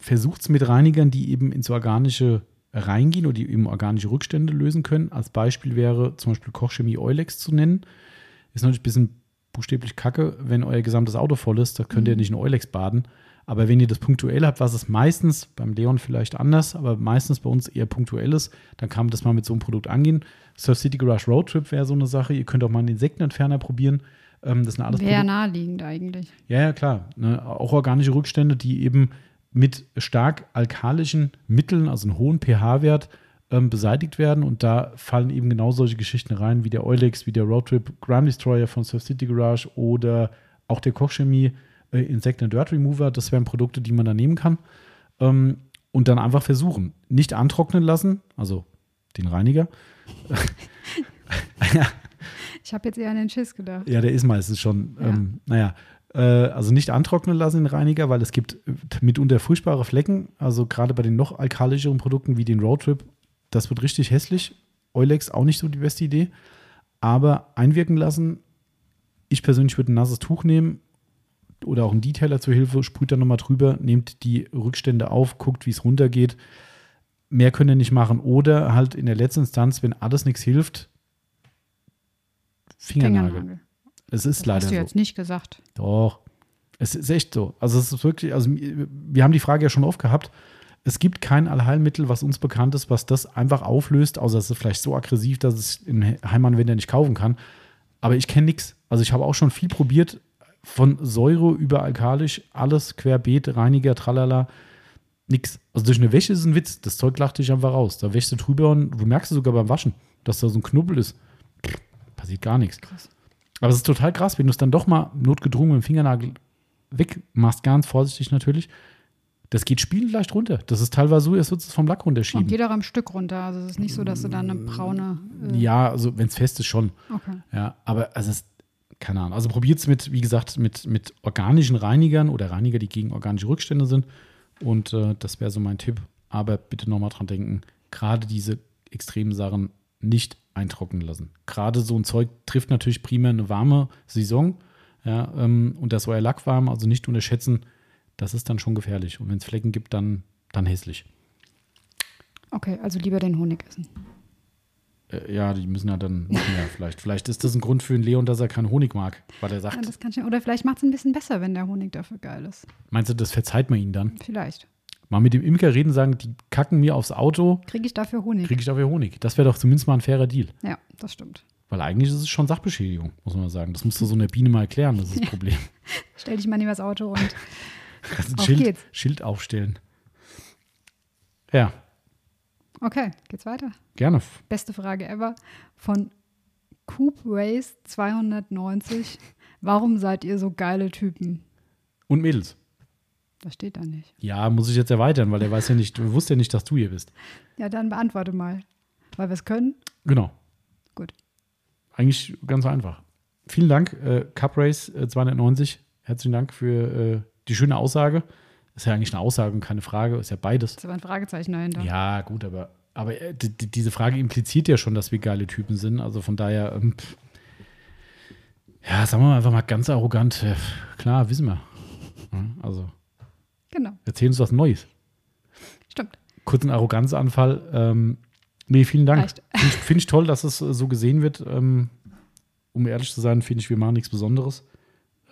A: versucht es mit Reinigern, die eben ins Organische reingehen oder die eben organische Rückstände lösen können. Als Beispiel wäre zum Beispiel Kochchemie Eulex zu nennen. Ist natürlich ein bisschen buchstäblich kacke, wenn euer gesamtes Auto voll ist, da könnt ihr nicht in Eulex baden. Aber wenn ihr das punktuell habt, was es meistens, beim Leon vielleicht anders, aber meistens bei uns eher punktuell ist, dann kann man das mal mit so einem Produkt angehen. Surf City Garage Road Trip wäre so eine Sache. Ihr könnt auch mal einen Insektenentferner probieren. Ähm, das sind alles
C: Wäre
A: Produkte.
C: naheliegend eigentlich.
A: Ja, ja, klar. Ne? Auch organische Rückstände, die eben mit stark alkalischen Mitteln, also einen hohen pH-Wert, ähm, beseitigt werden. Und da fallen eben genau solche Geschichten rein, wie der Eulex, wie der Roadtrip Ground Destroyer von Surf City Garage oder auch der Kochchemie äh, Insect and Dirt Remover. Das wären Produkte, die man da nehmen kann. Ähm, und dann einfach versuchen. Nicht antrocknen lassen, also den Reiniger.
C: Ich habe jetzt eher an den Schiss gedacht.
A: Ja, der ist meistens schon,
C: Ja.
A: ähm, naja, äh, also nicht antrocknen lassen den Reiniger, weil es gibt äh, mitunter furchtbare Flecken, also gerade bei den noch alkalischeren Produkten wie den Roadtrip, das wird richtig hässlich. Eulex auch nicht so die beste Idee, aber einwirken lassen. Ich persönlich würde ein nasses Tuch nehmen oder auch einen Detailer zur Hilfe, sprüht da nochmal drüber, nehmt die Rückstände auf, guckt, wie es runtergeht. Mehr könnt ihr nicht machen. Oder halt in der letzten Instanz, wenn alles nichts hilft, Fingernagel.
C: Fingernagel.
A: Es ist
C: Das
A: leider
C: hast du
A: so.
C: jetzt nicht gesagt.
A: Doch. Es ist echt so. Also es ist wirklich, also wir haben die Frage ja schon oft gehabt. Es gibt kein Allheilmittel, was uns bekannt ist, was das einfach auflöst, außer es ist vielleicht so aggressiv, dass es in Heimanwender nicht kaufen kann. Aber ich kenne nichts. Also ich habe auch schon viel probiert, von Säure über alkalisch, alles querbeet, Reiniger, tralala, nix. Also durch eine Wäsche ist ein Witz. Das Zeug lacht dich einfach raus. Da wäschst du drüber und du merkst es sogar beim Waschen, dass da so ein Knubbel ist. Passiert gar nichts.
C: Krass.
A: Aber es ist total krass, wenn du es dann doch mal notgedrungen mit dem Fingernagel wegmachst, ganz vorsichtig natürlich. Das geht spielend leicht runter. Das ist teilweise so, als würdest du es vom Lack
C: Und
A: runterschieben.
C: geht auch am Stück runter. Also es ist nicht so, dass du dann eine braune. Äh,
A: Ja, also wenn es fest ist, schon.
C: Okay.
A: Ja, aber also es keine Ahnung. Also probiert es mit, wie gesagt, mit, mit organischen Reinigern oder Reiniger, die gegen organische Rückstände sind. Und äh, das wäre so mein Tipp. Aber bitte nochmal dran denken, gerade diese extremen Sachen nicht eintrocknen lassen. Gerade so ein Zeug trifft natürlich primär eine warme Saison. Ja, ähm, und das ist euer Lack warm, also nicht unterschätzen, Das ist dann schon gefährlich. Und wenn es Flecken gibt, dann, dann hässlich.
C: Okay, also lieber den Honig essen.
A: Äh, ja, die müssen ja dann mehr vielleicht. Vielleicht ist das ein Grund für den Leon, dass er keinen Honig mag, weil er
C: Ja,
A: sagt,
C: das kann ich, oder vielleicht macht es ein bisschen besser, wenn der Honig dafür geil ist.
A: meinst du, das verzeiht man ihnen dann?
C: Vielleicht.
A: Mal mit dem Imker reden, sagen, die kacken mir aufs Auto,
C: Kriege ich dafür Honig?
A: kriege ich dafür Honig. Das wäre doch zumindest mal ein fairer Deal.
C: ja, das stimmt.
A: Weil eigentlich ist es schon Sachbeschädigung, muss man sagen. Das musst du so einer Biene mal erklären, das ist das Problem.
C: Stell dich mal neben das Auto und
A: Kannst ein
C: Auf
A: Schild,
C: geht's.
A: Schild aufstellen. Ja,
C: okay, geht's weiter.
A: gerne.
C: Beste Frage ever von Coop Race 290. Warum seid ihr so geile Typen?
A: Und Mädels.
C: Das steht da nicht.
A: Ja, muss ich jetzt erweitern, weil er weiß ja nicht, wusste ja nicht, dass du hier bist.
C: Ja, dann beantworte mal. Weil wir es können.
A: Genau.
C: Gut.
A: Eigentlich ganz einfach. Vielen Dank, äh, Cup Race äh, 290. Herzlichen Dank für äh, die schöne Aussage. Ist ja eigentlich eine Aussage und keine Frage, ist ja beides.
C: Ist aber ein Fragezeichen dahinter.
A: Ja, gut, aber, aber äh, die, die, diese Frage impliziert ja schon, dass wir geile Typen sind. Also von daher, ähm, ja, sagen wir mal einfach mal ganz arrogant. Äh, klar, wissen wir. Also
C: Genau.
A: erzählen uns was Neues.
C: Stimmt.
A: Kurzen Arroganzanfall. Ähm, nee, vielen Dank. Finde ich, find ich toll, dass es äh, so gesehen wird. Ähm, um ehrlich zu sein, finde ich, wir machen nichts Besonderes.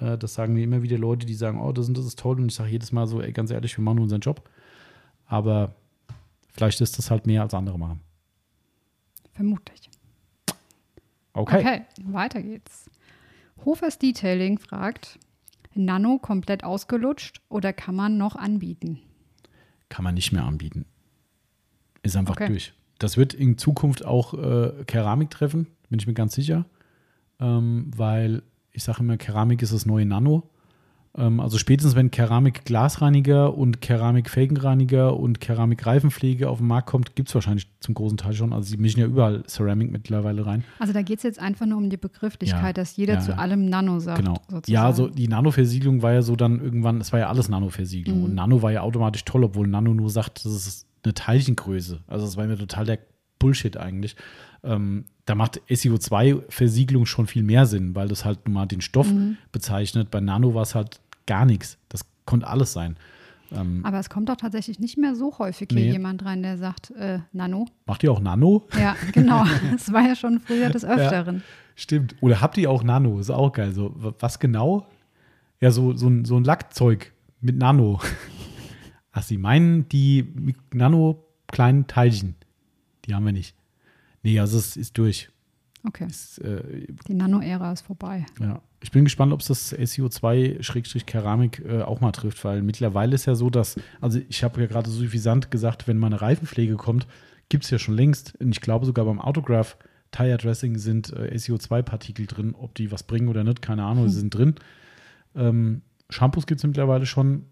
A: Äh, das sagen mir immer wieder Leute, die sagen, oh, das, und das ist toll. Und ich sage jedes Mal so, ey, ganz ehrlich, wir machen nur unseren Job. Aber vielleicht ist das halt mehr als andere machen.
C: Vermutlich.
A: Okay.
C: Okay, weiter geht's. Hofers Detailing fragt: Nano komplett ausgelutscht oder kann man noch anbieten?
A: Kann man nicht mehr anbieten. Ist einfach
C: Okay.
A: durch. Das wird in Zukunft auch äh, Keramik treffen, bin ich mir ganz sicher. Ähm, weil ich sage immer, Keramik ist das neue Nano. Ähm, also spätestens, wenn Keramik-Glasreiniger und Keramik-Felgenreiniger und Keramik-Reifenpflege auf den Markt kommt, gibt es wahrscheinlich zum großen Teil schon. Also sie mischen ja überall Ceramic mittlerweile rein.
C: Also da geht es jetzt einfach nur um die Begrifflichkeit,
A: Ja,
C: dass jeder
A: ja,
C: zu allem Nano sagt.
A: Genau.
C: Sozusagen.
A: Ja, also die Nano-Versiegelung war ja so dann irgendwann, es war ja alles Nano-Versiegelung.
C: Mhm.
A: Und Nano war ja automatisch toll, obwohl Nano nur sagt, das ist eine Teilchengröße. Also das war mir total der Bullshit eigentlich. Ähm, da macht SEO2-Versiegelung schon viel mehr Sinn, weil das halt nun mal den Stoff
C: Mhm.
A: bezeichnet. Bei Nano war es halt gar nichts. Das konnte alles sein. Ähm,
C: Aber es kommt auch tatsächlich nicht mehr so häufig hier
A: Nee.
C: jemand rein, der sagt, äh, Nano.
A: macht ihr auch Nano?
C: Ja, genau. Das war ja schon früher des Öfteren.
A: Stimmt. Oder habt ihr auch Nano? Ist auch geil. So, wa- was genau? Ja, so, so, ein, so ein Lackzeug mit Nano. Ach, Sie meinen die mit Nano kleinen Teilchen? Die haben wir nicht. Nee, also es ist durch.
C: Okay,
A: Es, äh,
C: die Nano-Ära ist vorbei.
A: ja. Ich bin gespannt, ob es das SEO2-Keramik äh, auch mal trifft, weil mittlerweile ist ja so, dass, also ich habe ja gerade so suffisant gesagt, wenn mal eine Reifenpflege kommt, gibt es ja schon längst. Und ich glaube sogar beim Autograph Tire Dressing sind äh, SEO2-Partikel drin. Ob die was bringen oder nicht, keine Ahnung, sie sind drin. Ähm, Shampoos gibt es mittlerweile schon.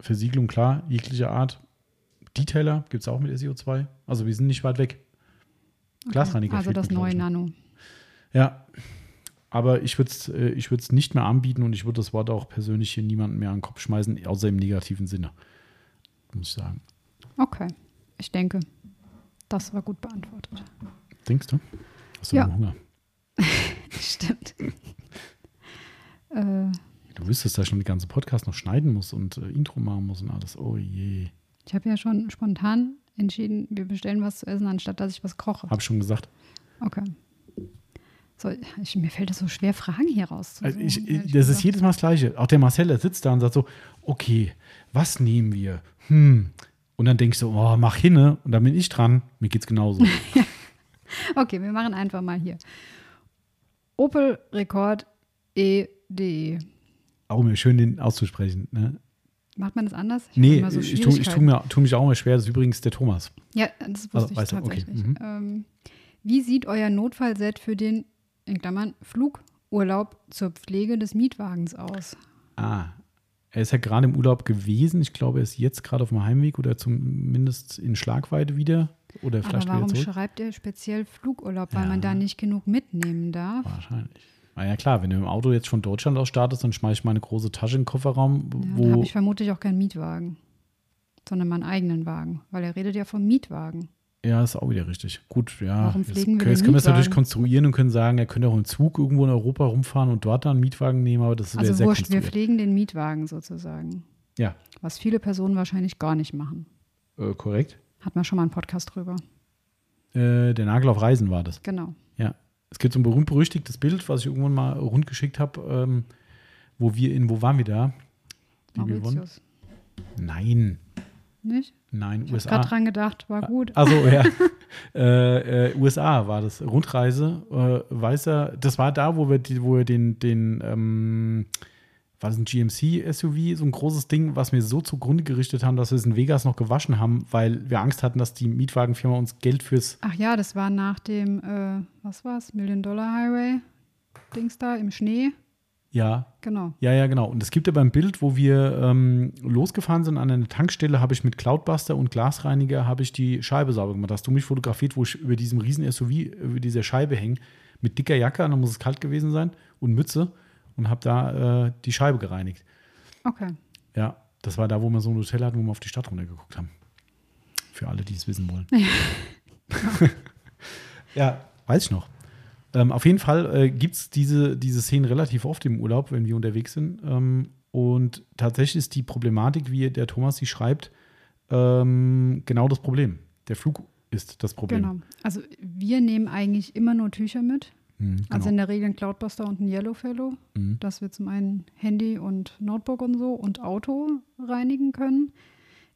A: Versiegelung, klar, jeglicher Art. Detailer gibt es auch mit SEO2. Also wir sind nicht weit weg. Glasreiniger
C: Also das neue. Nano.
A: Ja, aber ich würde es äh, ich würd's nicht mehr anbieten und ich würde das Wort auch persönlich hier niemandem mehr an den Kopf schmeißen, außer im negativen Sinne. Muss ich sagen.
C: Okay, ich denke, das war gut beantwortet.
A: Denkst du? Hast du
C: Ja.
A: Hunger?
C: Stimmt. äh,
A: Du wüsstest, dass ich schon den ganzen Podcast noch schneiden muss und äh, Intro machen muss und alles. Oh je.
C: ich habe ja schon spontan entschieden, wir bestellen was zu essen, anstatt dass ich was koche.
A: Hab schon gesagt.
C: Okay. So, ich, mir fällt es so schwer, Fragen hier rauszusuchen.
A: Also ich, ich, das ist jedes Mal das Gleiche. Auch der Marcel, der sitzt da und sagt so: Okay, was nehmen wir? Hm. Und dann denke ich so: Oh, mach hinne. Und dann bin ich dran. Mir geht's genauso.
C: Okay, wir machen einfach mal hier. Opel Rekord E EDE.
A: auch immer schön, den auszusprechen. Ne?
C: Macht man das anders? Ich
A: Nee,
C: so
A: ich, tue, ich tue, mir, tue mich auch immer schwer. Das ist übrigens der Thomas.
C: Ja, das wusste
A: Also,
C: ich
A: weißt du, okay,
C: tatsächlich.
A: mhm.
C: Ähm, wie sieht euer Notfallset für den, in Klammern, Flugurlaub zur Pflege des Mietwagens aus?
A: Ah, er ist ja gerade im Urlaub gewesen. Ich glaube, er ist jetzt gerade auf dem Heimweg oder zumindest in Schlagweite wieder. Oder
C: Aber
A: vielleicht
C: warum
A: wieder zurück.
C: schreibt ihr speziell Flugurlaub? Weil
A: Ja.
C: man da nicht genug mitnehmen darf?
A: Wahrscheinlich. Na ja, klar, wenn du im Auto jetzt von Deutschland aus startest, dann schmeiß ich meine große Tasche in den Kofferraum,
C: Ja,
A: wo.
C: habe ich vermutlich auch keinen Mietwagen, sondern meinen eigenen Wagen. Weil er redet ja vom Mietwagen.
A: Ja, ist auch wieder richtig. Gut, ja.
C: Warum
A: jetzt,
C: wir
A: jetzt können wir es natürlich konstruieren und können sagen, er könnte auch im Zug irgendwo in Europa rumfahren und dort dann einen Mietwagen nehmen, aber das wäre
C: Also
A: sehr
C: wurscht, wir pflegen den Mietwagen sozusagen.
A: Ja,
C: Was viele Personen wahrscheinlich gar nicht machen.
A: äh, korrekt.
C: Hat man schon mal einen Podcast drüber.
A: Äh, der Nagel auf Reisen war das.
C: Genau.
A: Ja. Es gibt so ein berühmt-berüchtigtes Bild, was ich irgendwann mal rund geschickt habe, ähm, wo wir in, wo waren wir da? Die wir?
C: Mauritius.
A: Nein,
C: Nicht?
A: nein,
C: Ich habe
A: USA.
C: gerade dran gedacht, war gut.
A: Also ja, äh, äh, USA war das Rundreise. Äh, weißer, das war da, wo wir, die, wo wir den, den ähm, war das ein GMC-SUV, so ein großes Ding, was wir so zugrunde gerichtet haben, dass wir es in Vegas noch gewaschen haben, weil wir Angst hatten, dass die Mietwagenfirma uns Geld fürs
C: Ach ja, das war nach dem, äh, was war's, Million Dollar Highway Dings da im Schnee.
A: Ja,
C: Genau.
A: Ja, ja, genau. Und es gibt aber ein Bild, wo wir ähm, losgefahren sind an einer Tankstelle, habe ich mit Cloudbuster und Glasreiniger habe ich die Scheibe sauber gemacht. Hast du mich fotografiert, wo ich über diesem riesen SUV, über dieser Scheibe hänge, mit dicker Jacke, dann muss es kalt gewesen sein, und Mütze und habe da äh, die Scheibe gereinigt.
C: Okay.
A: Ja, das war da, wo wir so ein Hotel hatten, wo wir auf die Stadt runtergeguckt haben. Für alle, die es wissen wollen. ja, weiß ich noch. Ähm, auf jeden Fall äh, gibt es diese, diese Szenen relativ oft im Urlaub, wenn wir unterwegs sind. Ähm, und tatsächlich ist die Problematik, wie der Thomas sie schreibt, ähm, genau das Problem. Der Flug ist das Problem.
C: Genau. Also wir nehmen eigentlich immer nur Tücher mit.
A: Mhm, genau.
C: Also in der Regel ein Cloudbuster und ein Yellowfellow,
A: Mhm.
C: dass wir zum einen Handy und Notebook und so und Auto reinigen können.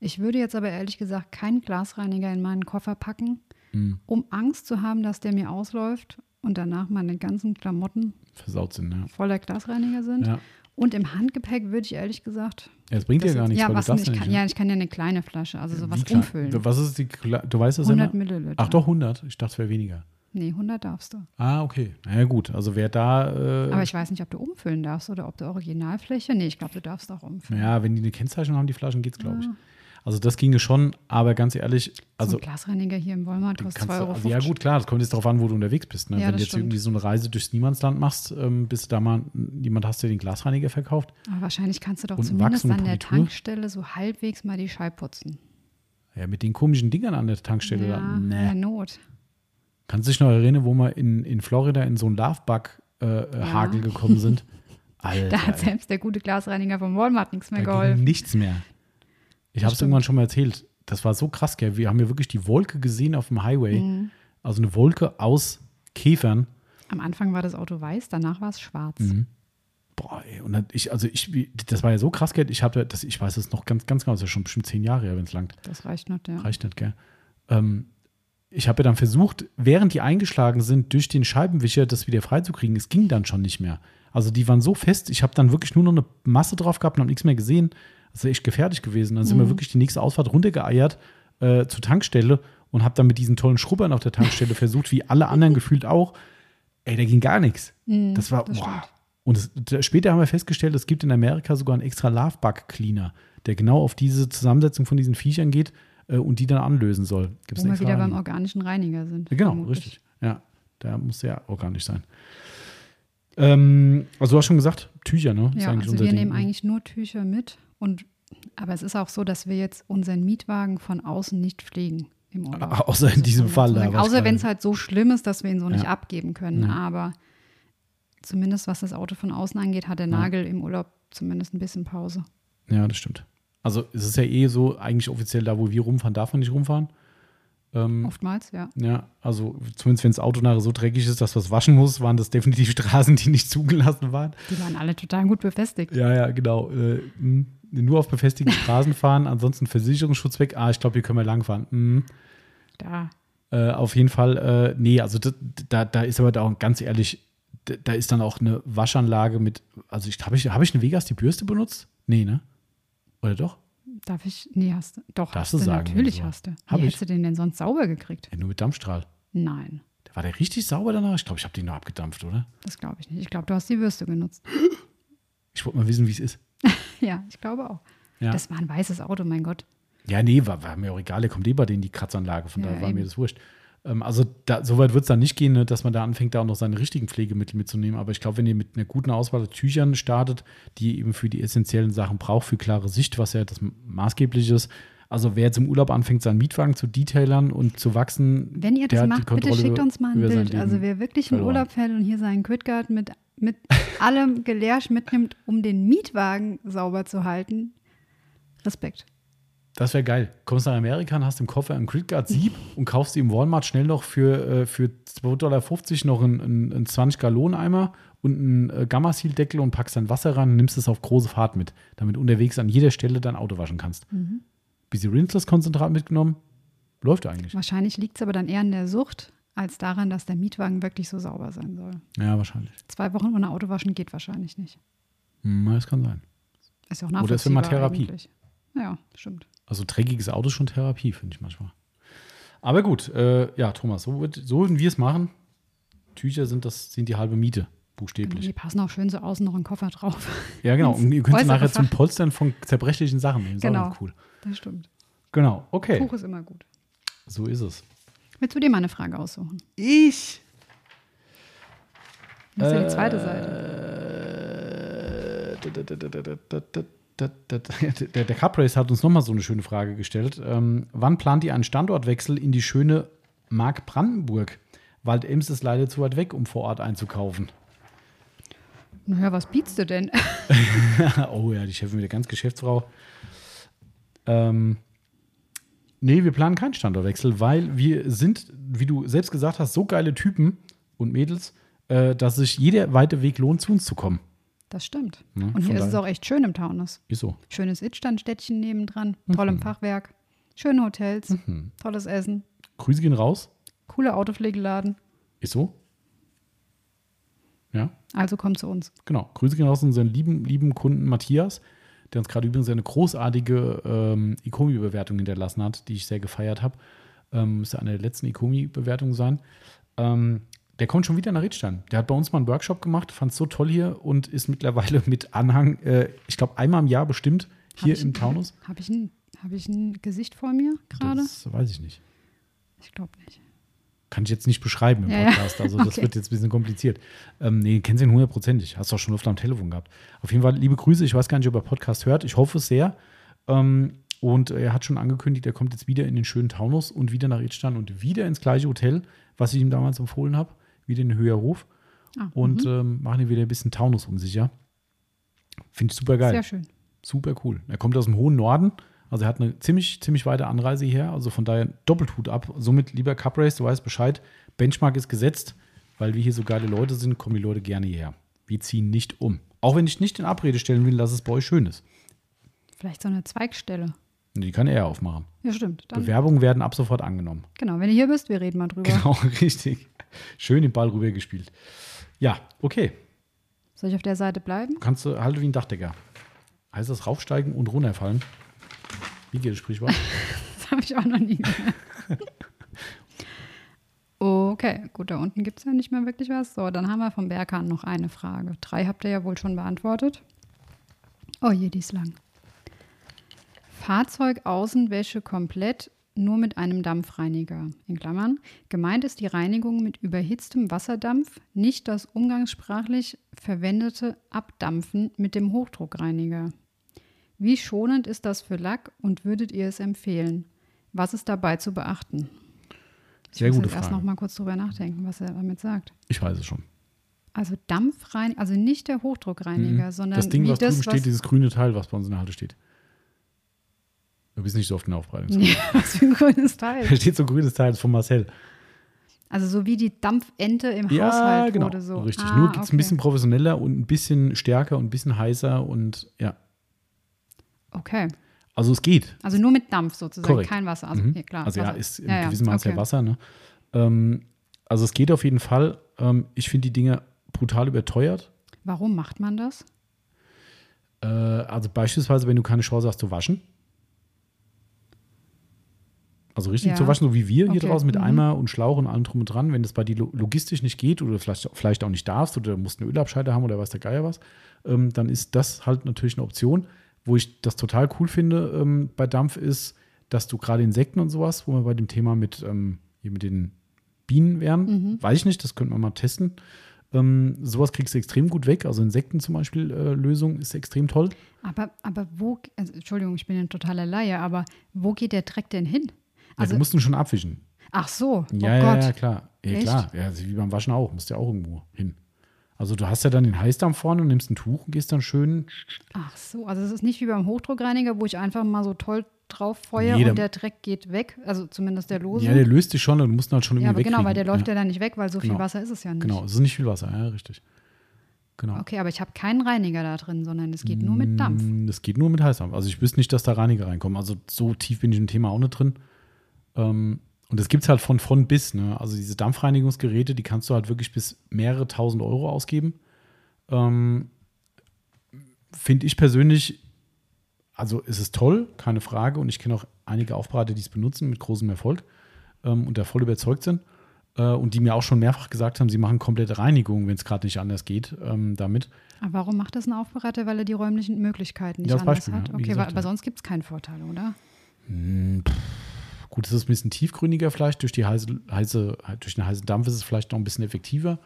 C: Ich würde jetzt aber ehrlich gesagt keinen Glasreiniger in meinen Koffer packen,
A: Mhm.
C: um Angst zu haben, dass der mir ausläuft und danach meine ganzen Klamotten
A: Versaut sind, ja.
C: voller Glasreiniger sind.
A: ja.
C: Und im Handgepäck würde ich ehrlich gesagt.
A: Ja, Das bringt
C: das
A: gar
C: jetzt-
A: nichts,
C: ja, was ich
A: ja
C: kann, ja, ich kann ja eine kleine Flasche, also sowas umfüllen.
A: Was ist die, du weißt das
C: 100
A: immer?
C: Milliliter.
A: Ach doch, 100. Ich dachte, es wäre weniger.
C: Nee, 100 darfst du.
A: Ah, okay. Na ja, gut. Also wer da. Äh,
C: Aber ich weiß nicht, ob du umfüllen darfst oder ob du Originalfläche. Nee, ich glaube, du darfst auch umfüllen.
A: ja, wenn die eine Kennzeichnung haben, die Flaschen, geht's, glaube ich.
C: Ja.
A: Also das ginge schon, aber ganz ehrlich,
C: so
A: also.
C: ein Glasreiniger hier im Walmart kostet
A: kannst
C: 2,50
A: du,
C: Euro.
A: also ja, gut, klar, das kommt jetzt darauf an, wo du unterwegs bist. Ne?
C: Ja,
A: Wenn du jetzt
C: stimmt.
A: irgendwie so eine Reise durchs Niemandsland machst, ähm, bis du da mal jemand hast, der den Glasreiniger verkauft.
C: Aber wahrscheinlich kannst du doch zumindest an der? Tankstelle so halbwegs mal die Scheibe putzen.
A: Ja, mit den komischen Dingern an der Tankstelle.
C: ja,
A: da,
C: in
A: nee.
C: der Not.
A: Kannst du dich noch erinnern, wo wir in, in Florida in so einen Love-Bug-Hagel gekommen sind? Alter,
C: Da hat selbst der gute Glasreiniger vom Walmart nichts mehr
A: Da ging
C: geholfen.
A: nichts mehr. Ich habe es irgendwann schon mal erzählt. Das war so krass, gell? Wir haben ja wirklich die Wolke gesehen auf dem Highway.
C: Mhm.
A: Also eine Wolke aus Käfern.
C: Am Anfang war das Auto weiß, danach war es schwarz.
A: Mhm. Boah, ey. Und dann, ich, also ich, das war ja so krass, gell? Ich habe das, ich weiß es noch ganz, ganz genau, das ist ja schon bestimmt zehn Jahre her, wenn es langt.
C: Das reicht nicht, ja.
A: Reicht nicht, gell? Ähm, ich habe ja dann versucht, während die eingeschlagen sind, durch den Scheibenwischer das wieder freizukriegen. Es ging dann schon nicht mehr. Also die waren so fest, ich habe dann wirklich nur noch eine Masse drauf gehabt und habe nichts mehr gesehen. Das ist echt gefährlich gewesen. Dann sind wir wirklich die nächste Ausfahrt runtergeeiert äh, zur Tankstelle und habe dann mit diesen tollen Schrubbern auf der Tankstelle versucht, wie alle anderen gefühlt auch. Ey, da ging gar nichts. das war,
C: das
A: boah.
C: stimmt.
A: Und es, da- später haben wir festgestellt, es gibt in Amerika sogar einen extra Love Bug Cleaner, der genau auf diese Zusammensetzung von diesen Viechern geht äh, und die dann anlösen soll. Gibt's
C: Wo wir wieder beim
A: Reiniger.
C: organischen Reiniger sind.
A: Ja, Genau,
C: vermutlich.
A: richtig. Ja, der muss ja organisch sein. Ähm, also du hast schon gesagt, Tücher, ne?
C: Ja, also wir
A: Ding,
C: nehmen
A: ne?
C: eigentlich nur Tücher mit. Und, aber es ist auch so, dass wir jetzt unseren Mietwagen von außen nicht pflegen im Urlaub.
A: Außer in diesem Fall da.
C: Außer wenn es halt so schlimm ist, dass wir ihn so nicht
A: Ja.
C: abgeben können.
A: Ja.
C: Aber zumindest was das Auto von außen angeht, hat der Nagel im Urlaub zumindest ein bisschen Pause.
A: Ja, das stimmt. Also es ist ja eh so, eigentlich offiziell da, wo wir rumfahren, darf man nicht rumfahren. Ähm,
C: Oftmals, ja.
A: ja, also zumindest wenn das Auto nachher so dreckig ist, dass was waschen muss, waren das definitiv Straßen, die nicht zugelassen waren.
C: Die waren alle total gut befestigt.
A: Ja, ja, genau. Äh, mh. nur auf befestigten Straßen fahren, ansonsten Versicherungsschutz weg. Ah, ich glaube, hier können wir langfahren. Mhm.
C: Da.
A: Äh, auf jeden Fall, äh, nee, also da, da, ist aber da auch ganz ehrlich, da, da ist dann auch eine Waschanlage mit, also ich habe ich, hab ich eine Vegas die Bürste benutzt? Nee, ne? Oder doch?
C: Darf ich? Nee, hast du. Doch,
A: Darfst
C: hast
A: du sagen,
C: Natürlich
A: du-
C: hast du.
A: Hab
C: Wie
A: ich.
C: hättest du den denn sonst sauber gekriegt?
A: Ja, nur mit Dampfstrahl.
C: Nein,
A: war der richtig sauber danach? Ich glaube, ich habe den nur abgedampft, oder?
C: das glaube ich nicht. Ich glaube, du hast die Bürste genutzt.
A: Ich wollte mal wissen, wie es ist.
C: ja, ich glaube auch.
A: Ja.
C: Das war ein weißes Auto, mein Gott.
A: Ja, nee, war, war mir auch egal. Der kommt eh bei denen die Kratzanlage, von
C: Ja,
A: daher war
C: eben.
A: mir das wurscht. Ähm, also da, so weit wird es dann nicht gehen, ne, dass man da anfängt, da auch noch seine richtigen Pflegemittel mitzunehmen. Aber ich glaube, wenn ihr mit einer guten Auswahl an Tüchern startet, die ihr eben für die essentiellen Sachen braucht, für klare Sicht, was ja das Maßgebliche ist. Also wer jetzt im Urlaub anfängt, seinen Mietwagen zu detailern und zu wachsen,
C: Wenn ihr das macht, bitte schickt uns mal ein Bild. Also wer wirklich in
A: verloren.
C: Urlaub fährt und hier seinen Quidguard mit, mit allem Gelärsch mitnimmt, um den Mietwagen sauber zu halten, Respekt.
A: Das wäre geil. Kommst nach Amerika und hast im Koffer einen Gridguard Sieb und kaufst im Walmart schnell noch für, äh, für 2,50 Dollar noch einen, einen, einen 20-Gallon-Eimer und einen äh, Gamma-Seal-Deckel und packst dann Wasser ran und nimmst es auf große Fahrt mit, damit unterwegs an jeder Stelle dein Auto waschen kannst.
C: Mhm.
A: Bisschen Rinseless-Konzentrat mitgenommen, läuft eigentlich.
C: Wahrscheinlich liegt es aber dann eher an der Sucht, als daran, dass der Mietwagen wirklich so sauber sein soll.
A: Ja, wahrscheinlich.
C: Zwei Wochen ohne Auto waschen geht wahrscheinlich nicht.
A: Hm, das kann sein.
C: Ist ja auch
A: Oder ist immer
C: nachvollziehbar
A: Therapie.
C: eigentlich. Ja, stimmt.
A: Also dreckiges Auto ist schon Therapie, finde ich manchmal. Aber gut, äh, ja, Thomas, so, wird, so würden wir es machen. Tücher sind, das, sind die halbe Miete, buchstäblich.
C: Die passen auch schön so außen noch einen Koffer drauf.
A: Ja, genau. Und ihr könnt sie nachher zum. Polstern von zerbrechlichen Sachen nehmen. Ist auch
C: Genau.
A: noch cool.
C: Das stimmt.
A: Genau, okay.
C: Tuch ist immer gut.
A: So ist es.
C: Willst du dir mal eine Frage aussuchen?
A: Ich.
C: Das ist ja die zweite Seite.
A: Der, der Cuprace hat uns nochmal so eine schöne Frage gestellt. Ähm, wann plant ihr einen Standortwechsel in die schöne Mark Brandenburg? Wald-Ems ist leider zu weit weg, um vor Ort einzukaufen.
C: Naja, was bietst du denn?
A: oh ja, die Chefin wieder ganz Geschäftsfrau. Ähm, nee, wir planen keinen Standortwechsel, weil wir sind, wie du selbst gesagt hast, so geile Typen und Mädels, äh, dass sich jeder weite Weg lohnt, zu uns zu kommen.
C: Das stimmt.
A: Ja,
C: Und hier
A: von
C: ist es auch echt schön im Taunus.
A: Ist so.
C: Schönes Itzstandstädtchen nebendran,
A: Mhm.
C: tollem Fachwerk, schöne Hotels, tolles Essen,
A: Grüße gehen raus.
C: cooler Autopflegeladen.
A: Ist so. Ja,
C: Also komm zu uns.
A: genau. Grüße gehen raus an unseren lieben, lieben Kunden Matthias, der uns gerade übrigens eine großartige ähm, Ikomi-Bewertung hinterlassen hat, die ich sehr gefeiert habe. Ähm, müsste eine der letzten Ikomi-Bewertungen sein. Ähm, der kommt schon wieder nach Riedstein. Der hat bei uns mal einen Workshop gemacht, fand es so toll hier und ist mittlerweile mit Anhang, äh, ich glaube, einmal im Jahr bestimmt hier
C: Hab ich-
A: im Taunus.
C: Habe ich, ein- hab ich ein Gesicht vor mir gerade?
A: Das weiß ich nicht.
C: Ich glaube nicht.
A: Kann ich jetzt nicht beschreiben im
C: Ja.
A: Podcast. Also, das
C: Okay.
A: wird jetzt ein bisschen kompliziert. Ähm, nee, kennst du ihn hundertprozentig. Hast du auch schon oft am Telefon gehabt. Auf jeden Fall liebe Grüße. Ich weiß gar nicht, ob er Podcast hört. Ich hoffe es sehr. Ähm, und er hat schon angekündigt, er kommt jetzt wieder in den schönen Taunus und wieder nach Edstein und wieder ins gleiche Hotel, was ich ihm damals empfohlen habe. Wieder in den Höherhof.
C: Ah,
A: Und
C: mhm.
A: ähm, machen hier wieder ein bisschen Taunus um sich, ja. Finde ich super geil.
C: Sehr schön.
A: Super cool. Er kommt aus dem hohen Norden, also er hat eine ziemlich, ziemlich weite Anreise hierher, also von daher doppelt Hut ab. Somit, lieber Cup Race, du weißt Bescheid, Benchmark ist gesetzt, weil wir hier so geile Leute sind, kommen die Leute gerne hierher. Wir ziehen nicht um. Auch wenn ich nicht in Abrede stellen will, dass es bei euch schön ist.
C: Vielleicht so eine Zweigstelle.
A: Die kann er aufmachen.
C: Ja, stimmt. Dann,
A: Bewerbungen werden ab sofort angenommen.
C: genau, wenn du hier bist, wir reden mal drüber.
A: Genau, richtig. Schön den Ball rübergespielt. Ja, okay.
C: Soll ich auf der Seite bleiben?
A: Kannst du halt wie ein Dachdecker. Heißt das raufsteigen und runterfallen? Wie geht das Sprichwort?
C: Das habe ich auch noch nie gehört. Okay, gut, da unten gibt es ja nicht mehr wirklich was. So, dann haben wir vom Berghahn noch eine Frage. Drei habt ihr ja wohl schon beantwortet. Oh je, die ist lang. Fahrzeugaußenwäsche komplett nur mit einem Dampfreiniger. In Klammern. Gemeint ist die Reinigung mit überhitztem Wasserdampf, nicht das umgangssprachlich verwendete Abdampfen mit dem Hochdruckreiniger. Wie schonend ist das für Lack und würdet ihr es empfehlen? Was ist dabei zu beachten? Ich
A: Sehr
C: muss
A: gute
C: jetzt erst
A: Frage.
C: noch mal kurz drüber nachdenken, was er damit sagt.
A: Ich weiß es schon.
C: Also Dampfreiniger, also nicht der Hochdruckreiniger, sondern
A: Mhm. Das Ding, was
C: das,
A: drüben
C: was,
A: steht, dieses grüne Teil, was bei uns in der Halle steht. Du bist nicht so oft in der Aufbereitung.
C: Nee, was für ein grünes
A: Da
C: Teil.
A: steht so ein grünes Teil das ist von Marcel.
C: Also so wie die Dampfente im
A: Ja,
C: Haushalt
A: genau.
C: wurde so.
A: Richtig.
C: Ah,
A: Nur geht es
C: okay.
A: ein bisschen professioneller und ein bisschen stärker und ein bisschen heißer und ja.
C: Okay.
A: Also es geht.
C: Also nur mit Dampf sozusagen,
A: Korrekt.
C: kein Wasser. Also
A: Mhm.
C: ja, klar.
A: also ja,
C: Wasser.
A: ist im
C: Ja, ja,
A: gewissen Maß ja
C: okay.
A: Wasser. Ne? Ähm, also es geht auf jeden Fall. Ähm, ich finde die Dinge brutal überteuert.
C: Warum macht man das?
A: Äh, also beispielsweise, wenn du keine Chance hast zu waschen. Also richtig
C: Ja.
A: zu waschen, so wie wir hier
C: Okay.
A: draußen mit
C: Mhm.
A: Eimer und Schlauch und allem drum und dran. Wenn das bei dir lo- logistisch nicht geht oder vielleicht, vielleicht auch nicht darfst oder musst eine Ölabscheide haben oder weiß der Geier was, ähm, dann ist das halt natürlich eine Option. Wo ich das total cool finde ähm, bei Dampf ist, dass du gerade Insekten und sowas, wo wir bei dem Thema mit, ähm, hier mit den Bienen wären,
C: Mhm.
A: weiß ich nicht, das könnte man mal testen. Ähm, sowas kriegst du extrem gut weg. Also Insekten zum Beispiel, äh, Lösung ist extrem toll.
C: Aber, aber wo, also, Entschuldigung, ich bin ein totaler Laie, aber wo geht der Dreck denn hin?
A: Ja,
C: Also,
A: du musst ihn schon abwischen.
C: ach so,
A: Ja,
C: oh
A: ja,
C: Gott.
A: ja, klar. Ja, klar. Ja, also wie beim Waschen auch. Musst ja auch irgendwo hin. Also du hast ja dann den Heißdampf vorne und nimmst ein Tuch und gehst dann schön.
C: Ach so, also es ist nicht wie beim Hochdruckreiniger, wo ich einfach mal so toll drauf feuer
A: Nee,
C: und der Dreck geht weg. Also zumindest der lose.
A: Ja, der löst dich schon und du musst ihn halt schon irgendwie
C: Ja, aber
A: wegkriegen.
C: genau, weil der läuft ja,
A: ja.
C: dann nicht weg, weil so viel
A: Genau.
C: Wasser ist es ja nicht.
A: Genau, es ist nicht viel Wasser, ja, richtig. Genau.
C: Okay, aber ich habe keinen Reiniger da drin, sondern es geht nur mit Dampf.
A: Mm, Das geht nur mit Heißdampf. Also ich wüsste nicht, dass da Reiniger reinkommen. Also so tief bin ich im Thema auch nicht drin. Ähm, und das gibt es halt von von bis. Ne? Also diese Dampfreinigungsgeräte, die kannst du halt wirklich bis mehrere tausend Euro ausgeben. Ähm, Finde ich persönlich, also es ist toll, keine Frage. Und ich kenne auch einige Aufbereiter, die es benutzen mit großem Erfolg ähm, und da voll überzeugt sind. Äh, und die mir auch schon mehrfach gesagt haben, sie machen komplette Reinigung, wenn es gerade nicht anders geht ähm, damit.
C: Aber warum macht das ein Aufbereiter? Weil er die räumlichen Möglichkeiten nicht
A: als
C: anders
A: Beispiel,
C: hat?
A: ja,
C: Okay,
A: gesagt,
C: aber,
A: ja.
C: sonst gibt es keinen Vorteil, oder?
A: Gut, es ist ein bisschen tiefgründiger vielleicht. Durch, die heiße, heiße, durch den heißen Dampf ist es vielleicht noch ein bisschen effektiver.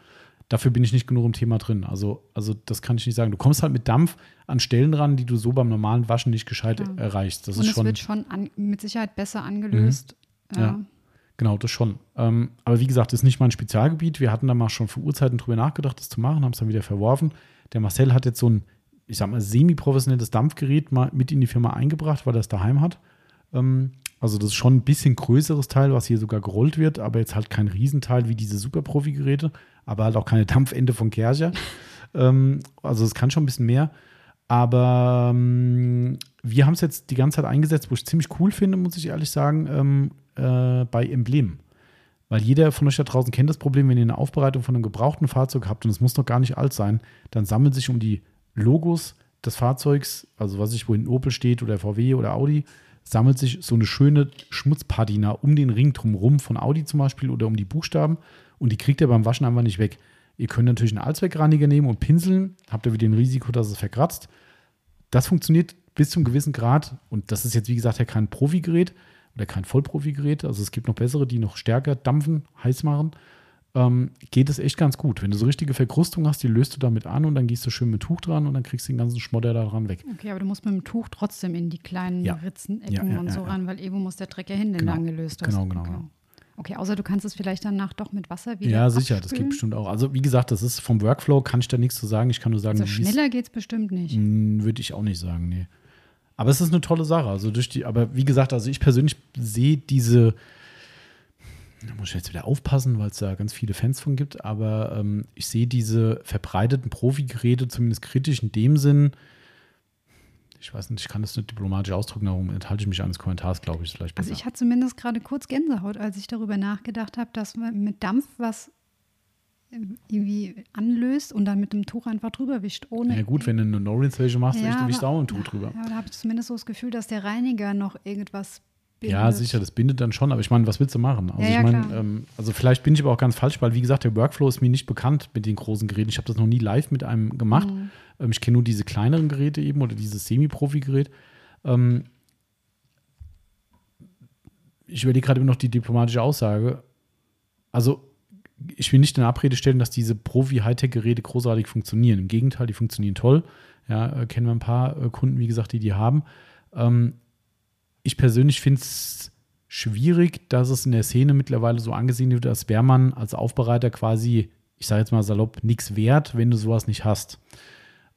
A: Dafür bin ich nicht genug im Thema drin. Also, also das kann ich nicht sagen. Du kommst halt mit Dampf an Stellen ran, die du so beim normalen Waschen nicht gescheit
C: Klar.
A: erreichst. Das
C: und
A: ist
C: es
A: schon,
C: wird schon an, mit Sicherheit besser angelöst.
A: Ja. genau, das schon. Ähm, aber wie gesagt, das ist nicht mein Spezialgebiet. Wir hatten da mal schon vor Urzeiten drüber nachgedacht, das zu machen, haben es dann wieder verworfen. Der Marcel hat jetzt so ein, ich sag mal, semi-professionelles Dampfgerät mal mit in die Firma eingebracht, weil er es daheim hat. Ähm, also das ist schon ein bisschen größeres Teil, was hier sogar gerollt wird, aber jetzt halt kein Riesenteil wie diese Super-Profi-Geräte, aber halt auch keine Dampfende von Kercher. ähm, also es kann schon ein bisschen mehr. Aber ähm, wir haben es jetzt die ganze Zeit eingesetzt, wo ich ziemlich cool finde, muss ich ehrlich sagen, ähm, äh, bei Emblemen. Weil jeder von euch da draußen kennt das Problem, wenn ihr eine Aufbereitung von einem gebrauchten Fahrzeug habt und es muss noch gar nicht alt sein, dann sammeln sich um die Logos des Fahrzeugs, also was ich, wo in Opel steht oder VW oder Audi, sammelt sich so eine schöne Schmutzpatina um den Ring drumherum von Audi zum Beispiel oder um die Buchstaben und die kriegt ihr beim Waschen einfach nicht weg. Ihr könnt natürlich einen Allzweckreiniger nehmen und pinseln, habt ihr wieder ein Risiko, dass es verkratzt. Das funktioniert bis zum gewissen Grad und das ist jetzt wie gesagt ja kein Profigerät oder kein Vollprofigerät, also es gibt noch bessere, die noch stärker dampfen, heiß machen, ähm, geht es echt ganz gut. Wenn du so richtige Verkrustung hast, die löst du damit an und dann gehst du schön mit Tuch dran und dann kriegst du den ganzen Schmodder da dran weg.
C: Okay, aber du musst mit dem Tuch trotzdem in die kleinen
A: Ja.
C: Ritzen, Ecken
A: Ja, ja,
C: und so ran, weil irgendwo muss der Dreck ja hin, den
A: Genau.
C: du angelöst hast.
A: Genau, genau,
C: Okay.
A: genau.
C: okay, außer du kannst es vielleicht danach doch mit Wasser wieder
A: Ja, sicher, das
C: abspülen.
A: geht bestimmt auch. Also wie gesagt, das ist vom Workflow, kann ich da nichts zu sagen. Ich kann nur sagen,
C: Also schneller geht es bestimmt nicht.
A: Hm, Würde ich auch nicht sagen, nee. Aber es ist eine tolle Sache. Also durch die, aber wie gesagt, also ich persönlich sehe diese, da muss ich jetzt wieder aufpassen, weil es da ganz viele Fans von gibt, aber ähm, ich sehe diese verbreiteten Profi-Geräte zumindest kritisch in dem Sinn, ich weiß nicht, ich kann das nicht diplomatisch ausdrücken, darum enthalte ich mich eines Kommentars, glaube ich, vielleicht besser.
C: Also ich hatte zumindest gerade kurz Gänsehaut, als ich darüber nachgedacht habe, dass man mit Dampf was irgendwie anlöst und dann mit dem Tuch einfach drüber wischt, ohne.
A: ja gut, wenn du eine No-Rinse-Wäsche machst,
C: Ja,
A: wischst du auch ein Tuch drüber.
C: Ja, aber da habe ich zumindest so das Gefühl, dass der Reiniger noch irgendwas bindet.
A: Ja, sicher, das bindet dann schon, aber ich meine, was willst du machen? Also
C: Ja, ja,
A: ich meine, ähm, also vielleicht bin ich aber auch ganz falsch, weil wie gesagt, der Workflow ist mir nicht bekannt mit den großen Geräten. Ich habe das noch nie live mit einem gemacht.
C: Mhm.
A: Ähm, ich kenne nur diese kleineren Geräte eben oder dieses Semi-Profi-Gerät. Ähm, ich überlege gerade immer noch die diplomatische Aussage. Also ich will nicht in Abrede stellen, dass diese Profi-Hightech-Geräte großartig funktionieren. Im Gegenteil, die funktionieren toll. Ja, äh, kennen wir ein paar äh, Kunden, wie gesagt, die die haben. Ähm, ich persönlich finde es schwierig, dass es in der Szene mittlerweile so angesehen wird, als wäre man als Aufbereiter quasi, ich sage jetzt mal salopp, nichts wert, wenn du sowas nicht hast.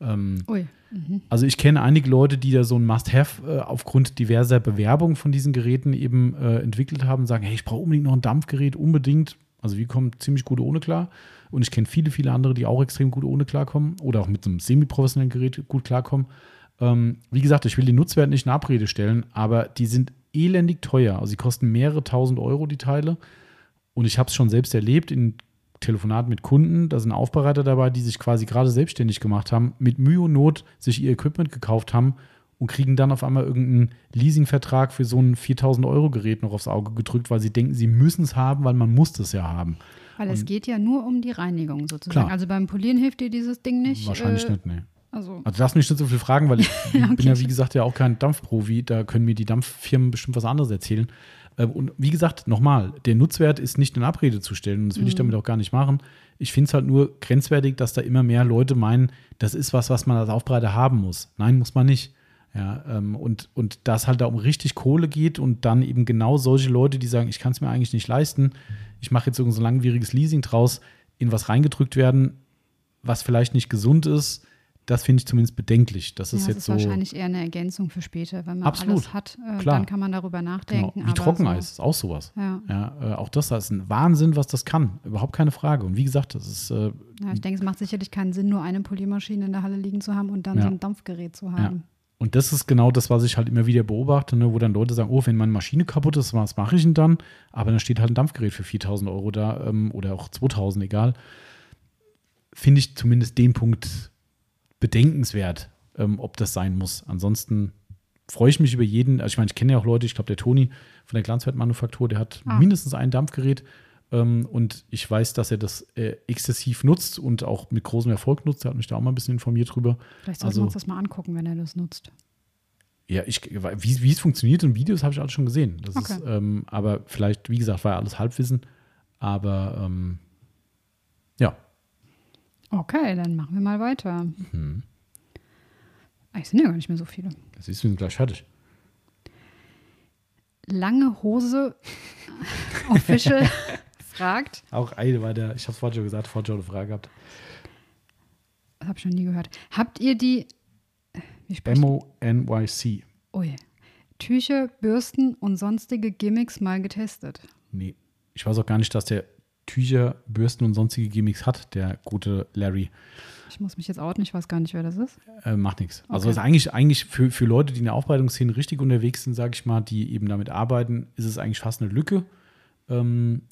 A: Ähm,
C: Ui. Mhm.
A: also ich kenne einige Leute, die da so ein Must-Have äh, aufgrund diverser Bewerbungen von diesen Geräten eben äh, entwickelt haben, sagen, hey, ich brauche unbedingt noch ein Dampfgerät, unbedingt. Also wir kommen ziemlich gut ohne klar. Und ich kenne viele, viele andere, die auch extrem gut ohne klarkommen oder auch mit so einem semi-professionellen Gerät gut klarkommen. Ähm, wie gesagt, ich will den Nutzwert nicht in Abrede stellen, aber die sind elendig teuer. Also sie kosten mehrere tausend Euro, die Teile. Und ich habe es schon selbst erlebt in Telefonaten mit Kunden. Da sind Aufbereiter dabei, die sich quasi gerade selbstständig gemacht haben, mit Mühe und Not sich ihr Equipment gekauft haben und kriegen dann auf einmal irgendeinen Leasingvertrag für so ein 4000 Euro Gerät noch aufs Auge gedrückt, weil sie denken, sie müssen es haben, weil man muss das ja haben.
C: Weil es geht ja nur um die Reinigung sozusagen.
A: Klar.
C: Also beim Polieren hilft dir dieses Ding nicht.
A: Wahrscheinlich
C: äh,
A: nicht, nee.
C: Also,
A: Also darfst mich nicht so viel fragen, weil ich
C: Ja, okay.
A: bin ja, wie gesagt, ja auch kein Dampfprofi. Da können mir die Dampffirmen bestimmt was anderes erzählen. Ähm, Und wie gesagt, nochmal, der Nutzwert ist nicht in Abrede zu stellen. Und das will
C: Mhm.
A: ich damit auch gar nicht machen. Ich finde es halt nur grenzwertig, dass da immer mehr Leute meinen, das ist was, was man als Aufbereiter haben muss. Nein, muss man nicht. Ja, ähm, und, und dass halt da um richtig Kohle geht und dann eben genau solche Leute, die sagen, ich kann es mir eigentlich nicht leisten, ich mache jetzt irgend so ein langwieriges Leasing draus, in was reingedrückt werden, was vielleicht nicht gesund ist, das finde ich zumindest bedenklich. Das ist
C: ja,
A: jetzt
C: ist
A: so.
C: wahrscheinlich eher eine Ergänzung für später. Wenn man
A: Absolut,
C: alles hat, äh,
A: klar.
C: dann kann man darüber
A: Genau,
C: nachdenken.
A: wie
C: aber
A: Trockeneis
C: So,
A: ist auch sowas.
C: ja.
A: Ja, äh, auch das ist ein Wahnsinn, was das kann. Überhaupt keine Frage. Und wie gesagt, das ist äh,
C: ja, ich denke, es macht sicherlich keinen Sinn, nur eine Poliermaschine in der Halle liegen zu haben und dann
A: Ja.
C: so ein Dampfgerät zu haben.
A: Und das ist genau das, was ich halt immer wieder beobachte, ne, wo dann Leute sagen, oh, wenn meine Maschine kaputt ist, was mache ich denn dann? Aber dann steht halt ein Dampfgerät für 4000 Euro da ähm, oder auch 2000, egal. Finde ich zumindest den Punkt bedenkenswert, ähm, ob das sein muss. Ansonsten freue ich mich über jeden, also ich meine, ich kenne ja auch Leute, ich glaube, der Toni von der Glanzwertmanufaktur, der hat
C: Ah.
A: mindestens ein Dampfgerät ähm, und ich weiß, dass er das äh, exzessiv nutzt und auch mit großem Erfolg nutzt. Er hat mich da auch mal ein bisschen informiert drüber.
C: Vielleicht sollten
A: Also-
C: wir uns das mal angucken, wenn er das nutzt.
A: Ja, ich, wie, wie es funktioniert in Videos, habe ich alles schon gesehen. Das
C: Okay.
A: ist, ähm, aber vielleicht, wie gesagt, war ja alles Halbwissen. Aber ähm,
C: Okay, dann machen wir mal weiter.
A: Mhm.
C: Ah, Es sind ja gar nicht mehr so viele.
A: das ist, wir sind gleich fertig.
C: Lange Hose Official fragt,
A: Auch eine war der, ich habe es vorhin schon gesagt, vorhin schon eine Frage gehabt.
C: das habe ich noch nie gehört. Habt ihr die
A: M-O-N-Y-C.
C: Ui. Tücher, Bürsten und sonstige Gimmicks mal getestet?
A: Nee, ich weiß auch gar nicht, dass der Tücher, Bürsten und sonstige Gimmicks hat, der gute Larry.
C: Ich muss mich jetzt outen, ich weiß gar nicht, wer das ist.
A: Äh, macht nichts. Also
C: Okay.
A: ist eigentlich, eigentlich für, für Leute, die in der Aufbereitungsszene richtig unterwegs sind, sage ich mal, die eben damit arbeiten, ist es eigentlich fast eine Lücke. Ähm,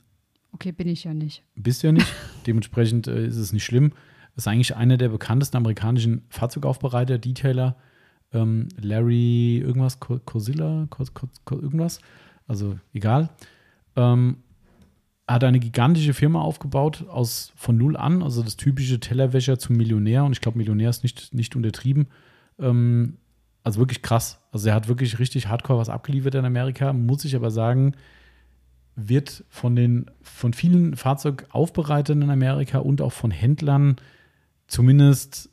C: Okay, bin ich ja nicht.
A: bist du ja nicht. Dementsprechend äh, ist es nicht schlimm. ist eigentlich einer der bekanntesten amerikanischen Fahrzeugaufbereiter, Detailer. Ähm, Larry irgendwas, Co- Cosilla, Co- Co- Co- irgendwas. Also egal. Ähm, hat eine gigantische Firma aufgebaut, aus, von null an. Also das typische Tellerwäscher zum Millionär. Und ich glaube, Millionär ist nicht, nicht untertrieben. Ähm, also wirklich krass. Also er hat wirklich richtig hardcore was abgeliefert in Amerika. Muss ich aber sagen, wird von den von vielen Fahrzeugaufbereitern in Amerika und auch von Händlern zumindest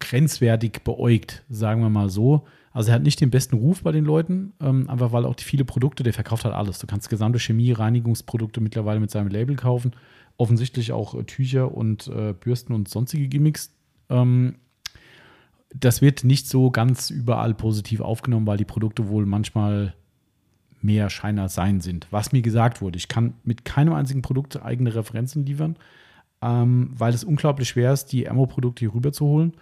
A: grenzwertig beäugt, sagen wir mal so. Also er hat nicht den besten Ruf bei den Leuten, ähm, einfach weil auch die viele Produkte, der verkauft halt alles. Du kannst gesamte Chemie, Reinigungsprodukte mittlerweile mit seinem Label kaufen. Offensichtlich auch äh, Tücher und äh, Bürsten und sonstige Gimmicks. Ähm, das wird nicht so ganz überall positiv aufgenommen, weil die Produkte wohl manchmal mehr Schein als Sein sind. Was mir gesagt wurde, ich kann mit keinem einzigen Produkt eigene Referenzen liefern, ähm, weil es unglaublich schwer ist, die Ammo-Produkte hier rüber zu holen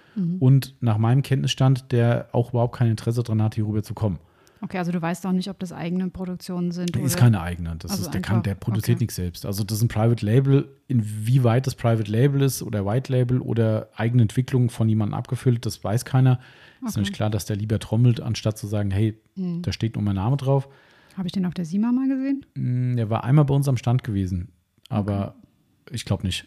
A: und nach meinem Kenntnisstand, der auch überhaupt kein Interesse daran hat, hier rüber zu kommen.
C: Okay, also du weißt auch nicht, ob das eigene Produktionen sind.
A: Ist
C: oder?
A: keine eigene. Das
C: Also
A: ist, der, kann, der produziert
C: okay.
A: nichts selbst. Also das ist ein Private Label. Inwieweit das Private Label ist oder White Label oder eigene Entwicklung von jemandem abgefüllt, das weiß keiner. Ist
C: Okay.
A: nämlich klar, dass der lieber trommelt, anstatt zu sagen, hey,
C: Hm.
A: da steht nur mein Name drauf.
C: Habe ich den auf der SIMA mal gesehen?
A: Mm, Der war einmal bei uns am Stand gewesen, aber ich glaube nicht.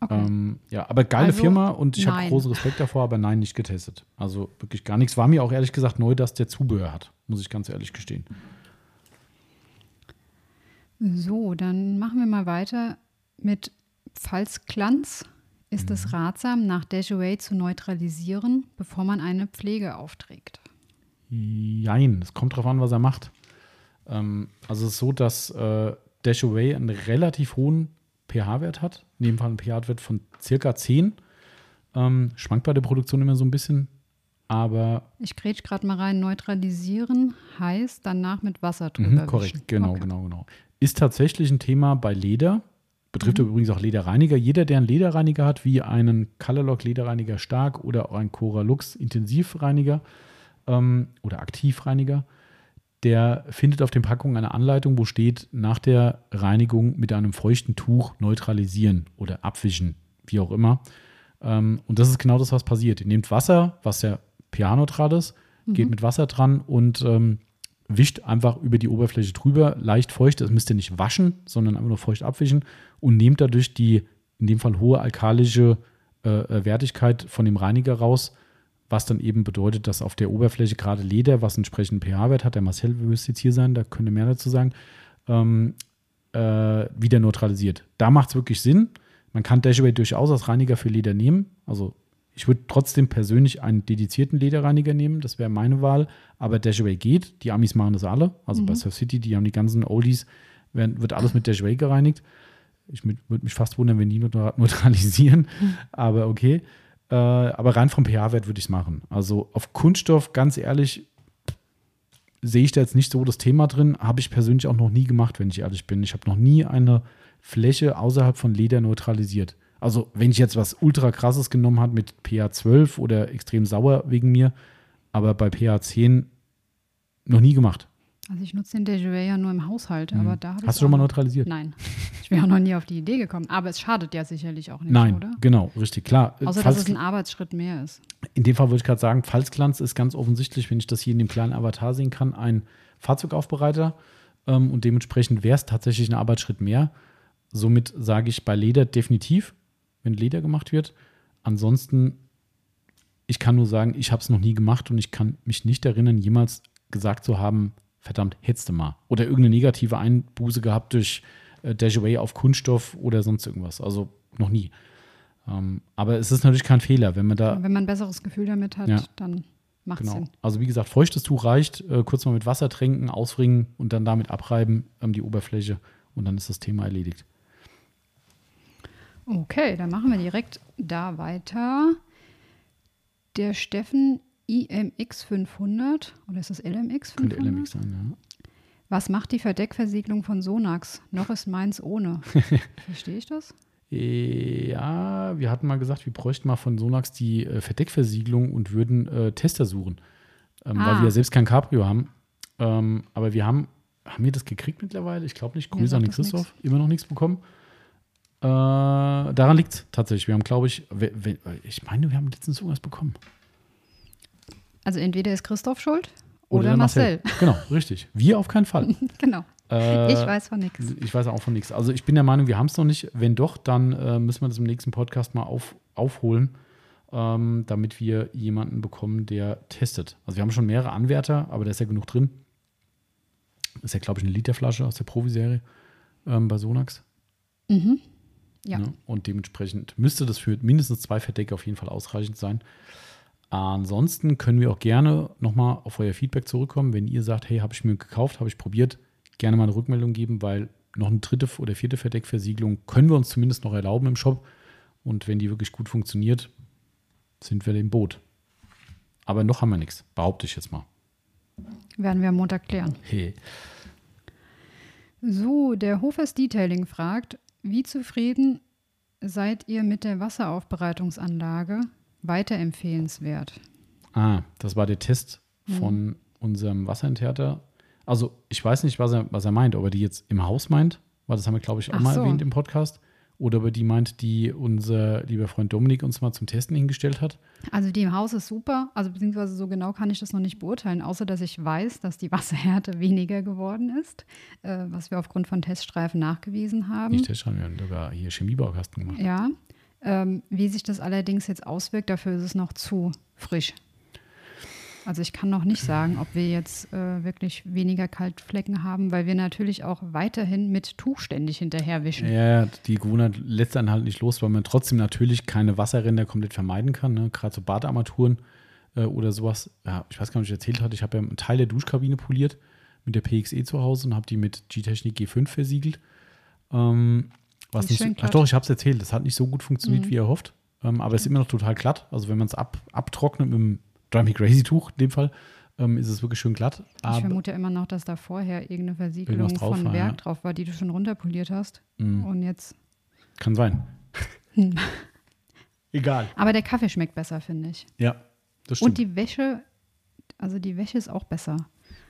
C: Okay.
A: Ähm, ja, aber geile
C: Also,
A: Firma und ich habe großen Respekt davor, aber nein, nicht getestet. Also wirklich gar nichts. War mir auch ehrlich gesagt neu, dass der Zubehör hat, muss ich ganz ehrlich gestehen.
C: So, dann machen wir mal weiter mit Falls Glanz. Ist
A: Mhm.
C: es ratsam, nach Deshaway zu neutralisieren, bevor man eine Pflege aufträgt?
A: Jein, es kommt drauf an, was er macht. Ähm, also es ist so, dass äh, Dashaway einen relativ hohen pH-Wert hat. In dem Fall einen pH-Wert von circa 10. Ähm, schwankt bei der Produktion immer so ein bisschen, aber
C: Ich grätsch gerade mal rein. Neutralisieren heißt danach mit Wasser drüber
A: Mhm,
C: wischen.
A: korrekt, genau,
C: Okay.
A: genau, genau. Ist tatsächlich ein Thema bei Leder. Betrifft übrigens auch Lederreiniger. Jeder, der einen Lederreiniger hat, wie einen Colorlock Lederreiniger Stark oder auch einen Coralux Intensivreiniger ähm, oder Aktivreiniger, der findet auf den Packungen eine Anleitung, wo steht, nach der Reinigung mit einem feuchten Tuch neutralisieren oder abwischen, wie auch immer. Ähm, und das ist genau das, was passiert. Ihr nehmt Wasser, was ja pH-neutral ist, geht mit Wasser dran und ähm, wischt einfach über die Oberfläche drüber, leicht feucht. Das müsst ihr nicht waschen, sondern einfach nur feucht abwischen und nehmt dadurch die, in dem Fall hohe alkalische äh, äh, Wertigkeit von dem Reiniger raus, was dann eben bedeutet, dass auf der Oberfläche gerade Leder, was entsprechend pH-Wert hat, der Marcel müsste jetzt hier sein, da könnte mehr dazu sagen, ähm, äh, wieder neutralisiert. Da macht es wirklich Sinn. Man kann Dashaway durchaus als Reiniger für Leder nehmen. Also ich würde trotzdem persönlich einen dedizierten Lederreiniger nehmen, das wäre meine Wahl. Aber Dashaway geht. Die Amis machen das alle. Also bei Surf City, die haben die ganzen Oldies, werden, wird alles mit Dashaway gereinigt. Ich würde mich fast wundern, wenn die neutralisieren, aber okay. Äh, aber rein vom pH-Wert würde ich es machen. Also auf Kunststoff, ganz ehrlich, sehe ich da jetzt nicht so das Thema drin. Habe ich persönlich auch noch nie gemacht, wenn ich ehrlich bin. Ich habe noch nie eine Fläche außerhalb von Leder neutralisiert. Also, wenn ich jetzt was ultra krasses genommen habe mit pH 12 oder extrem sauer wegen mir, aber bei pH 10 noch nie gemacht.
C: Also ich nutze den Dejour ja nur im Haushalt,
A: Mhm.
C: aber da habe ich
A: Hast du schon mal neutralisiert?
C: Nein, ich wäre auch noch nie auf die Idee gekommen. Aber es schadet ja sicherlich auch nicht,
A: Nein,
C: oder?
A: genau, richtig, klar.
C: Außer,
A: Falls-
C: dass es ein Arbeitsschritt mehr ist.
A: In dem Fall würde ich gerade sagen, Falzglanz ist ganz offensichtlich, wenn ich das hier in dem kleinen Avatar sehen kann, ein Fahrzeugaufbereiter. Ähm, und dementsprechend wäre es tatsächlich ein Arbeitsschritt mehr. Somit sage ich bei Leder definitiv, wenn Leder gemacht wird. Ansonsten, ich kann nur sagen, ich habe es noch nie gemacht und ich kann mich nicht erinnern, jemals gesagt zu haben, verdammt, hättest du mal. Oder irgendeine negative Einbuße gehabt durch äh, Dejaway auf Kunststoff oder sonst irgendwas. Also noch nie. Ähm, aber es ist natürlich kein Fehler, wenn man da
C: Wenn man ein besseres Gefühl damit hat,
A: Ja.
C: dann macht es
A: Genau.
C: Sinn.
A: Also wie gesagt, feuchtes Tuch reicht, äh, kurz mal mit Wasser tränken, auswringen und dann damit abreiben ähm, die Oberfläche und dann ist das Thema erledigt.
C: Okay, dann machen wir direkt da weiter. Der Steffen IMX 500, oder ist das LMX 500?
A: Könnte LMX sein,
C: Was macht die Verdeckversiegelung von Sonax? Noch ist meins ohne. Verstehe ich das?
A: ja. Ja, wir hatten mal gesagt, wir bräuchten mal von Sonax die äh, Verdeckversiegelung und würden äh, Tester suchen. Ähm, Weil
C: Ah.
A: wir ja selbst kein Cabrio haben. Ähm, aber wir haben, haben wir das gekriegt mittlerweile? Ich glaube nicht. Grüße an den Christoph. Immer noch nichts bekommen. Äh, daran liegt es tatsächlich. Wir haben, glaube ich, ich meine, wir haben letztens irgendwas bekommen.
C: Also entweder ist Christoph schuld oder,
A: der
C: Marcel.
A: Genau, richtig. Wir auf keinen Fall.
C: genau.
A: Äh,
C: ich weiß von nichts.
A: Ich weiß auch von nichts. Also ich bin der Meinung, wir haben es noch nicht. Wenn doch, dann äh, müssen wir das im nächsten Podcast mal auf, aufholen, ähm, damit wir jemanden bekommen, der testet. Also wir haben schon mehrere Anwärter, aber da ist ja genug drin. ist ja, glaube ich, eine Literflasche aus der Profiserie ähm, bei Sonax.
C: Mhm. Ja.
A: Ne? Und dementsprechend müsste das für mindestens zwei Verdecke auf jeden Fall ausreichend sein. Ansonsten können wir auch gerne nochmal auf euer Feedback zurückkommen. Wenn ihr sagt, hey, habe ich mir gekauft, habe ich probiert, gerne mal eine Rückmeldung geben, weil noch eine dritte oder vierte Verdeckversiegelung können wir uns zumindest noch erlauben im Shop. Und wenn die wirklich gut funktioniert, sind wir im Boot. Aber noch haben wir nichts, behaupte ich jetzt mal.
C: Werden wir am Montag klären.
A: Hey.
C: So, der Hofers Detailing fragt, wie zufrieden seid ihr mit der Wasseraufbereitungsanlage? Weiterempfehlenswert.
A: Ah, das war der Test
C: Mhm.
A: von unserem Wasserenthärter. Also, ich weiß nicht, was er, was er meint, ob er die jetzt im Haus meint, weil das haben wir, glaube ich, auch
C: Ach
A: mal
C: so.
A: erwähnt im Podcast. Oder ob er die meint, die unser lieber Freund Dominik uns mal zum Testen hingestellt hat.
C: Also die im Haus ist super, also beziehungsweise so genau kann ich das noch nicht beurteilen, außer dass ich weiß, dass die Wasserhärte weniger geworden ist, äh, was wir aufgrund von Teststreifen nachgewiesen haben.
A: Nicht Test, wir haben sogar hier Chemiebaukasten gemacht.
C: Ja. Ähm, wie sich das allerdings jetzt auswirkt, dafür ist es noch zu frisch. Also ich kann noch nicht sagen, ob wir jetzt äh, wirklich weniger Kaltflecken haben, weil wir natürlich auch weiterhin mit Tuch ständig hinterherwischen.
A: Ja, die Gewohnheit lässt einen halt nicht los, weil man trotzdem natürlich keine Wasserränder komplett vermeiden kann. Ne? Gerade so Badearmaturen äh, oder sowas. Ja, ich weiß gar nicht, ob ich erzählt hatte, ich habe ja einen Teil der Duschkabine poliert mit der PXE zu Hause und habe die mit G-Technik G5 versiegelt. Ähm, was nicht, ach doch, ich habe es erzählt, das hat nicht so gut funktioniert,
C: Mhm.
A: wie er hofft. Ähm, aber es ist immer noch total glatt. Also wenn man es ab, abtrocknet mit dem Dry Me Crazy Tuch in dem Fall, ähm, ist es wirklich schön glatt.
C: Ich
A: Aber,
C: vermute immer noch, dass da vorher irgendeine Versiegelung von
A: war,
C: Werk
A: ja.
C: drauf war, die du schon runterpoliert hast.
A: Mhm.
C: Und jetzt.
A: kann sein.
C: Hm.
A: Egal.
C: Aber der Kaffee schmeckt besser, finde ich.
A: Ja, das stimmt.
C: Und die Wäsche, also die Wäsche ist auch besser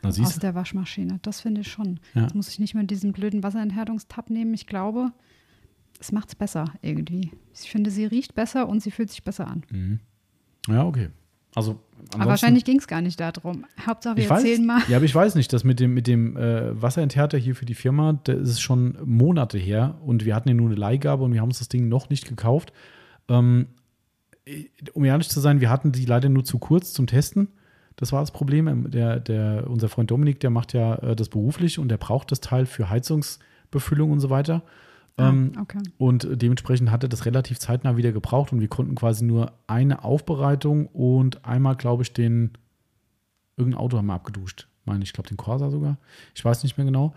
A: Na,
C: aus der Waschmaschine. Das finde ich schon.
A: Ja.
C: Jetzt muss ich nicht mehr diesen blöden Wasserenthärtungstab nehmen. Ich glaube, es macht es besser irgendwie. Ich finde, sie riecht besser und sie fühlt sich besser an.
A: Mhm. Ja, okay. Also,
C: Aber wahrscheinlich ging es gar nicht darum. Hauptsache, wir
A: ich weiß,
C: erzählen mal.
A: Ja, aber ich weiß nicht, dass mit dem, mit dem äh, Wasserenthärter hier für die Firma, das ist schon Monate her und wir hatten ja nur eine Leihgabe und wir haben uns das Ding noch nicht gekauft. Ähm, um ehrlich zu sein, wir hatten die leider nur zu kurz zum Testen. Das war das Problem. Ähm, Der, der, unser Freund Dominik, der macht ja äh, das beruflich und der braucht das Teil für Heizungsbefüllung und so weiter. Ähm,
C: okay.
A: und dementsprechend hat er das relativ zeitnah wieder gebraucht und wir konnten quasi nur eine Aufbereitung und einmal, glaube ich, den irgendein Auto haben wir abgeduscht. Meine ich, glaube den Corsa sogar. Ich weiß nicht mehr genau.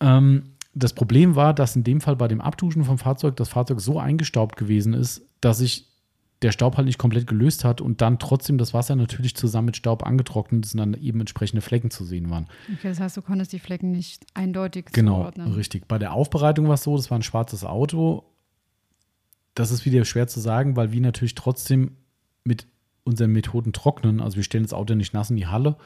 A: Ähm, das Problem war, dass in dem Fall bei dem Abduschen vom Fahrzeug das Fahrzeug so eingestaubt gewesen ist, dass sich der Staub halt nicht komplett gelöst hat und dann trotzdem das Wasser natürlich zusammen mit Staub angetrocknet ist und dann eben entsprechende Flecken zu sehen waren.
C: Okay, das heißt, du konntest die Flecken nicht eindeutig
A: Genau,
C: zuordnen.
A: richtig. Bei der Aufbereitung war es so, das war ein schwarzes Auto. Das ist wieder schwer zu sagen, weil wir natürlich trotzdem mit unseren Methoden trocknen. Also wir stellen das Auto nicht nass in die Halle.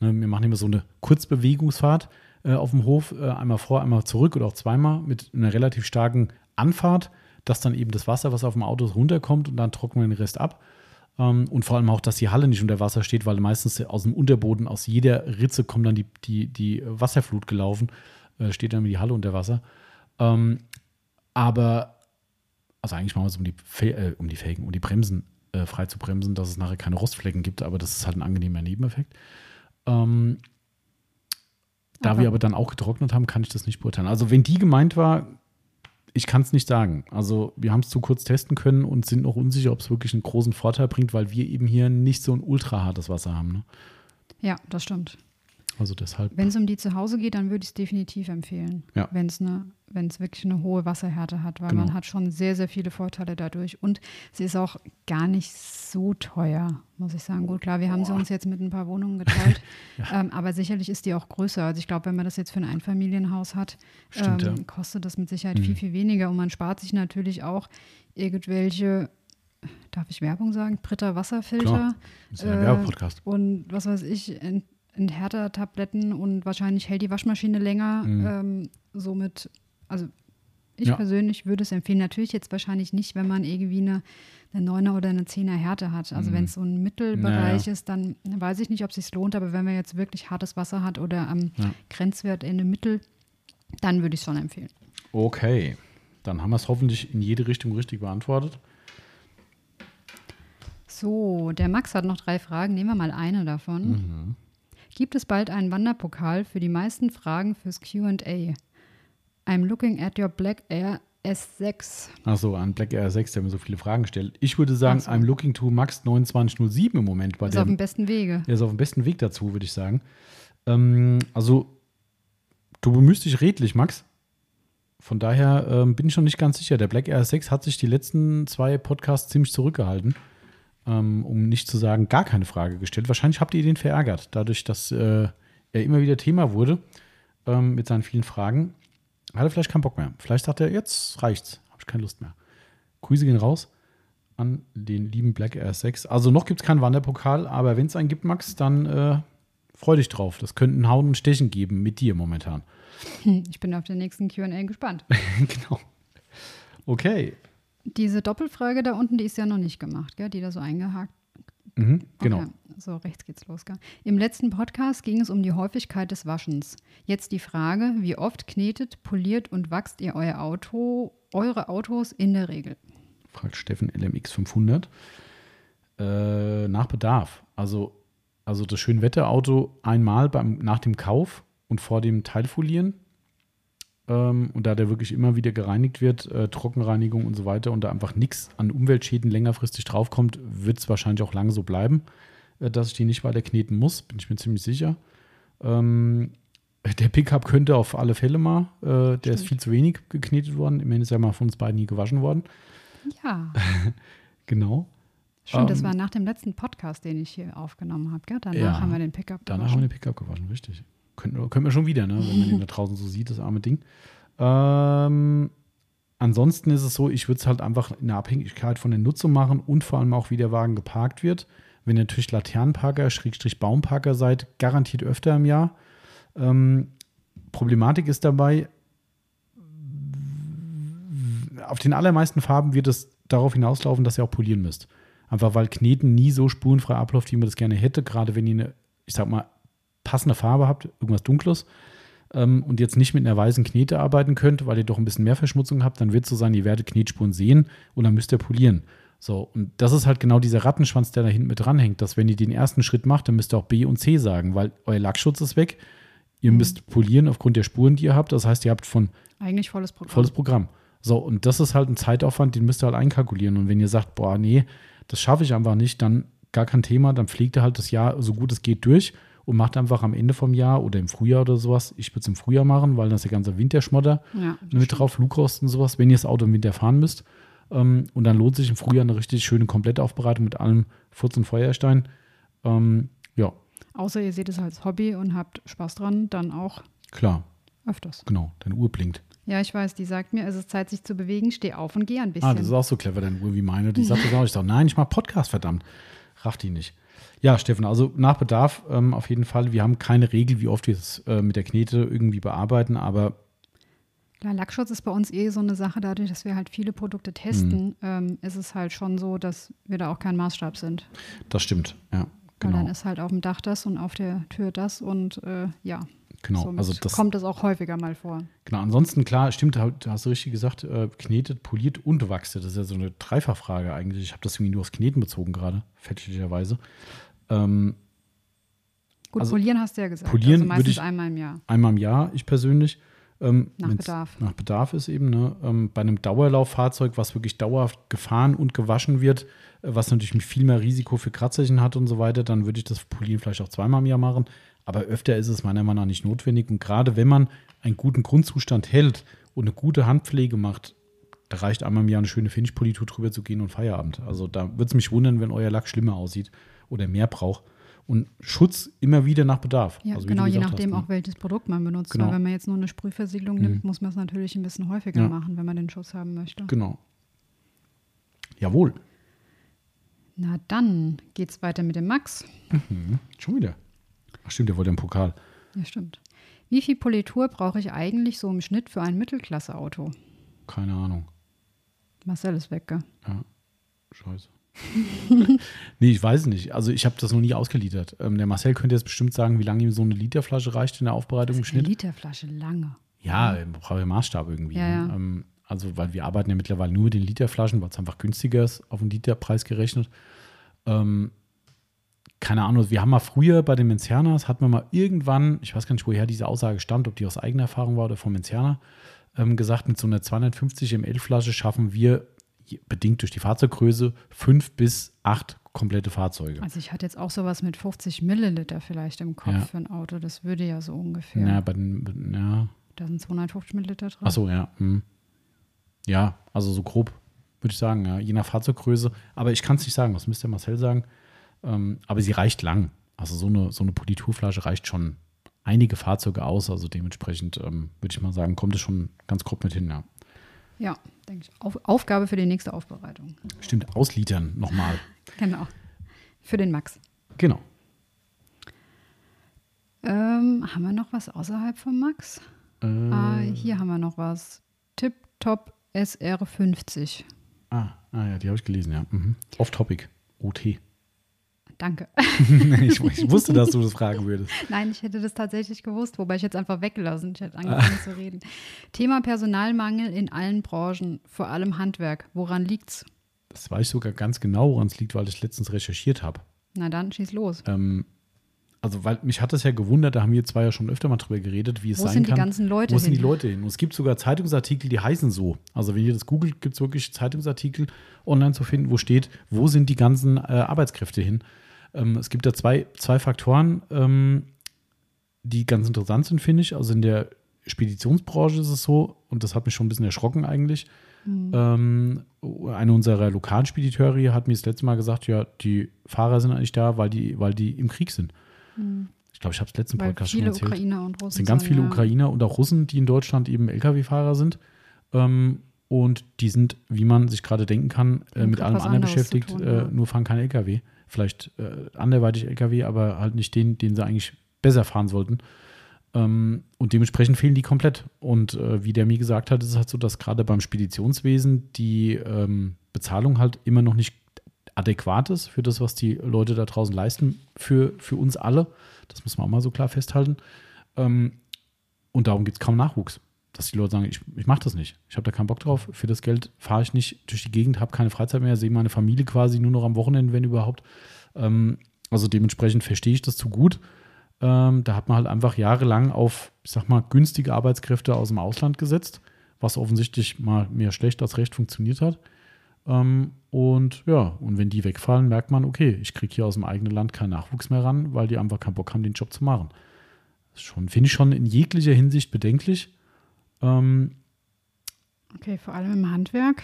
A: Ne, wir machen immer so eine Kurzbewegungsfahrt äh, auf dem Hof, äh, einmal vor, einmal zurück oder auch zweimal mit einer relativ starken Anfahrt, dass dann eben das Wasser, was auf dem Auto runterkommt und dann trocknen wir den Rest ab. Ähm, und vor allem auch, dass die Halle nicht unter Wasser steht, weil meistens aus dem Unterboden, aus jeder Ritze kommt dann die, die, die Wasserflut gelaufen, äh, steht dann die Halle unter Wasser. Ähm, aber, also eigentlich machen wir es, um die, äh, um die Felgen, um die Bremsen äh, frei zu bremsen, dass es nachher keine Rostflecken gibt, aber das ist halt ein angenehmer Nebeneffekt. Ähm, da
C: Aber-
A: wir aber dann auch getrocknet haben, kann ich das nicht beurteilen. Also wenn die gemeint war, ich kann es nicht sagen. Also wir haben es zu kurz testen können und sind noch unsicher, ob es wirklich einen großen Vorteil bringt, weil wir eben hier nicht so ein ultra hartes Wasser haben. Ne?
C: Ja, das stimmt.
A: Also deshalb.
C: Wenn es um die zu Hause geht, dann würde ich es definitiv empfehlen.
A: Ja.
C: Wenn es eine, wenn es wirklich eine hohe Wasserhärte hat, weil
A: Genau.
C: man hat schon sehr, sehr viele Vorteile dadurch. Und sie ist auch gar nicht so teuer, muss ich sagen. Gut, klar, wir haben sie uns jetzt mit ein paar Wohnungen geteilt, ähm, aber sicherlich ist die auch größer. Also ich glaube, wenn man das jetzt für ein Einfamilienhaus hat,
A: Stimmt,
C: ähm,
A: ja.
C: kostet das mit Sicherheit
A: Mhm.
C: viel, viel weniger. Und man spart sich natürlich auch irgendwelche, darf ich Werbung sagen, Britta Wasserfilter.
A: Klar. Das ist ja ein
C: Äh,
A: Werbepodcast.
C: und was weiß ich, Ent Enthärter-Tabletten und wahrscheinlich hält die Waschmaschine länger.
A: Mhm.
C: Ähm, somit, also ich
A: Ja.
C: persönlich würde es empfehlen. Natürlich jetzt wahrscheinlich nicht, wenn man irgendwie eine, eine 9er oder eine 10er Härte hat. Also
A: Mhm.
C: wenn es so ein Mittelbereich
A: Naja.
C: ist, dann weiß ich nicht, ob es sich lohnt. Aber wenn man jetzt wirklich hartes Wasser hat oder am
A: Ja.
C: Grenzwert in dem Mittel, dann würde ich es schon empfehlen.
A: Okay. Dann haben wir es hoffentlich in jede Richtung richtig beantwortet.
C: So, der Max hat noch drei Fragen. Nehmen wir mal eine davon.
A: Mhm.
C: Gibt es bald einen Wanderpokal für die meisten Fragen fürs QA? I'm looking at your Black Air S6.
A: Achso, an Black Air 6, der mir so viele Fragen stellt. Ich würde sagen,
C: so.
A: I'm looking to Max 2907 im Moment bei
C: Ist auf
A: dem.
C: dem besten Wege.
A: Er ist auf dem besten Weg dazu, würde ich sagen. Ähm, also, du bemühst dich redlich, Max. Von daher ähm, bin ich noch nicht ganz sicher. Der Black Air 6 hat sich die letzten zwei Podcasts ziemlich zurückgehalten, um nicht zu sagen, gar keine Frage gestellt. Wahrscheinlich habt ihr den verärgert, dadurch, dass äh, er immer wieder Thema wurde ähm, mit seinen vielen Fragen. Hat er vielleicht keinen Bock mehr. Vielleicht sagt er, jetzt reicht's, habe ich keine Lust mehr. Grüße gehen raus an den lieben Black Air 6. Also noch gibt es keinen Wanderpokal, aber wenn es einen gibt, Max, dann äh, freu dich drauf. Das könnte ein Hauen und Stechen geben mit dir momentan.
C: Ich bin auf den nächsten QA gespannt.
A: genau. Okay.
C: Diese Doppelfrage da unten, die ist ja noch nicht gemacht, gell? die da so eingehakt.
A: Mhm, genau.
C: Okay. So, rechts geht's los. Gell? Im letzten Podcast ging es um die Häufigkeit des Waschens. Jetzt die Frage, wie oft knetet, poliert und wachst ihr euer Auto, eure Autos in der Regel?
A: Fragt Steffen LMX 500. Äh, nach Bedarf. Also, also das Schönwetterauto einmal beim, nach dem Kauf und vor dem Teilfolieren. Ähm, und da der wirklich immer wieder gereinigt wird, äh, Trockenreinigung und so weiter, und da einfach nichts an Umweltschäden längerfristig draufkommt, wird es wahrscheinlich auch lange so bleiben, äh, dass ich die nicht weiter kneten muss, bin ich mir ziemlich sicher. Ähm, der Pickup könnte auf alle Fälle mal, äh, der ist
C: Stimmt.
A: viel zu wenig geknetet worden. Immerhin ist ja mal von uns beiden nie gewaschen worden.
C: Ja,
A: Genau.
C: stimmt. das
A: Ähm,
C: war nach dem letzten Podcast, den ich hier aufgenommen habe. Gell? Danach
A: Ja,
C: haben wir den Pickup
A: Danach haben wir den Pickup gewaschen, richtig. Könnten, können wir schon wieder, ne? wenn man den da draußen so sieht, das arme Ding. Ähm, ansonsten ist es so, ich würde es halt einfach in der Abhängigkeit von der Nutzung machen und vor allem auch, wie der Wagen geparkt wird. Wenn ihr natürlich Laternenparker, Schrägstrich Baumparker seid, garantiert öfter im Jahr. Ähm, Problematik ist dabei, auf den allermeisten Farben wird es darauf hinauslaufen, dass ihr auch polieren müsst. Einfach weil Kneten nie so spurenfrei abläuft, wie man das gerne hätte, gerade wenn ihr eine, ich sag mal, passende Farbe habt, irgendwas Dunkles, ähm, und jetzt nicht mit einer weißen Knete arbeiten könnt, weil ihr doch ein bisschen mehr Verschmutzung habt, dann wird es so sein, ihr werdet Knetspuren sehen und dann müsst ihr polieren. So, und das ist halt genau dieser Rattenschwanz, der da hinten mit dranhängt, dass wenn ihr den ersten Schritt macht, dann müsst ihr auch B und C sagen, weil euer Lackschutz ist weg. Ihr müsst polieren aufgrund der Spuren, die ihr habt. Das heißt, ihr habt von
C: Eigentlich volles Programm.
A: volles Programm. So, und das ist halt ein Zeitaufwand, den müsst ihr halt einkalkulieren. Und wenn ihr sagt, boah, nee, das schaffe ich einfach nicht, dann gar kein Thema, dann pflegt ihr halt das Jahr so gut es geht durch und macht einfach am Ende vom Jahr oder im Frühjahr oder sowas. Ich würde es im Frühjahr machen, weil das ist der ganze Winterschmotter
C: Ja,
A: mit drauf, Flugrost und sowas, wenn ihr das Auto im Winter fahren müsst. Ähm, und dann lohnt sich im Frühjahr eine richtig schöne Komplettaufbereitung mit allem Furz und Feuerstein. Ähm, ja,
C: Außer ihr seht es als Hobby und habt Spaß dran, dann auch
A: klar,
C: öfters.
A: genau, deine Uhr blinkt.
C: Ja, ich weiß, die sagt mir, es ist Zeit, sich zu bewegen, steh auf und geh ein bisschen.
A: Ah, das ist auch so clever, deine Uhr wie meine. Die sagt das auch. Ich sage, nein, ich mache Podcast, verdammt. Rafft die nicht. Ja, Steffen, also nach Bedarf ähm, auf jeden Fall. Wir haben keine Regel, wie oft wir es äh, mit der Knete irgendwie bearbeiten, aber
C: Ja, Lackschutz ist bei uns eh so eine Sache, dadurch, dass wir halt viele Produkte testen,
A: Mhm.
C: ähm, ist es halt schon so, dass wir da auch kein Maßstab sind.
A: das stimmt. Ja,
C: Weil dann
A: genau.
C: ist halt auf dem Dach das und auf der Tür das und äh, ja,
A: Genau,
C: somit
A: also das,
C: kommt es auch häufiger mal vor.
A: genau. Ansonsten, klar, stimmt, da hast du richtig gesagt, äh, knetet, poliert und wachste. Das ist ja so eine Dreifachfrage eigentlich. Ich habe das irgendwie nur aufs Kneten bezogen gerade, fälschlicherweise. Ähm,
C: Gut,
A: Also,
C: polieren hast du ja gesagt.
A: polieren
C: also
A: würde
C: meistens
A: ich-
C: einmal im Jahr.
A: einmal im Jahr, ich persönlich. Ähm,
C: Nach Bedarf.
A: Nach Bedarf ist eben, ne? ähm, bei einem Dauerlauffahrzeug, was wirklich dauerhaft gefahren und gewaschen wird, äh, was natürlich viel mehr Risiko für Kratzerchen hat und so weiter, dann würde ich das Polieren vielleicht auch zweimal im Jahr machen. Aber öfter ist es meiner Meinung nach nicht notwendig. Und gerade wenn man einen guten Grundzustand hält und eine gute Handpflege macht, da reicht einmal im Jahr eine schöne Finish-Politur drüber zu gehen und Feierabend. Also da würde es mich wundern, wenn euer Lack schlimmer aussieht oder mehr braucht. Und Schutz immer wieder nach Bedarf.
C: Ja,
A: Also
C: genau, je nachdem
A: hast, ne?
C: auch welches Produkt man benutzt.
A: Genau.
C: Weil wenn man jetzt nur eine Sprühversiegelung nimmt, muss man es natürlich ein bisschen häufiger
A: Ja.
C: machen, wenn man den Schutz haben möchte.
A: Genau. Jawohl.
C: Na dann geht's weiter mit dem Max.
A: Hm, schon wieder. Ach stimmt, der wollte einen Pokal.
C: Ja, stimmt. Wie viel Politur brauche ich eigentlich so im Schnitt für ein Mittelklasse-Auto?
A: Keine Ahnung.
C: Marcel ist weg, gell?
A: Ja, scheiße. nee, ich weiß es nicht. Also ich habe das noch nie ausgeliefert. Ähm, der Marcel könnte jetzt bestimmt sagen, wie lange ihm so eine Literflasche reicht in der Aufbereitung im
C: Eine
A: Schnitt.
C: Literflasche lange.
A: Ja, braucht ja Maßstab irgendwie.
C: Ja, ja.
A: ne? Ähm, also, weil wir arbeiten ja mittlerweile nur mit den Literflaschen, weil es einfach günstiger ist, auf den Literpreis gerechnet. Ähm, keine Ahnung, wir haben mal früher bei den Menzianas, hatten wir mal irgendwann, ich weiß gar nicht, woher diese Aussage stammt, ob die aus eigener Erfahrung war oder vom Menzianer, ähm, gesagt, mit so einer 250 ml Flasche schaffen wir, bedingt durch die Fahrzeuggröße, fünf bis acht komplette Fahrzeuge.
C: Also ich hatte jetzt auch sowas mit 50 Milliliter vielleicht im Kopf
A: Ja.
C: für ein Auto. Das würde ja so ungefähr.
A: Ja, bei den, ja,
C: Da sind 250 Milliliter drin.
A: Ach so, ja. Hm. Ja, also so grob würde ich sagen, ja, je nach Fahrzeuggröße. Aber ich kann es nicht sagen, das müsste Marcel sagen. Ähm, aber sie reicht lang. Also so eine, so eine Politurflasche reicht schon einige Fahrzeuge aus. Also dementsprechend ähm, würde ich mal sagen, kommt es schon ganz grob mit hin, ja.
C: Ja, denke ich. Auf, Aufgabe für die nächste Aufbereitung.
A: Stimmt, auslitern nochmal.
C: Genau. Für den Max.
A: Genau.
C: Ähm, haben wir noch was außerhalb von Max?
A: Äh,
C: Ah, hier haben wir noch was. Tip Top SR50.
A: ah, ah, ja, die habe ich gelesen, ja. Mhm. Off-Topic. OT.
C: Danke.
A: ich, ich wusste, dass du das fragen würdest.
C: Nein, ich hätte das tatsächlich gewusst, wobei ich jetzt einfach weggelassen. Ich hätte angefangen zu reden. Thema Personalmangel in allen Branchen, vor allem Handwerk. Woran liegt's?
A: Das weiß ich sogar ganz genau, woran es liegt, weil ich letztens recherchiert habe.
C: Na dann, schieß los.
A: Ähm, also, weil mich hat das ja gewundert, da haben wir zwei ja schon öfter mal drüber geredet, wie es
C: Wo
A: sein
C: sind die
A: kann.
C: ganzen Leute
A: Wo sind die
C: hin?
A: Leute hin? Und es gibt sogar Zeitungsartikel, die heißen so. Also, wenn ihr das googelt, gibt es wirklich Zeitungsartikel online zu finden, wo steht, wo sind die ganzen äh, Arbeitskräfte hin? Ähm, es gibt da zwei, zwei Faktoren, ähm, die ganz interessant sind, finde ich. Also in der Speditionsbranche ist es so, und das hat mich schon ein bisschen erschrocken eigentlich. Ähm, eine unserer lokalen Spediteure hat mir das letzte Mal gesagt, ja, die Fahrer sind eigentlich da, weil die, weil die im Krieg sind. Ich glaube, ich habe es letzten
C: Weil
A: Podcast schon
C: viele
A: erzählt.
C: Ukrainer und Russen
A: Es sind ganz viele
C: ja.
A: Ukrainer und auch Russen, die in Deutschland eben Lkw-Fahrer sind. Ähm, und die sind, wie man sich gerade denken kann, äh, mit allem anderen beschäftigt, äh,
C: ja.
A: nur fahren kein Lkw. Vielleicht äh, anderweitig Lkw, aber halt nicht den, den sie eigentlich besser fahren sollten. Ähm, und dementsprechend fehlen die komplett. Und äh, wie der mir gesagt hat, ist es halt so, dass gerade beim Speditionswesen die ähm, Bezahlung halt immer noch nicht adäquat ist für das, was die Leute da draußen leisten, für, für uns alle. Das muss man auch mal so klar festhalten. Ähm, und darum gibt es kaum Nachwuchs. Dass die Leute sagen, ich, ich mache das nicht. Ich habe da keinen Bock drauf. Für das Geld fahre ich nicht durch die Gegend, habe keine Freizeit mehr, sehe meine Familie quasi nur noch am Wochenende, wenn überhaupt. Ähm, also dementsprechend verstehe ich das zu gut. Ähm, da hat man halt einfach jahrelang auf, ich sag mal, günstige Arbeitskräfte aus dem Ausland gesetzt, was offensichtlich mal mehr schlecht als recht funktioniert hat. Ähm, und ja, und wenn die wegfallen, merkt man, okay, ich kriege hier aus dem eigenen Land keinen Nachwuchs mehr ran, weil die einfach keinen Bock haben, den Job zu machen. Das finde ich schon in jeglicher Hinsicht bedenklich. Ähm,
C: okay, vor allem im Handwerk.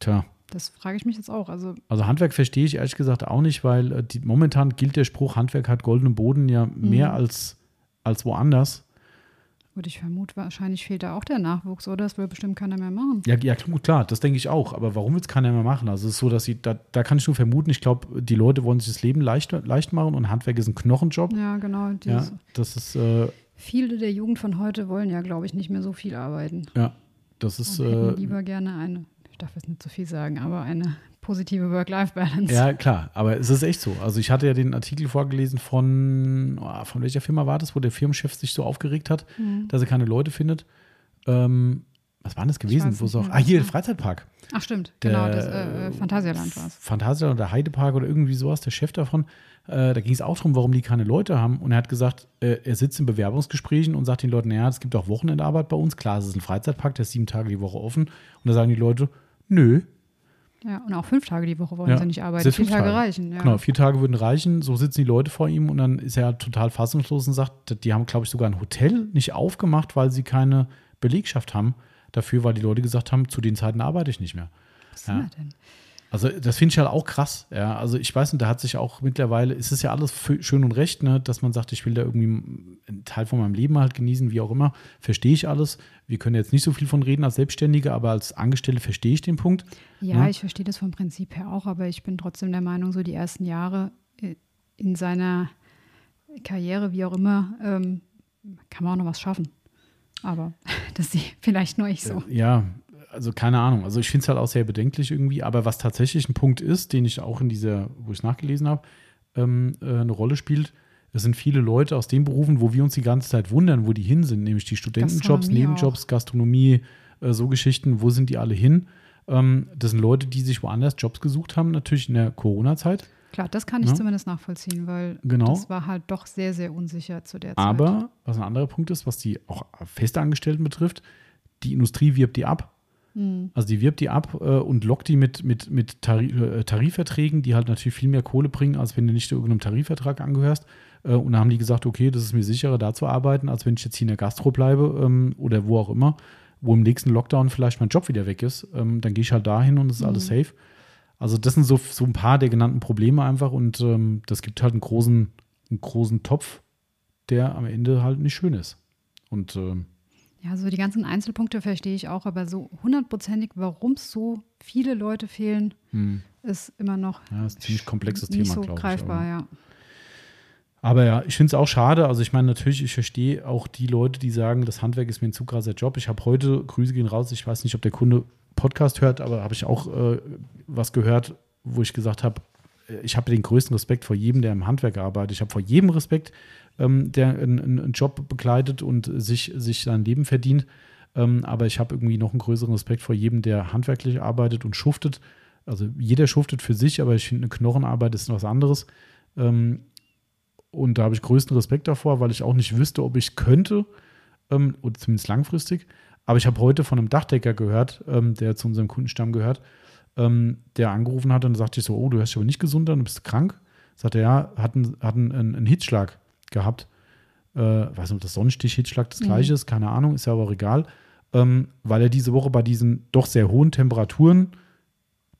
A: Tja.
C: Das frage ich mich jetzt auch. Also,
A: also Handwerk verstehe ich ehrlich gesagt auch nicht, weil äh, die, momentan gilt der Spruch, Handwerk hat goldenen Boden ja mehr mhm. als, als woanders.
C: Gut, ich vermute, wahrscheinlich fehlt da auch der Nachwuchs, oder? Das will bestimmt keiner mehr machen.
A: Ja, ja klar, das denke ich auch. Aber warum will es keiner mehr machen? Also es ist so, dass sie, da, da kann ich nur vermuten, ich glaube, die Leute wollen sich das Leben leicht, leicht machen und Handwerk ist ein Knochenjob.
C: Ja, genau.
A: Ja, das ist. Äh,
C: viele der Jugend von heute wollen ja, glaube ich, nicht mehr so viel arbeiten.
A: Ja, das ist.
C: Und äh, lieber gerne eine, ich darf jetzt nicht zu viel sagen, aber eine positive Work-Life-Balance.
A: Ja, klar, aber es ist echt so. Also ich hatte ja den Artikel vorgelesen von, oh, von welcher Firma war das, wo der Firmenchef sich so aufgeregt hat, mhm. dass er keine Leute findet. Ähm, was war das gewesen? Wo auch, ah, hier, der Freizeitpark.
C: Ach, stimmt, der, genau, das äh Phantasialand war es.
A: Phantasialand oder Heidepark oder irgendwie sowas, der Chef davon. Äh, da ging es auch darum, warum die keine Leute haben. Und er hat gesagt, äh, er sitzt in Bewerbungsgesprächen und sagt den Leuten, naja, es gibt auch Wochenendarbeit bei uns. Klar, es ist ein Freizeitpark, der ist sieben Tage die Woche offen. Und da sagen die Leute, nö,
C: ja, und auch fünf Tage die Woche wollen ja. sie nicht arbeiten. Vier Tage, Tage, reichen. Ja.
A: Genau, vier Tage würden reichen. So sitzen die Leute vor ihm und dann ist er total fassungslos und sagt, die haben, glaube ich, sogar ein Hotel nicht aufgemacht, weil sie keine Belegschaft haben dafür, weil die Leute gesagt haben, zu den Zeiten arbeite ich nicht mehr.
C: Was ja. ist denn?
A: Also das finde ich halt auch krass. Ja, also ich weiß nicht, da hat sich auch mittlerweile, ist es ja alles schön und recht, ne, dass man sagt, ich will da irgendwie einen Teil von meinem Leben halt genießen, wie auch immer. Verstehe ich alles. Wir können jetzt nicht so viel von reden als Selbstständige, aber als Angestellte verstehe ich den Punkt.
C: Ja, ne? ich verstehe das vom Prinzip her auch, aber ich bin trotzdem der Meinung, so die ersten Jahre äh, in seiner Karriere, wie auch immer, ähm, kann man auch noch was schaffen. Aber das sehe vielleicht nur ich so.
A: Ja, also keine Ahnung. Also ich finde es halt auch sehr bedenklich irgendwie. Aber was tatsächlich ein Punkt ist, den ich auch in dieser, wo ich es nachgelesen habe, ähm, äh, eine Rolle spielt, es sind viele Leute aus den Berufen, wo wir uns die ganze Zeit wundern, wo die hin sind, nämlich die Studentenjobs, Nebenjobs, auch. Gastronomie, äh, so Geschichten, wo sind die alle hin? Ähm, das sind Leute, die sich woanders Jobs gesucht haben, natürlich in der Corona-Zeit.
C: Klar, das kann ich ja. zumindest nachvollziehen, weil genau. das war halt doch sehr, sehr unsicher zu der
A: Zeit. Aber was ein anderer Punkt ist, was die auch Festangestellten betrifft, die Industrie wirbt die ab. Mhm. Also die wirbt die ab äh, und lockt die mit, mit, mit Tarif, äh, Tarifverträgen, die halt natürlich viel mehr Kohle bringen, als wenn du nicht irgendeinem Tarifvertrag angehörst. Äh, und da haben die gesagt, okay, das ist mir sicherer, da zu arbeiten, als wenn ich jetzt hier in der Gastro bleibe ähm, oder wo auch immer, wo im nächsten Lockdown vielleicht mein Job wieder weg ist. Ähm, dann gehe ich halt dahin und es ist mhm. alles safe. Also das sind so, so ein paar der genannten Probleme einfach und ähm, das gibt halt einen großen, einen großen Topf, der am Ende halt nicht schön ist. Und ähm,
C: ja, so die ganzen Einzelpunkte verstehe ich auch, aber so hundertprozentig, warum so viele Leute fehlen, hm. ist immer noch
A: ja, ist ein ziemlich komplexes Thema,
C: so greifbar,
A: ich,
C: ja.
A: Aber ja, ich finde es auch schade. Also ich meine, natürlich, ich verstehe auch die Leute, die sagen, das Handwerk ist mir ein zu krasser Job. Ich habe heute, Grüße gehen raus, ich weiß nicht, ob der Kunde Podcast hört, aber habe ich auch äh, was gehört, wo ich gesagt habe, äh, ich habe den größten Respekt vor jedem, der im Handwerk arbeitet. Ich habe vor jedem Respekt, ähm, der einen, einen, Job begleitet und sich, sich sein Leben verdient. Ähm, aber ich habe irgendwie noch einen größeren Respekt vor jedem, der handwerklich arbeitet und schuftet. Also jeder schuftet für sich, aber ich finde, eine Knochenarbeit ist was anderes. Ähm, und da habe ich größten Respekt davor, weil ich auch nicht wüsste, ob ich könnte, ähm, oder zumindest langfristig. Aber ich habe heute von einem Dachdecker gehört, ähm, der zu unserem Kundenstamm gehört, ähm, der angerufen hat und sagte ich so, oh, du hörst dich aber nicht gesund an, du bist krank. Sagt er, ja, hat einen, hat einen, einen Hitzschlag gehabt. Äh, weiß nicht, ob das Sonnenstich-Hitzschlag das mhm. gleiche ist, keine Ahnung, ist ja aber auch egal. Ähm, weil er diese Woche bei diesen doch sehr hohen Temperaturen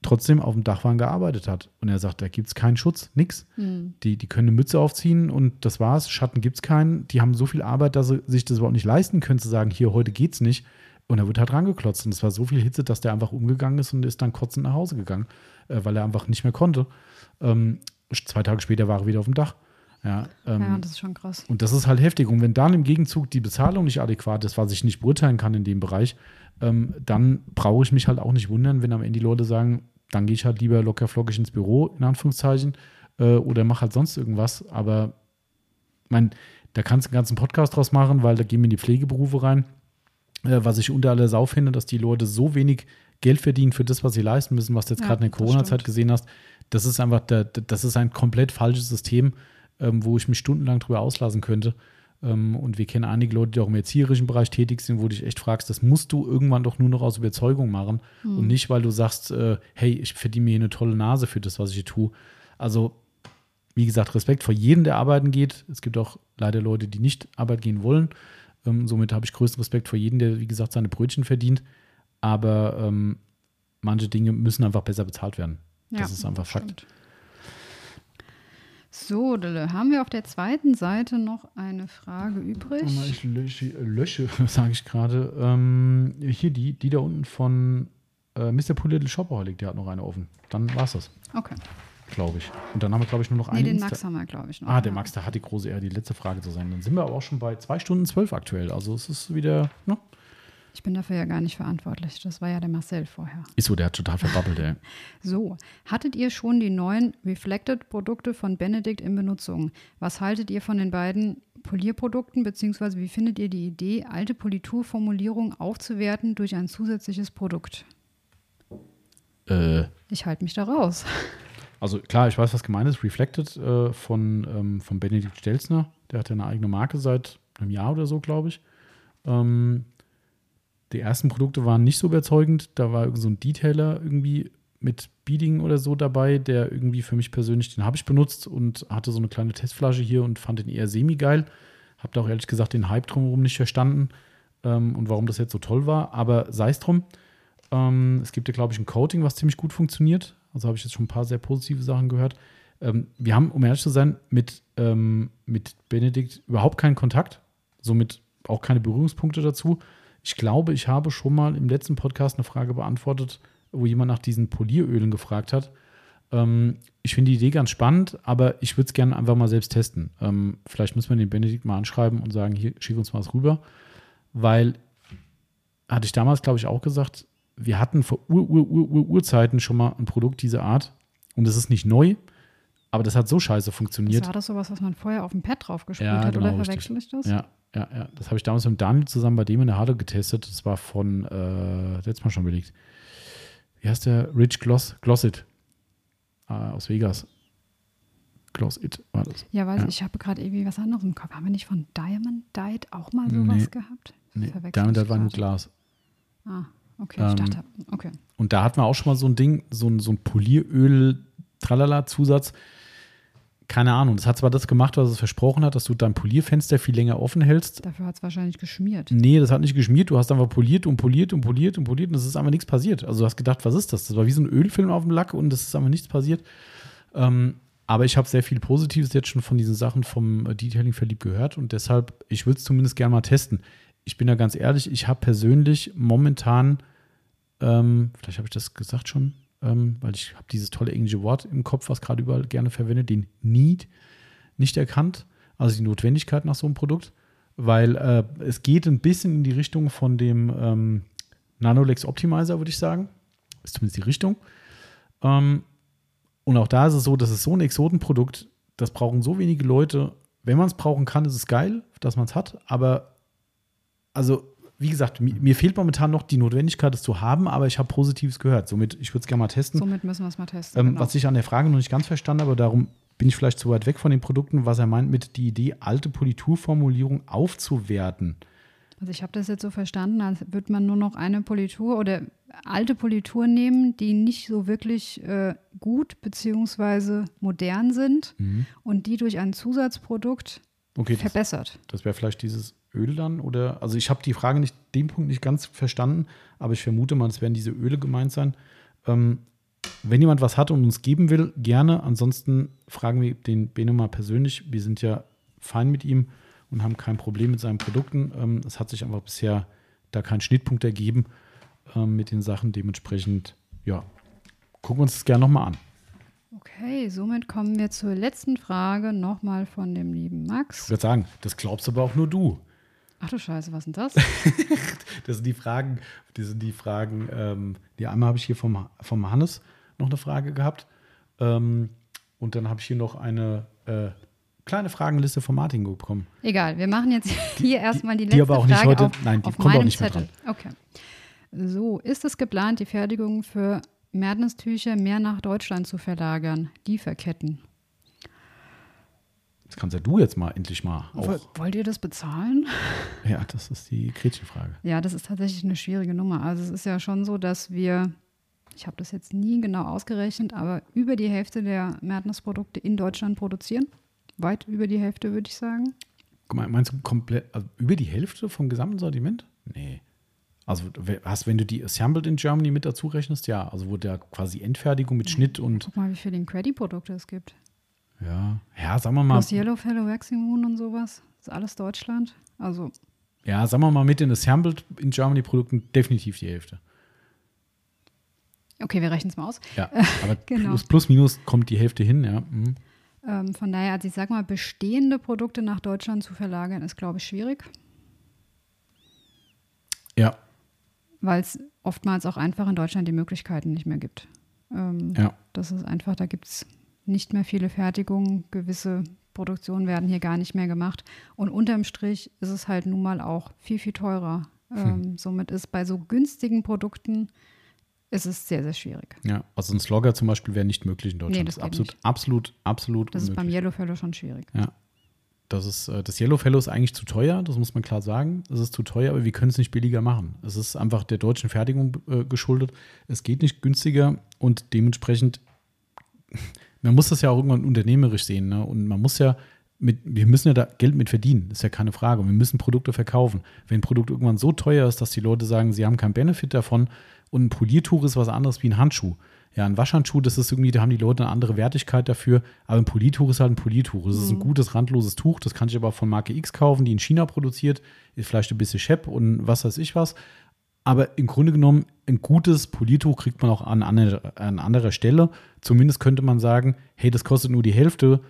A: trotzdem auf dem Dachwagen gearbeitet hat. Und er sagt, da gibt es keinen Schutz, nix. Mhm. Die, die können eine Mütze aufziehen und das war's. Schatten gibt es keinen. Die haben so viel Arbeit, dass sie sich das überhaupt nicht leisten können, zu sagen, hier, heute geht's nicht. Und er wird halt rangeklotzt. Und es war so viel Hitze, dass der einfach umgegangen ist und ist dann kotzend nach Hause gegangen, äh, weil er einfach nicht mehr konnte. Ähm, zwei Tage später war er wieder auf dem Dach. Ja,
C: ähm, ja, das ist schon krass.
A: Und das ist halt heftig. Und wenn dann im Gegenzug die Bezahlung nicht adäquat ist, was ich nicht beurteilen kann in dem Bereich, ähm, dann brauche ich mich halt auch nicht wundern, wenn am Ende die Leute sagen, dann gehe ich halt lieber locker flockig ins Büro, in Anführungszeichen, äh, oder mache halt sonst irgendwas. Aber mein, da kannst du einen ganzen Podcast draus machen, weil da gehen wir in die Pflegeberufe rein. Äh, was ich unter aller Sau finde, dass die Leute so wenig Geld verdienen für das, was sie leisten müssen, was du jetzt ja, gerade in der Corona-Zeit gesehen hast. Das ist einfach, der, das ist ein komplett falsches System, ähm, wo ich mich stundenlang drüber auslassen könnte. Ähm, und wir kennen einige Leute, die auch im erzieherischen Bereich tätig sind, wo du dich echt fragst, das musst du irgendwann doch nur noch aus Überzeugung machen und nicht, weil du sagst, äh, hey, ich verdiene mir hier eine tolle Nase für das, was ich hier tue. Also, wie gesagt, Respekt vor jedem, der arbeiten geht. Es gibt auch leider Leute, die nicht arbeiten gehen wollen. Ähm, somit habe ich größten Respekt vor jedem, der, wie gesagt, seine Brötchen verdient. Aber ähm, manche Dinge müssen einfach besser bezahlt werden. Das
C: Ja,
A: ist einfach Fakt.
C: stimmt. So, Dille, haben wir auf der zweiten Seite noch eine Frage übrig?
A: Ich lösche, lösche sage ich gerade. Ähm, hier, die, die da unten von äh, Mr. Pool Little Shopaholic, der hat noch eine offen. Dann war es das,
C: Okay.
A: glaube ich. Und dann haben wir, glaube ich, nur noch
C: Nee,
A: eine.
C: den
A: Insta-
C: Max haben wir, glaube ich, noch.
A: Ah, der
C: ja.
A: Max, der hat die große Ehre, die letzte Frage zu sein. Dann sind wir aber auch schon bei zwei Stunden zwölf aktuell. Also es ist wieder, ne?
C: Ich bin dafür ja gar nicht verantwortlich. Das war ja der Marcel vorher.
A: Ist so, der hat total verbabbelt, ey.
C: So, hattet ihr schon die neuen Reflected-Produkte von Benedict in Benutzung? Was haltet ihr von den beiden Polierprodukten, beziehungsweise wie findet ihr die Idee, alte Politurformulierungen aufzuwerten durch ein zusätzliches Produkt?
A: Äh,
C: Ich halte mich da raus.
A: Also klar, ich weiß, was gemeint ist. Reflected äh, von, ähm, von Benedikt Stelzner. Der hat ja eine eigene Marke seit einem Jahr oder so, glaube ich. Ähm, die ersten Produkte waren nicht so überzeugend. Da war so ein Detailer irgendwie mit Beading oder so dabei, der irgendwie für mich persönlich, den habe ich benutzt und hatte so eine kleine Testflasche hier und fand den eher semi-geil. Habe da auch ehrlich gesagt den Hype drumherum nicht verstanden ähm, und warum das jetzt so toll war. Aber sei es drum. Ähm, es gibt ja, glaube ich, ein Coating, was ziemlich gut funktioniert. Also habe ich jetzt schon ein paar sehr positive Sachen gehört. Ähm, wir haben, um ehrlich zu sein, mit, ähm, mit Benedikt überhaupt keinen Kontakt, somit auch keine Berührungspunkte dazu. Ich glaube, ich habe schon mal im letzten Podcast eine Frage beantwortet, wo jemand nach diesen Polierölen gefragt hat. Ähm, ich finde die Idee ganz spannend, aber ich würde es gerne einfach mal selbst testen. Ähm, vielleicht müssen wir den Benedikt mal anschreiben und sagen, hier, schick uns mal was rüber. Weil, hatte ich damals, glaube ich, auch gesagt, wir hatten vor Ur, Ur, Ur, Ur, Urzeiten schon mal ein Produkt dieser Art. Und es ist nicht neu, aber das hat so scheiße
C: Das
A: funktioniert.
C: war das sowas, was man vorher auf dem Pad drauf gesprüht
A: Ja,
C: hat,
A: genau,
C: oder verwechsel ich das?
A: Ja, ja, ja. Das habe ich damals mit Daniel zusammen bei dem in der Halle getestet. Das war von, äh, letztes Mal schon belegt. Wie heißt der? Rich Gloss, Glossit äh, aus Vegas. Glossit war das.
C: Ja, weiß
A: Ja.
C: ich, ich habe gerade irgendwie was anderes im Kopf. Haben wir nicht von Diamond Dyed auch mal sowas
A: Nee.
C: gehabt?
A: Nee, damit
C: ich
A: war nur. Glas.
C: Ah, okay, ich
A: Ähm,
C: dachte, okay.
A: Und da hatten wir auch schon mal so ein Ding, so ein, so ein Polieröl-Tralala-Zusatz. Keine Ahnung. Das hat zwar das gemacht, was es versprochen hat, dass du dein Polierfenster viel länger offen hältst.
C: Dafür hat es wahrscheinlich geschmiert.
A: Nee, das hat nicht geschmiert. Du hast einfach poliert und poliert und poliert und poliert und es ist einfach nichts passiert. Also du hast gedacht, was ist das? Das war wie so ein Ölfilm auf dem Lack und es ist einfach nichts passiert. Ähm, aber ich habe sehr viel Positives jetzt schon von diesen Sachen vom äh, Detailing verliebt gehört und deshalb, ich würde es zumindest gerne mal testen. Ich bin da ganz ehrlich, ich habe persönlich momentan, ähm, vielleicht habe ich das gesagt schon, ähm, weil ich habe dieses tolle englische Wort im Kopf, was gerade überall gerne verwendet, den Need nicht erkannt, also die Notwendigkeit nach so einem Produkt, weil äh, es geht ein bisschen in die Richtung von dem ähm, Nanolex Optimizer, würde ich sagen. Ist zumindest die Richtung. Ähm, und auch da ist es so, dass es so ein Exotenprodukt, das brauchen so wenige Leute. Wenn man es brauchen kann, ist es geil, dass man es hat. Aber also, wie gesagt, mir, mir fehlt momentan noch die Notwendigkeit, es zu haben, aber ich habe Positives gehört. Somit, ich würde es gerne mal testen.
C: Somit müssen wir es mal testen.
A: Ähm,
C: genau.
A: Was ich an der Frage noch nicht ganz verstanden habe, darum bin ich vielleicht zu weit weg von den Produkten, was er meint mit die Idee, alte Politurformulierung aufzuwerten.
C: Also ich habe das jetzt so verstanden, als würde man nur noch eine Politur oder alte Politur nehmen, die nicht so wirklich äh, gut beziehungsweise modern sind und die durch ein Zusatzprodukt
A: Okay, das,
C: verbessert.
A: das wäre vielleicht dieses Öl dann oder, also ich habe die Frage nicht, den Punkt nicht ganz verstanden, aber ich vermute mal, es werden diese Öle gemeint sein. Ähm, wenn jemand was hat und uns geben will, gerne. Ansonsten fragen wir den Beno mal persönlich. Wir sind ja fein mit ihm und haben kein Problem mit seinen Produkten. Ähm, es hat sich einfach bisher da kein Schnittpunkt ergeben ähm, mit den Sachen. Dementsprechend, ja, gucken wir uns das gerne nochmal an.
C: Okay, somit kommen wir zur letzten Frage nochmal von dem lieben
A: Ich
C: Max.
A: würde sagen, das glaubst aber auch nur du.
C: Ach du Scheiße, was ist denn das?
A: Das sind die Fragen, das sind die Fragen, ähm, die einmal habe ich hier vom, vom Hannes noch eine Frage gehabt. Ähm, und dann habe ich hier noch eine äh, kleine Fragenliste von Martin bekommen.
C: Egal, wir machen jetzt hier erstmal die
A: die
C: letzte
A: aber auch nicht
C: Frage
A: heute-
C: auf,
A: nein, die kommt auch nicht mehr
C: Zettel. Okay. So, ist es geplant, die Fertigung für Madness-Tücher mehr nach Deutschland zu verlagern? Lieferketten.
A: Das kannst ja du jetzt mal endlich mal auch.
C: Wollt ihr das bezahlen?
A: Ja, das ist die Gretchenfrage.
C: Ja, das ist tatsächlich eine schwierige Nummer. Also es ist ja schon so, dass wir, ich habe das jetzt nie genau ausgerechnet, aber über die Hälfte der Mertens-Produkte in Deutschland produzieren. Weit über die Hälfte, würde ich sagen.
A: Guck mal, Meinst du komplett, also über die Hälfte vom gesamten Sortiment? Nee. Also hast, wenn du die Assembled in Germany mit dazu rechnest, ja, also wo der quasi Endfertigung mit Schnitt und
C: Guck mal, wie viele Incredi-Produkte es gibt.
A: Ja, ja, sagen wir mal,
C: Plus Yellow Fellow Waxing Moon und sowas. Das ist alles Deutschland. Also
A: ja, sagen wir mal mit den Assembled in Germany Produkten definitiv die Hälfte.
C: Okay, wir rechnen es mal aus.
A: Ja, aber
C: Genau.
A: plus, plus minus kommt die Hälfte hin, ja. mhm.
C: Ähm, von daher, also ich sag mal, bestehende Produkte nach Deutschland zu verlagern, ist, glaube ich, schwierig,
A: Ja,
C: weil es oftmals auch einfach in Deutschland die Möglichkeiten nicht mehr gibt. Ähm,
A: ja,
C: Das ist einfach, da gibt es nicht mehr viele Fertigungen, gewisse Produktionen werden hier gar nicht mehr gemacht. Und unterm Strich ist es halt nun mal auch viel, viel teurer. Ähm, somit ist bei so günstigen Produkten ist es sehr, sehr schwierig.
A: ja. Also ein Slogger zum Beispiel wäre nicht möglich in Deutschland.
C: Nee,
A: das
C: das
A: ist absolut, absolut, absolut
C: Das ist beim
A: unmöglich.
C: Yellow Fellow schon schwierig.
A: Ja. Das ist, äh, das Yellow Fellow ist eigentlich zu teuer, das muss man klar sagen. Es ist zu teuer, aber wir können es nicht billiger machen. Es ist einfach der deutschen Fertigung äh, geschuldet. Es geht nicht günstiger und dementsprechend, man muss das ja auch irgendwann unternehmerisch sehen. Ne? Und man muss ja mit, wir müssen ja da Geld mit verdienen, ist ja keine Frage. Und wir müssen Produkte verkaufen. Wenn ein Produkt irgendwann so teuer ist, dass die Leute sagen, sie haben keinen Benefit davon und ein Poliertuch ist was anderes wie ein Handschuh. Ja, ein Waschhandschuh, das ist irgendwie, da haben die Leute eine andere Wertigkeit dafür. Aber ein Poliertuch ist halt ein Poliertuch. Das ist ein gutes, randloses Tuch. Das kann ich aber von Marke X kaufen, die in China produziert. Ist vielleicht ein bisschen schepp und was weiß ich was. Aber im Grunde genommen, ein gutes Poliertuch kriegt man auch an, anderer- an anderer Stelle. Zumindest könnte man sagen, hey, das kostet nur die Hälfte.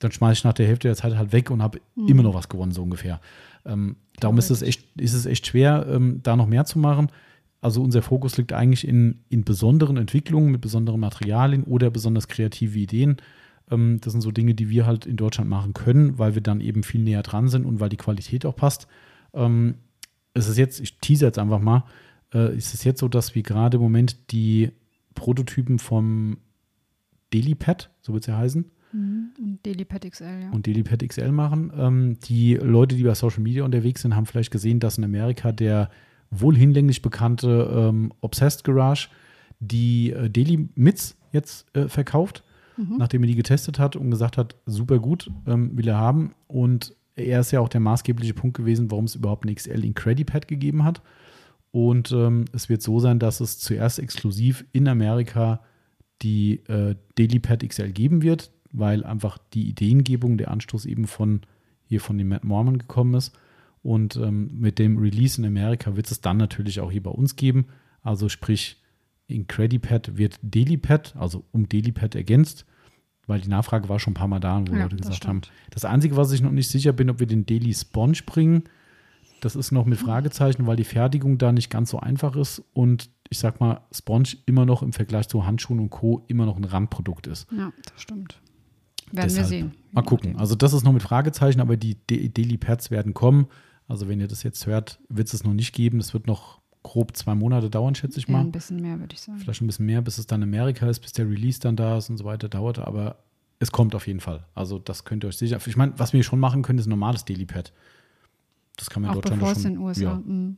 A: Dann schmeiße ich nach der Hälfte der Zeit halt weg und habe immer noch was gewonnen, so ungefähr. Ähm, darum ist es echt, ist es echt schwer, ähm, da noch mehr zu machen. Also unser Fokus liegt eigentlich in, in besonderen Entwicklungen mit besonderen Materialien oder besonders kreative Ideen. Ähm, das sind so Dinge, die wir halt in Deutschland machen können, weil wir dann eben viel näher dran sind und weil die Qualität auch passt. Ähm, es ist jetzt, ich teaser jetzt einfach mal, äh, ist es jetzt so, dass wir gerade im Moment die Prototypen vom DeliPad, so wird es ja heißen,
C: Und Delipad XL, ja.
A: und DeliPad XL machen. Ähm, die Leute, die bei Social Media unterwegs sind, haben vielleicht gesehen, dass in Amerika der wohl hinlänglich bekannte ähm, Obsessed Garage die äh, Deli Mits jetzt äh, verkauft, nachdem er die getestet hat und gesagt hat, super gut, ähm, will er haben. Und er ist ja auch der maßgebliche Punkt gewesen, warum es überhaupt ein XL in Credipad gegeben hat. Und ähm, es wird so sein, dass es zuerst exklusiv in Amerika die äh, DailyPad XL geben wird, weil einfach die Ideengebung, der Anstoß eben von hier von dem Matt Mormon gekommen ist. Und ähm, mit dem Release in Amerika wird es dann natürlich auch hier bei uns geben. Also sprich, in Credipad wird DailyPad, also um DailyPad ergänzt, weil die Nachfrage war schon ein paar Mal da, wo
C: Ja,
A: Leute
C: das
A: gesagt haben, das Einzige, was ich noch nicht sicher bin, ob wir den Daily Sponge bringen, das ist noch mit Fragezeichen, weil die Fertigung da nicht ganz so einfach ist und ich sag mal, Sponge immer noch im Vergleich zu Handschuhen und Co. immer noch ein Randprodukt ist.
C: Ja, das stimmt. Werden
A: Deshalb
C: wir sehen.
A: Mal gucken. Also das ist noch mit Fragezeichen, aber die Daily Pads werden kommen. Also wenn ihr das jetzt hört, wird es es noch nicht geben. Das wird noch grob zwei Monate dauern, schätze ich
C: Ja,
A: mal.
C: ein bisschen mehr, würde ich sagen.
A: Vielleicht ein bisschen mehr, bis es dann in Amerika ist, bis der Release dann da ist und so weiter dauert. Aber es kommt auf jeden Fall. Also das könnt ihr euch sicher. Ich meine, was wir schon machen können, ist ein normales Daily Pad. Das kann man in Deutschland
C: bevor
A: ja
C: es
A: schon.
C: in den USA.
A: Ja.
C: mm.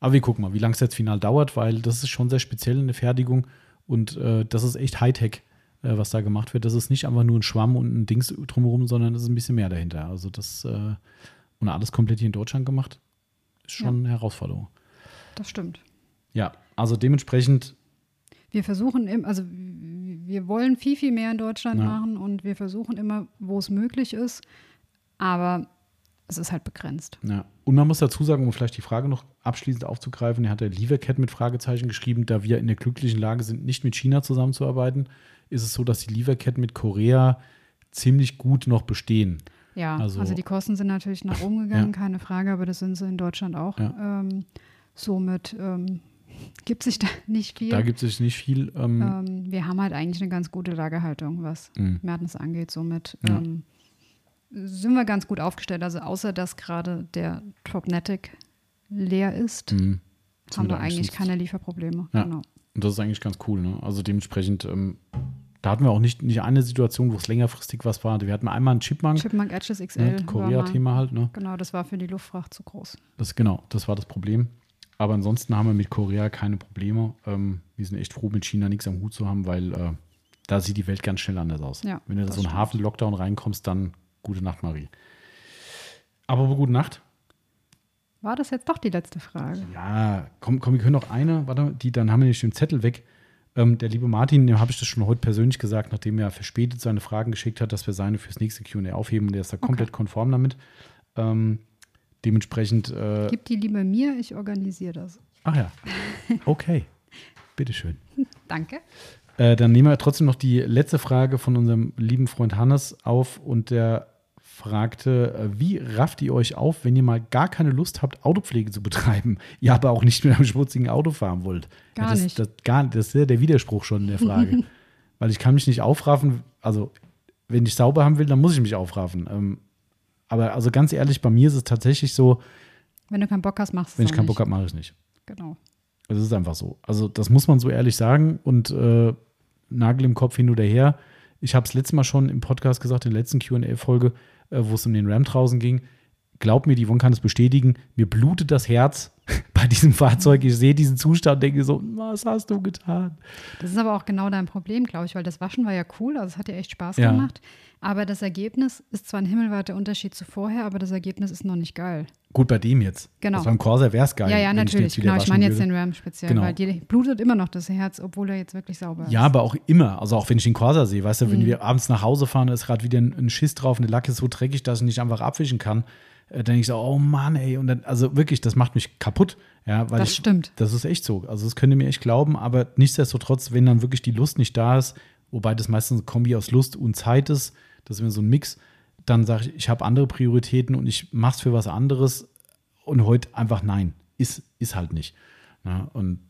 A: Aber wir gucken mal, wie lange es jetzt final dauert, weil das ist schon sehr speziell in der Fertigung und äh, das ist echt Hightech, äh, was da gemacht wird. Das ist nicht einfach nur ein Schwamm und ein Dings drumherum, sondern es ist ein bisschen mehr dahinter. Also das äh, und alles komplett hier in Deutschland gemacht, ist schon eine Herausforderung.
C: Das stimmt.
A: Ja, also dementsprechend,
C: Wir versuchen, im, also wir wollen viel, viel mehr in Deutschland
A: Ja.
C: machen und wir versuchen immer, wo es möglich ist, aber es ist halt begrenzt.
A: ja. Und man muss dazu sagen, um vielleicht die Frage noch abschließend aufzugreifen, er hat der Liefercat mit Fragezeichen geschrieben, da wir in der glücklichen Lage sind, nicht mit China zusammenzuarbeiten, ist es so, dass die Liefercat mit Korea ziemlich gut noch bestehen.
C: Ja,
A: Also-
C: also, die Kosten sind natürlich nach oben gegangen,
A: Ja.
C: keine Frage, aber das sind sie in Deutschland auch.
A: Ja.
C: Ähm, somit ähm, gibt sich da nicht viel.
A: Da gibt es nicht viel. Ähm,
C: ähm, wir haben halt eigentlich eine ganz gute Lagerhaltung, was
A: Mhm.
C: Mertens angeht. Somit
A: Ja.
C: ähm, sind wir ganz gut aufgestellt. Also außer dass gerade der Tropnetic leer ist,
A: mh,
C: haben wir eigentlich keine Lieferprobleme.
A: Ja.
C: Genau.
A: Und das ist eigentlich ganz cool. Ne? Also dementsprechend, ähm, Da hatten wir auch nicht, nicht eine Situation, wo es längerfristig was war. Wir hatten einmal einen Chipmunk,
C: Chipmunk Edges XL.
A: ne, Korea-Thema halt, ne?
C: Genau, das war für die Luftfracht zu groß.
A: Das, genau, das war das Problem. Aber ansonsten haben wir mit Korea keine Probleme. Ähm, wir sind echt froh, mit China nichts am Hut zu haben, weil äh, da sieht die Welt ganz schnell anders aus.
C: Ja,
A: Wenn du in so einen. Hafen-Lockdown reinkommst, dann gute Nacht, Marie. Aber gute Nacht.
C: War das jetzt doch die letzte Frage?
A: Ja, komm, komm, wir können noch eine, warte, die, dann haben wir nicht den Zettel weg. Ähm, der liebe Martin, dem habe ich das schon heute persönlich gesagt, nachdem er verspätet seine Fragen geschickt hat, dass wir seine fürs nächste QA aufheben und der ist da komplett konform damit. Ähm, dementsprechend, äh,
C: Gib die lieber mir, ich organisiere das.
A: ach ja, okay, bitteschön.
C: Danke.
A: Äh, dann nehmen wir trotzdem noch die letzte Frage von unserem lieben Freund Hannes auf und der fragte, äh, wie rafft ihr euch auf, wenn ihr mal gar keine Lust habt, Autopflege zu betreiben, ihr aber auch nicht mit einem schmutzigen Auto fahren wollt?
C: Gar
A: das,
C: nicht.
A: Das, gar, das ist ja der Widerspruch schon in der Frage. Weil ich kann mich nicht aufraffen, also wenn ich sauber haben will, dann muss ich mich aufraffen. Ähm, aber also ganz ehrlich, bei mir ist es tatsächlich so,
C: Wenn du keinen Bock hast, machst du es
A: wenn ich keinen
C: nicht.
A: Bock habe, mache ich es nicht.
C: Genau.
A: Es ist einfach so. Also, das muss man so ehrlich sagen und äh, Nagel im Kopf hin oder her. Ich habe es letztes Mal schon im Podcast gesagt, in der letzten QA-Folge, äh, wo es um den Ram draußen ging. Glaub mir, die Yvonne kann es bestätigen. Mir blutet das Herz bei diesem Fahrzeug. Ich sehe diesen Zustand und denke so, was hast du getan?
C: Das ist aber auch genau dein Problem, glaube ich, weil das Waschen war ja cool, also es hat dir echt Spaß
A: Ja.
C: gemacht. Aber das Ergebnis ist zwar ein himmelweiter Unterschied zu vorher, aber das Ergebnis ist noch nicht geil.
A: Gut, bei dem jetzt.
C: Genau.
A: Das beim Corsa wäre es geil.
C: ja, ja,
A: ich
C: natürlich.
A: wieder
C: Genau, ich meine jetzt
A: würde.
C: den Ram speziell,
A: Genau.
C: weil dir blutet immer noch das Herz, obwohl er jetzt wirklich sauber ist.
A: Ja, aber auch immer. Also auch wenn ich den Corsa sehe, weißt du,
C: Mhm.
A: wenn wir abends nach Hause fahren, da ist gerade wieder ein, ein Schiss drauf und der Lack ist so dreckig, dass ich nicht einfach abwischen kann. Äh, dann denke ich so, oh Mann, ey. Und dann, also wirklich, das macht mich kaputt. Ja, weil
C: Das
A: ich,
C: stimmt.
A: Das ist echt so. Also das könnt ihr mir echt glauben, aber nichtsdestotrotz, wenn dann wirklich die Lust nicht da ist, wobei das meistens eine Kombi aus Lust und Zeit ist, das ist immer so ein Mix, dann sage ich, ich habe andere Prioritäten und ich mache es für was anderes und heute einfach nein. Ist, ist halt nicht. Ja, und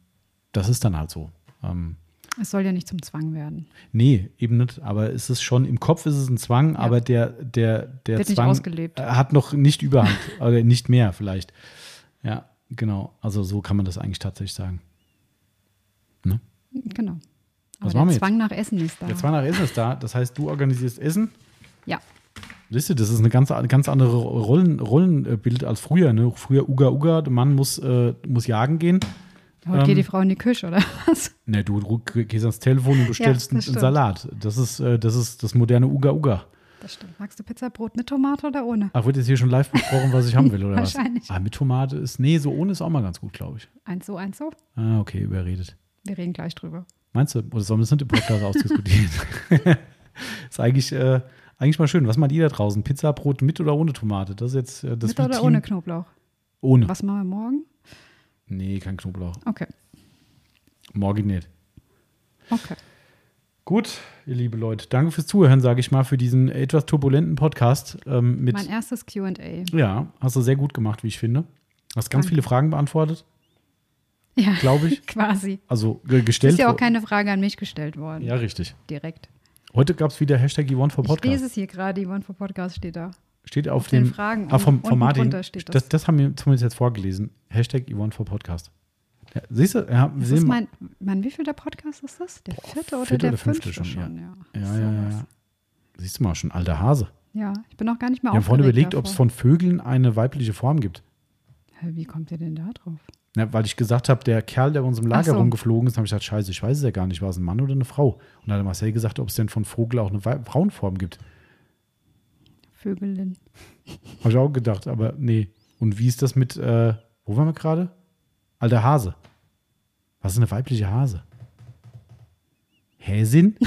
A: das ist dann halt so. Ähm,
C: Es soll ja nicht zum Zwang werden.
A: Nee, eben nicht. Aber es ist schon, im Kopf ist es ein Zwang, aber der, der, der
C: Wird
A: Zwang
C: ausgelebt.
A: hat noch nicht Überhand oder nicht mehr vielleicht. Ja, genau. Also so kann man das eigentlich tatsächlich sagen. Ne?
C: Genau.
A: Was
C: Aber
A: machen wir
C: der
A: jetzt?
C: Zwang nach Essen ist da.
A: Der Zwang nach Essen ist da. Das heißt, du organisierst Essen.
C: Ja,
A: Siehst du, das ist eine ganz, ganz andere Rollen, Rollenbild als früher. Ne? Früher Uga Uga, der Mann muss, äh, muss jagen gehen.
C: Heute
A: Ähm,
C: geht die Frau in die Küche, oder was?
A: Ne, du, du gehst ans Telefon und bestellst
C: das
A: einen,
C: stimmt.
A: Salat. Das ist, äh, das ist das moderne Uga Uga.
C: Das stimmt. Magst du Pizzabrot mit Tomate oder ohne?
A: Ach, wird jetzt hier schon live besprochen, was ich haben will, oder was?
C: Wahrscheinlich.
A: Ah, mit Tomate ist, nee, so ohne ist auch mal ganz gut, glaube ich.
C: Eins so, eins so.
A: Ah, okay, überredet.
C: Wir reden gleich drüber.
A: Meinst du, oder sollen wir das nicht im Podcast ausdiskutieren? ist eigentlich, äh, eigentlich mal schön. Was macht ihr da draußen? Pizzabrot mit oder ohne Tomate? Das ist jetzt äh, das
C: mit oder
A: Team-
C: ohne Knoblauch?
A: Ohne.
C: Was machen wir morgen?
A: Nee, kein Knoblauch.
C: Okay.
A: Morgen nicht.
C: Okay.
A: Gut, ihr liebe Leute, danke fürs Zuhören, sage ich mal, für diesen etwas turbulenten Podcast. Ähm, mit,
C: Mein erstes QA.
A: ja, hast du sehr gut gemacht, wie ich finde. Hast ganz
C: Danke.
A: viele Fragen beantwortet,
C: Ja,
A: glaube ich.
C: quasi.
A: Also ge- gestellt.
C: Ist ja auch keine Frage an mich gestellt worden.
A: ja, richtig.
C: Direkt.
A: Heute gab es wieder Hashtag Yvonne for
C: Ich
A: Podcast.
C: lese es hier gerade, Yvonne für Podcast steht da.
A: Steht auf,
C: auf
A: dem
C: Fragen
A: Ah, vom, von Martin. das.
C: das.
A: das. haben wir zumindest jetzt vorgelesen. Hashtag Yvonne for Podcast. Ja, siehst du? Ja, wir
C: Das ist
A: mal-
C: mein, mein, wie viel der Podcast ist das? Der vierte oder
A: vierte
C: der
A: oder fünfte
C: fünfte
A: schon,
C: schon?
A: ja.
C: ja.
A: ja, ja, ja. Siehst du mal, schon alter Hase.
C: Ja, ich bin auch gar nicht mehr
A: Wir haben vorhin überlegt, ob es von Vögeln eine weibliche Form gibt.
C: Wie kommt ihr denn da drauf?
A: Ja, weil ich gesagt habe, der Kerl, der bei uns im Lager
C: so.
A: rumgeflogen ist, habe ich gesagt, scheiße, ich weiß es ja gar nicht, war es ein Mann oder eine Frau? Und dann hat Marcel gesagt, ob es denn von Vogel auch eine Frauenform gibt.
C: Vögelin.
A: Habe ich auch gedacht, aber nee. Und wie ist das mit, äh, wo waren wir gerade? Alter Hase. Was ist eine weibliche Hase? Häsin?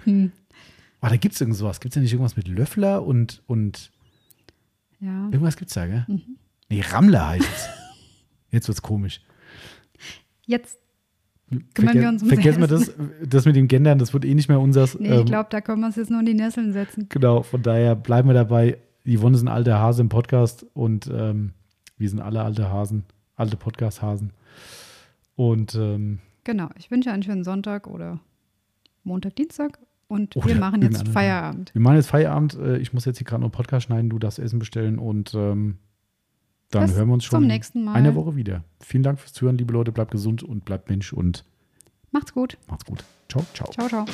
C: Hm.
A: Oh, da gibt es irgend sowas. Gibt es ja nicht irgendwas mit Löffler und, und
C: Ja.
A: irgendwas gibt es da, gell?
C: Mhm.
A: Nee, Rammler heißt es. Jetzt wird's komisch.
C: Jetzt Kümmern wir uns ums
A: Vergessen wir das, das mit den Gendern, das wird eh nicht mehr unseres.
C: Nee,
A: ähm,
C: ich glaube, da können wir uns jetzt nur in die Nesseln setzen.
A: Genau, von daher bleiben wir dabei. Yvonne ist ein alter Hase im Podcast und ähm, wir sind alle alte Hasen, alte Podcast-Hasen. Und ähm,
C: Genau. Ich wünsche einen schönen Sonntag oder Montag, Dienstag und wir machen jetzt Feierabend.
A: wir machen jetzt Feierabend. Äh, Ich muss jetzt hier gerade noch einen Podcast schneiden, du darfst Essen bestellen und ähm, dann
C: Bis
A: hören wir uns schon
C: zum nächsten Mal.
A: eine Woche wieder. Vielen Dank fürs Zuhören, liebe Leute. Bleibt gesund und bleibt Mensch und
C: Macht's gut.
A: Macht's gut. Ciao, ciao.
C: Ciao, ciao.